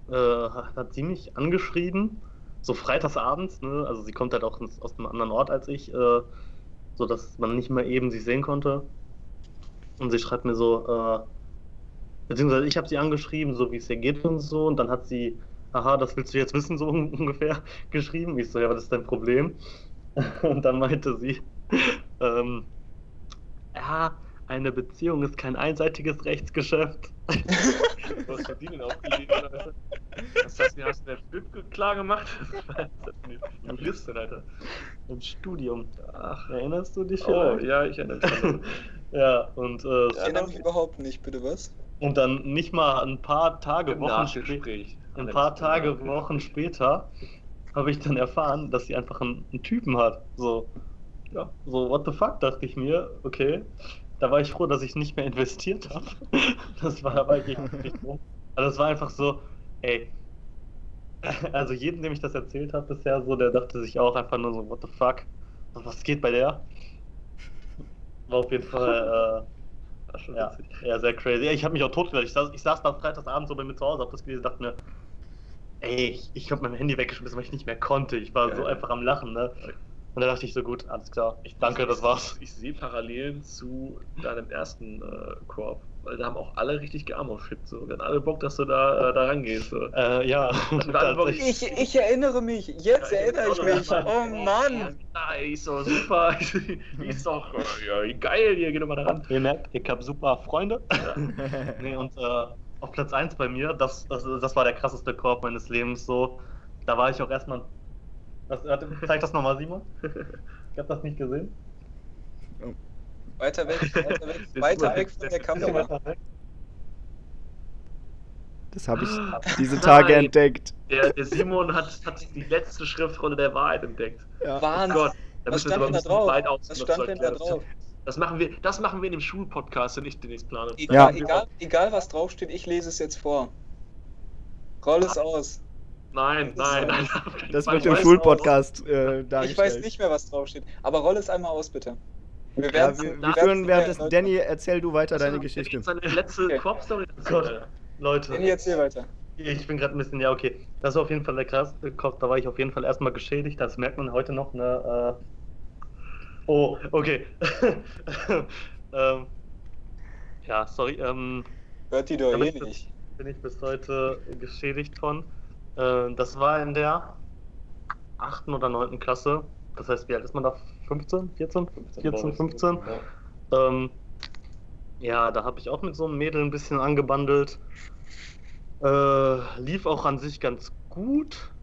äh, hat sie mich angeschrieben, so freitagsabends, ne? Also sie kommt halt auch ins- aus einem anderen Ort als ich, äh, so dass man nicht mal eben sie sehen konnte. Und sie schreibt mir so, äh, beziehungsweise ich habe sie angeschrieben, so wie es ihr geht und so, und dann hat sie, aha, das willst du jetzt wissen, so (laughs) ungefähr geschrieben. Ich so, ja, was ist dein Problem? (laughs) Und dann meinte sie, ähm, ja, eine Beziehung ist kein einseitiges Rechtsgeschäft. (laughs) Was hat die denn aufgegeben, Alter? Was hast du, hast du Flip klar gemacht? Was ist Juristin, Alter? Im Studium. Ach, Erinnerst du dich oh, vielleicht? ja, ich erinnere mich. ja, und, äh, Ich erinnere mich überhaupt nicht, bitte was? und dann nicht mal ein paar Tage, Im Wochen später. Nachgespräch. Ein paar Tage, Wochen später habe ich dann erfahren, dass sie einfach einen, einen Typen hat. So, ja, so, what the fuck, dachte ich mir, okay. Da war ich froh, dass ich nicht mehr investiert habe. (laughs) Das war aber (laughs) wirklich drum. Also es war einfach so, ey. (laughs) Also jedem, dem ich das erzählt habe bisher, so, der dachte sich auch einfach nur so, what the fuck, was geht bei der? War auf jeden Fall, War schon ja, witzig. ja, sehr crazy. Ich habe mich auch totgelacht. Ich saß, ich saß da freitagsabend so bei mir zu Hause, hab das gelesen, dachte mir, ey, ich, ich habe mein Handy weggeschmissen, weil ich nicht mehr konnte. Ich war Ja, so ja. einfach am Lachen, ne? Und da dachte ich so, gut, alles klar, ich danke, das war's. Ich sehe Parallelen zu deinem ersten äh, Koop, weil da haben auch alle richtig gearmo-shit. So. Wir hatten alle Bock, dass du da, äh, da rangehst. So. Äh, ja. (laughs) Ich, ich erinnere mich, jetzt Ja, erinnere ich mich. Oh Mann! Nice, so super. (laughs) Die ist doch ja, geil hier, geh doch mal da ran. Ihr merkt, ich habe super Freunde. (laughs) Nee, und äh, auf Platz 1 bei mir, das, das, das war der krasseste Korb meines Lebens. So, da war ich auch erstmal. Zeig das nochmal, Simon. Ich habe das nicht gesehen. Weiter weg, weiter weg, (laughs) weiter weg von der Kamera. Das habe ich diese Tage Nein. entdeckt. Der, der Simon hat, hat die letzte Schriftrolle der Wahrheit entdeckt. Ja. Oh Wahnsinn. Gott, da Was müssen wir stand denn da drauf? weit Was stand denn da drauf? Das machen wir, das machen wir in dem Schulpodcast, den ich demnächst plane. Egal, Ja. egal, egal was draufsteht, ich lese es jetzt vor. Roll es aus. Nein, nein, nein. Das wird im Schulpodcast äh, Ich dargestellt. weiß nicht mehr, was draufsteht. Aber roll es einmal aus, bitte. Wir Ja, wir, wir führen währenddessen. Danny, erzähl du weiter deine Der Geschichte. Seine letzte Okay. Koop-Story. Gott. Leute, Danny, erzähl weiter. ich bin gerade ein bisschen, ja, okay. Das war auf jeden Fall der krasseste Kopf. Da war ich auf jeden Fall erstmal geschädigt. Das merkt man heute noch. Ne, äh... Oh, okay. (laughs) ähm, ja, sorry. Ähm, Hört die doch Da eh nicht. bin ich bis heute geschädigt von. Äh, das war in der 8. oder 9. Klasse. Das heißt, wie alt ist man da? 15? 14? 14, 15? Ähm, ja, da habe ich auch mit so einem Mädel ein bisschen angebandelt. Äh, lief auch an sich ganz gut.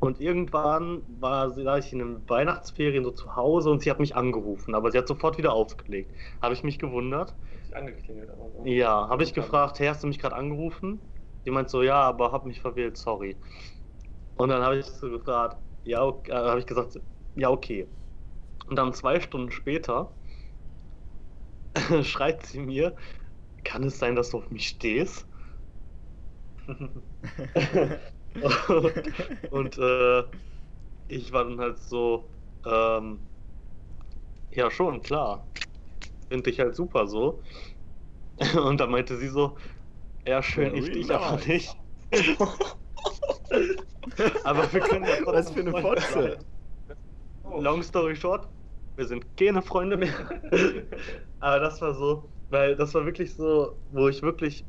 Und irgendwann war sie, da ich in den Weihnachtsferien so zu Hause und sie hat mich angerufen, aber sie hat sofort wieder aufgelegt. Habe ich mich gewundert. Angeklingelt, aber so. Ja, habe ich gefragt, hey, hast du mich gerade angerufen? Die meint so, ja, aber hab mich verwählt, sorry. Und dann habe ich so gefragt, ja, okay, äh, habe ich gesagt, ja, okay. Und dann zwei Stunden später (laughs) schreit sie mir, kann es sein, dass du auf mich stehst? (laughs) und äh, ich war dann halt so, ähm, ja schon, klar. Finde ich halt super so. Und dann meinte sie so, ja schön, ich dich aber nicht. (laughs) (laughs) aber wir können ja trotzdem Was für eine Freunde Fotze. sein. Long story short, wir sind keine Freunde mehr. (laughs) aber das war so, weil das war wirklich so, wo ich wirklich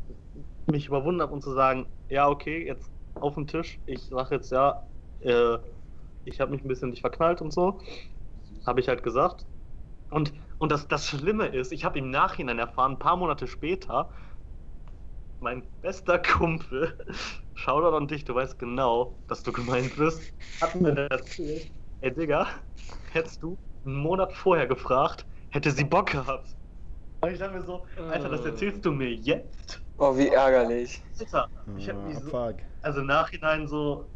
mich überwunden habe, um zu sagen, ja okay, jetzt auf den Tisch. Ich sag jetzt ja, äh, ich habe mich ein bisschen nicht verknallt und so. Habe ich halt gesagt. Und, und das, das Schlimme ist, ich habe im Nachhinein erfahren, ein paar Monate später, mein bester Kumpel, Shoutout an dich, du weißt genau, dass du gemeint bist, hat mir das erzählt. Ey Digga, hättest du einen Monat vorher gefragt, hätte sie Bock gehabt. Und ich dachte mir so, Alter, das erzählst du mir jetzt? Oh, wie ärgerlich. Alter, ich hab mich Ah, so, fuck. also im Nachhinein so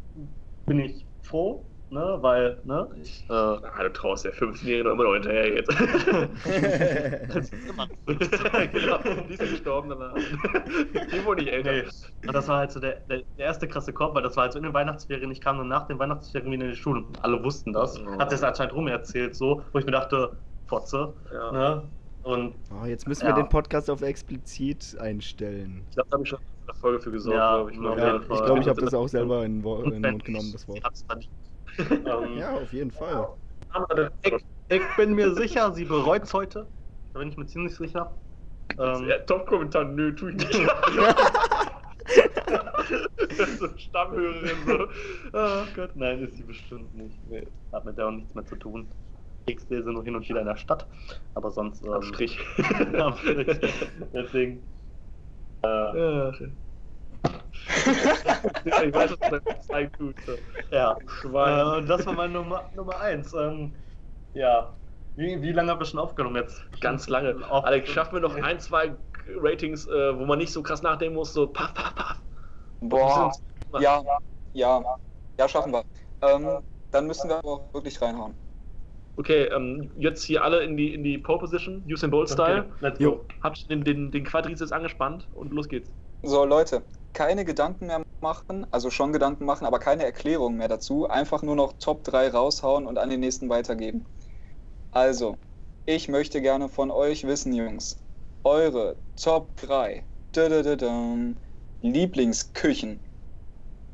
bin ich froh, ne, weil, ne, ich, äh, Ah, du traust der 15-Jährigen immer noch hinterher jetzt. das ist immer genau, die ist gestorben danach. Die wurde nicht älter. Nee. Und das war halt so der, der, der erste krasse Korb, weil das war halt so in den Weihnachtsferien. Ich kam dann nach den Weihnachtsferien wieder in die Schule. Und alle wussten das. Oh. Hat das anscheinend rum erzählt, so, wo ich mir dachte, Fotze. Ja. Ne? Und Oh, jetzt müssen Ja. wir den Podcast auf explizit einstellen. Ich glaube, da habe ich schon eine Folge für gesorgt, Ja, glaube ich. jeden Ja, ich glaube, ich habe das auch selber in, in den Mund genommen, das Wort. Ähm, Ja, auf jeden Fall. ich, ich bin mir sicher, sie bereut es heute. Da bin ich mir ziemlich sicher. Ähm, Ja, Top-Kommentar, nö, tu ich nicht. (laughs) so eine Stammhörerin so. Oh Gott, nein, ist sie bestimmt nicht. Nee, hat mit der auch nichts mehr zu tun. Ich sehe sie nur hin und wieder in der Stadt, aber sonst. Ähm, Am Strich. (laughs) am Strich. Deswegen. Äh, Ja, schön. Ja, (laughs) ich weiß, was du da zeigen tust. so. ja, Schwein. äh, das war meine Nummer, Nummer eins. Ähm, ja. Wie, wie lange haben wir schon aufgenommen jetzt? Ganz lange. Alex, schaffen wir noch ein, zwei Ratings, äh, wo man nicht so krass nachdenken muss, so paff, paff, paff. Boah. Ja, ja. Ja, schaffen wir. Ähm, dann müssen wir aber auch wirklich reinhauen. Okay, ähm, jetzt hier alle in die, in die Pole Position, Usain Bolt Style. Okay, let's Jo. go. Habt den, den, den Quadrizeps angespannt und los geht's. So, Leute, keine Gedanken mehr machen, also schon Gedanken machen, aber keine Erklärungen mehr dazu. Einfach nur noch Top 3 raushauen und an den nächsten weitergeben. Also, ich möchte gerne von euch wissen, Jungs, eure Top 3 Dödödödöm, Lieblingsküchen.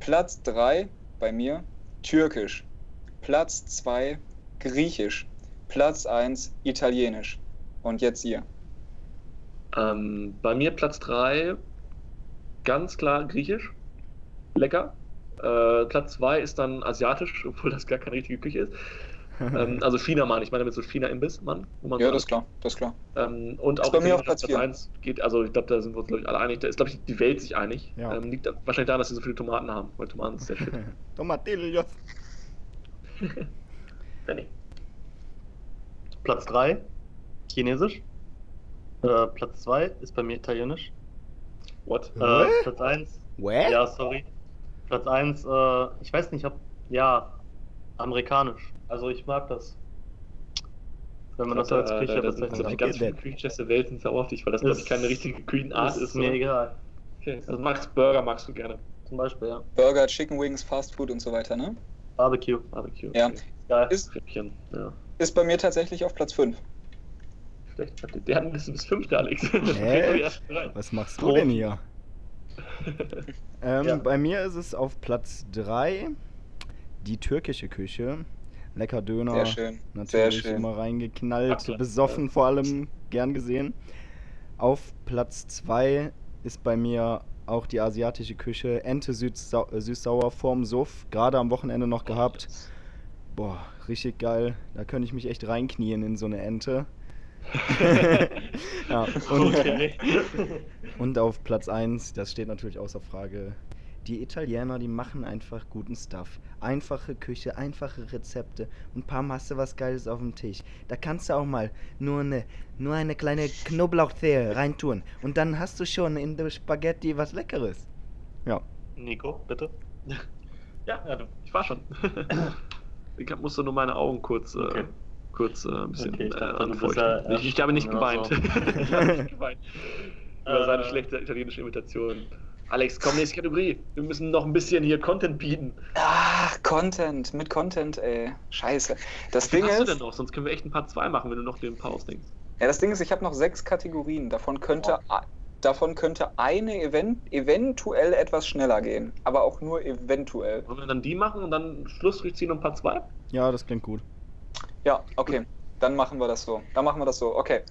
Platz 3 bei mir Türkisch. Platz 2 Griechisch. Platz 1 Italienisch. Und jetzt ihr. Ähm, bei mir Platz 3, ganz klar griechisch. Lecker. Äh, Platz 2 ist dann asiatisch, (laughs) obwohl das gar keine richtige Küche ist. (laughs) ähm, also China, Mann. Ich meine mit so China-Imbiss, Mann. wo man Ja, das ist klar, das ist klar. Ähm, und Ist auch bei mir auf Platz vier. 1 geht, also ich glaube, da sind wir uns glaube ich alle einig. Da ist, glaube ich, die Welt sich einig. Ja. Ähm, liegt wahrscheinlich daran, dass sie so viele Tomaten haben, weil Tomaten ist der Shit. Tomatillos. (laughs) Danny. Platz 3, Chinesisch. Äh, Platz 2 ist bei mir Italienisch. What? Äh? Platz 1, What? ja, sorry. Platz 1, äh, ich weiß nicht, ob, ja, amerikanisch. Also ich mag das. Wenn man das so als Äh, da- da sind, bezeichnen glaub ich, kann. ganz viele Küchenchefs der Welt sind sauer auf dich, weil das, glaube ich, keine richtige Küchenart ist. ist mir oder? egal. Okay. Also magst Burger magst du gerne. Zum Beispiel, ja. Burger, Chicken Wings, Fast Food und so weiter, ne? Barbecue. Barbecue. Ja. okay. Geil. Ist, ja. ist bei mir tatsächlich auf Platz 5. Der hat eine Liste bis 5, der Alex. (laughs) Rein. Was machst du denn hier? (laughs) Ähm, Ja. Bei mir ist es auf Platz 3 die türkische Küche. Lecker Döner. Sehr schön. Sehr Natürlich schön. immer reingeknallt, Ach, klar. besoffen vor allem, gern gesehen. Auf Platz 2 ist bei mir auch die asiatische Küche. Ente äh, süß-sauer vorm Suff, gerade am Wochenende noch gehabt. Boah, richtig geil. Da könnte ich mich echt reinknien in so eine Ente. (laughs) ja, und, Okay. und auf Platz 1, das steht natürlich außer Frage, die Italiener, die machen einfach guten Stuff. Einfache Küche, einfache Rezepte und paar Masse was Geiles auf dem Tisch. Da kannst du auch mal nur eine, nur eine kleine Knoblauchzehe reintun und dann hast du schon in der Spaghetti was Leckeres. Ja. Nico, bitte. Ja, Ja, du. ich war schon. ich musste nur meine Augen kurz, Okay. äh, kurz äh, ein bisschen Okay, ich äh, dachte, du bist anfeuchten. ja ich, ich habe nicht geweint. so. (laughs) ich habe nicht (laughs) geweint. Über seine Äh. schlechte italienische Imitation. Alex, komm, nächste Kategorie. Wir müssen noch ein bisschen hier Content bieten. Ah, Content, mit Content, ey. Scheiße. Das Wie Ding hast du ist, denn noch? Sonst können wir echt ein paar zwei machen, wenn du noch den paar ausdenkst. ja, das Ding ist, ich habe noch sechs Kategorien. Davon könnte, a- davon könnte eine event eventuell etwas schneller gehen. Aber auch nur eventuell. Wollen wir dann die machen und dann Schlussstrich ziehen und ein paar zwei? Ja, das klingt gut. Ja, okay. Dann machen wir das so. Dann machen wir das so. Okay.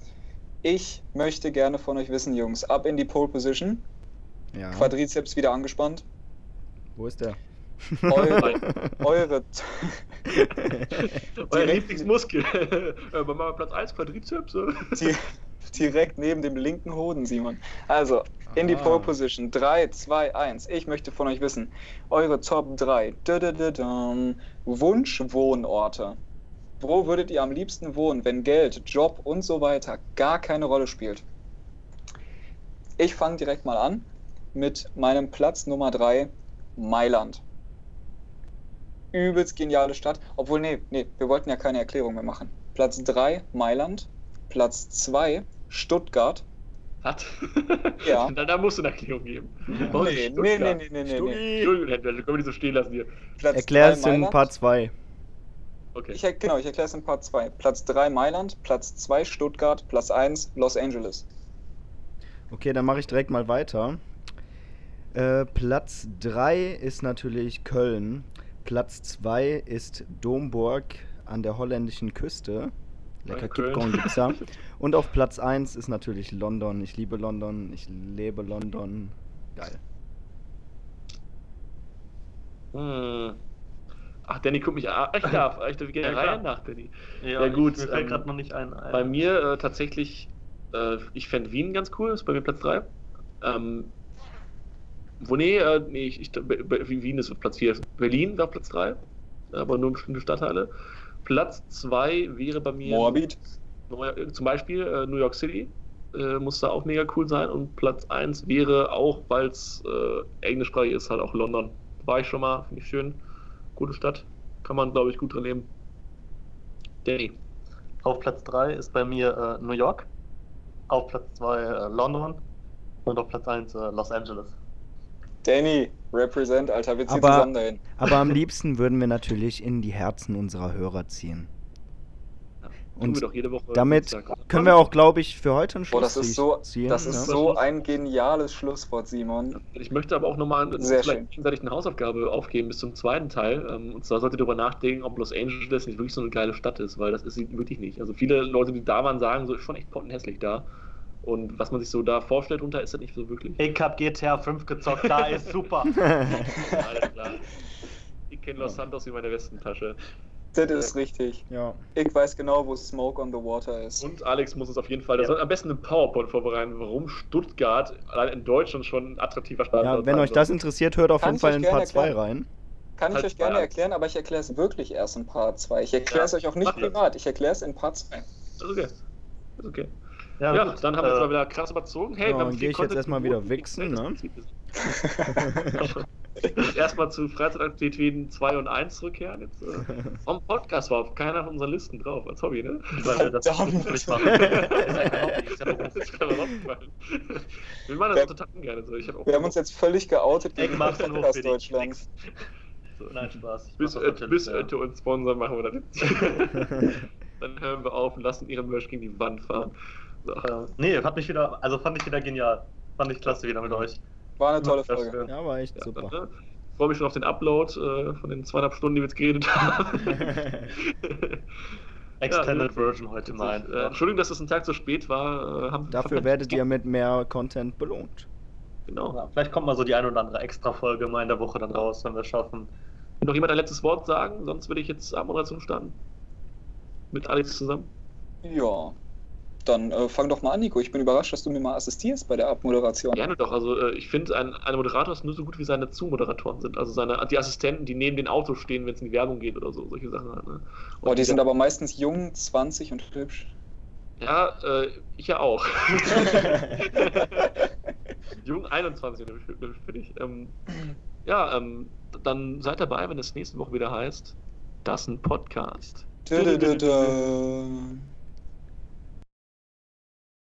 Ich möchte gerne von euch wissen, Jungs, ab in die Pole Position. Ja. Quadrizeps wieder angespannt. Wo ist der? Eure, eure, (laughs) Euer Lieblingsmuskel. (laughs) äh, machen wir Platz 1, Quadrizeps. Di- direkt neben dem linken Hoden, Simon. Also, in die Ah. Pole Position. 3, 2, 1. Ich möchte von euch wissen, eure Top 3 Dödödödöm. Wunschwohnorte. Wo würdet ihr am liebsten wohnen, wenn Geld, Job und so weiter gar keine Rolle spielt? Ich fange direkt mal an. mit meinem Platz Nummer 3 Mailand. Übelst geniale Stadt. Obwohl, nee, nee, wir wollten ja keine Erklärung mehr machen. Platz 3 Mailand, Platz 2 Stuttgart. Was? (laughs) Ja. da, da musst du eine Erklärung geben. Nee, nee, nee, nee, nee, nee. Entschuldigung, können wir die so stehen lassen hier. Platz Erklär drei es in Mailand. Part 2. Okay. Ich, genau, ich erkläre es in Part 2. Platz 3 Mailand, Platz 2 Stuttgart, Platz 1 Los Angeles. Okay, dann mache ich direkt mal weiter. Äh, Platz 3 ist natürlich Köln. Platz 2 ist Domburg an der holländischen Küste. Lecker. Kipcorn gibt's da. (laughs) Und auf Platz 1 ist natürlich London. Ich liebe London, ich lebe London. Geil. Hm. Ach, Danny guckt mich an. Ich darf. Ich darf gerne Ja, rein nach Danny. Ja, Ja, gut, Mir fällt ähm, gerade noch nicht ein. ein. Bei mir äh, tatsächlich, äh, ich fände Wien ganz cool, ist bei mir Platz 3. Ähm, wo, nee, äh, nee, ich, ich, Wien ist auf Platz 4. Berlin war Platz 3, aber nur bestimmte Stadtteile. Platz 2 wäre bei mir Moabit. Äh, zum Beispiel äh, New York City. Äh, muss da auch mega cool sein. Und Platz 1 wäre auch, weil es äh, englischsprachig ist, halt auch London. War ich schon mal, finde ich schön. Gute Stadt. Kann man, glaube ich, gut drin leben. Danny. Auf Platz 3 ist bei mir äh, New York. Auf Platz 2 äh, London. Und auf Platz 1 äh, Los Angeles. Danny, represent, Alter, wir ziehen Aber- zusammen dahin. Aber am (laughs) liebsten würden wir natürlich in die Herzen unserer Hörer ziehen. Und tun wir doch jede Woche Damit können wir auch, glaube ich, für heute einen Boah, das Schluss ist so, ziehen. das ist ja. so ein geniales Schlusswort, Simon. Ich möchte aber auch nochmal gegenseitig eine Hausaufgabe aufgeben bis zum zweiten Teil. Ähm, Und zwar solltet ihr darüber nachdenken, ob Los Angeles nicht wirklich so eine geile Stadt ist, weil das ist sie wirklich nicht. Also viele Leute, die da waren, sagen, so ist schon echt pottenhässlich da. Und was man sich so da vorstellt, runter ist das nicht so wirklich. Ich hab GTA 5 gezockt, da ist super. (laughs) Alles klar. (laughs) Ich kenne Los Santos wie meine Westentasche. Das ist richtig. ja. Ich weiß genau, wo Smoke on the Water ist. Und Alex muss uns auf jeden Fall, Ja. soll am besten einen PowerPoint vorbereiten, warum Stuttgart allein in Deutschland schon ein attraktiver Stadt ja, wenn euch das interessiert, hört auf Kann jeden Fall in Part 2 erklären. rein. Kann ich euch gerne erklären, aber ich erkläre es wirklich erst in Part 2. Ich erkläre es Ja, euch auch nicht privat, ich erkläre es in Part 2. ist okay. Ist okay. Ja, gut, dann haben wir äh, jetzt mal wieder krass überzogen. Hey, Ja, dann viel geh ich jetzt erstmal wieder wichsen, ne? (laughs) (laughs) (laughs) (laughs) Erstmal zu Freizeitaktivitäten 2 und 1 zurückkehren. Jetzt, äh, (laughs) vom Podcast war auf keiner von unseren Listen drauf, als Hobby, ne? Weil wir das beruflich machen. (laughs) Das ist ja Hobby, ist ja. Wir machen das auch total ungern. So. Ich hab auch Wir haben uns jetzt völlig geoutet gegen den Podcast. Deutschlands. So, nein, Spaß. Ich bis, äh, bis ja. Ötte uns sponsern, machen wir das jetzt. Dann hören wir auf und lassen ihre Merch gegen die Wand fahren. So. Äh, nee, hat mich wieder, also fand ich wieder genial. Fand ich klasse wieder mit euch. War eine tolle Das Folge. Ja, war echt Ja, super. dann, äh, Ich freue mich schon auf den Upload äh, von den zweieinhalb Stunden, die wir jetzt geredet (laughs) haben. (laughs) Extended Ja, Version heute mein. Äh, Entschuldigung, dass es ein Tag so spät war. Äh, Dafür werdet ihr mit mehr Content belohnt. Genau. Ja, vielleicht kommt mal so die ein oder andere Extra-Folge mal in der Woche dann raus, wenn wir es schaffen. Will noch jemand ein letztes Wort sagen? Sonst würde ich jetzt Abmoderation starten. Mit Alex zusammen. Ja. Dann äh, fang doch mal an, Nico. Ich bin überrascht, dass du mir mal assistierst bei der Abmoderation. Gerne doch. Also äh, ich finde, ein, ein Moderator ist nur so gut, wie seine Zu-Moderatoren sind. Also seine, die Assistenten, die neben den Autos stehen, wenn es in die Werbung geht oder so. Solche Sachen halt. Ne? Und Oh, die sind aber meistens jung, 20 und hübsch. Ja, äh, ich ja auch. (laughs) Jung 21 für dich. Ähm, ja, ähm, dann seid dabei, wenn es nächste Woche wieder heißt, das ist ein Podcast. Dö, dö, dö.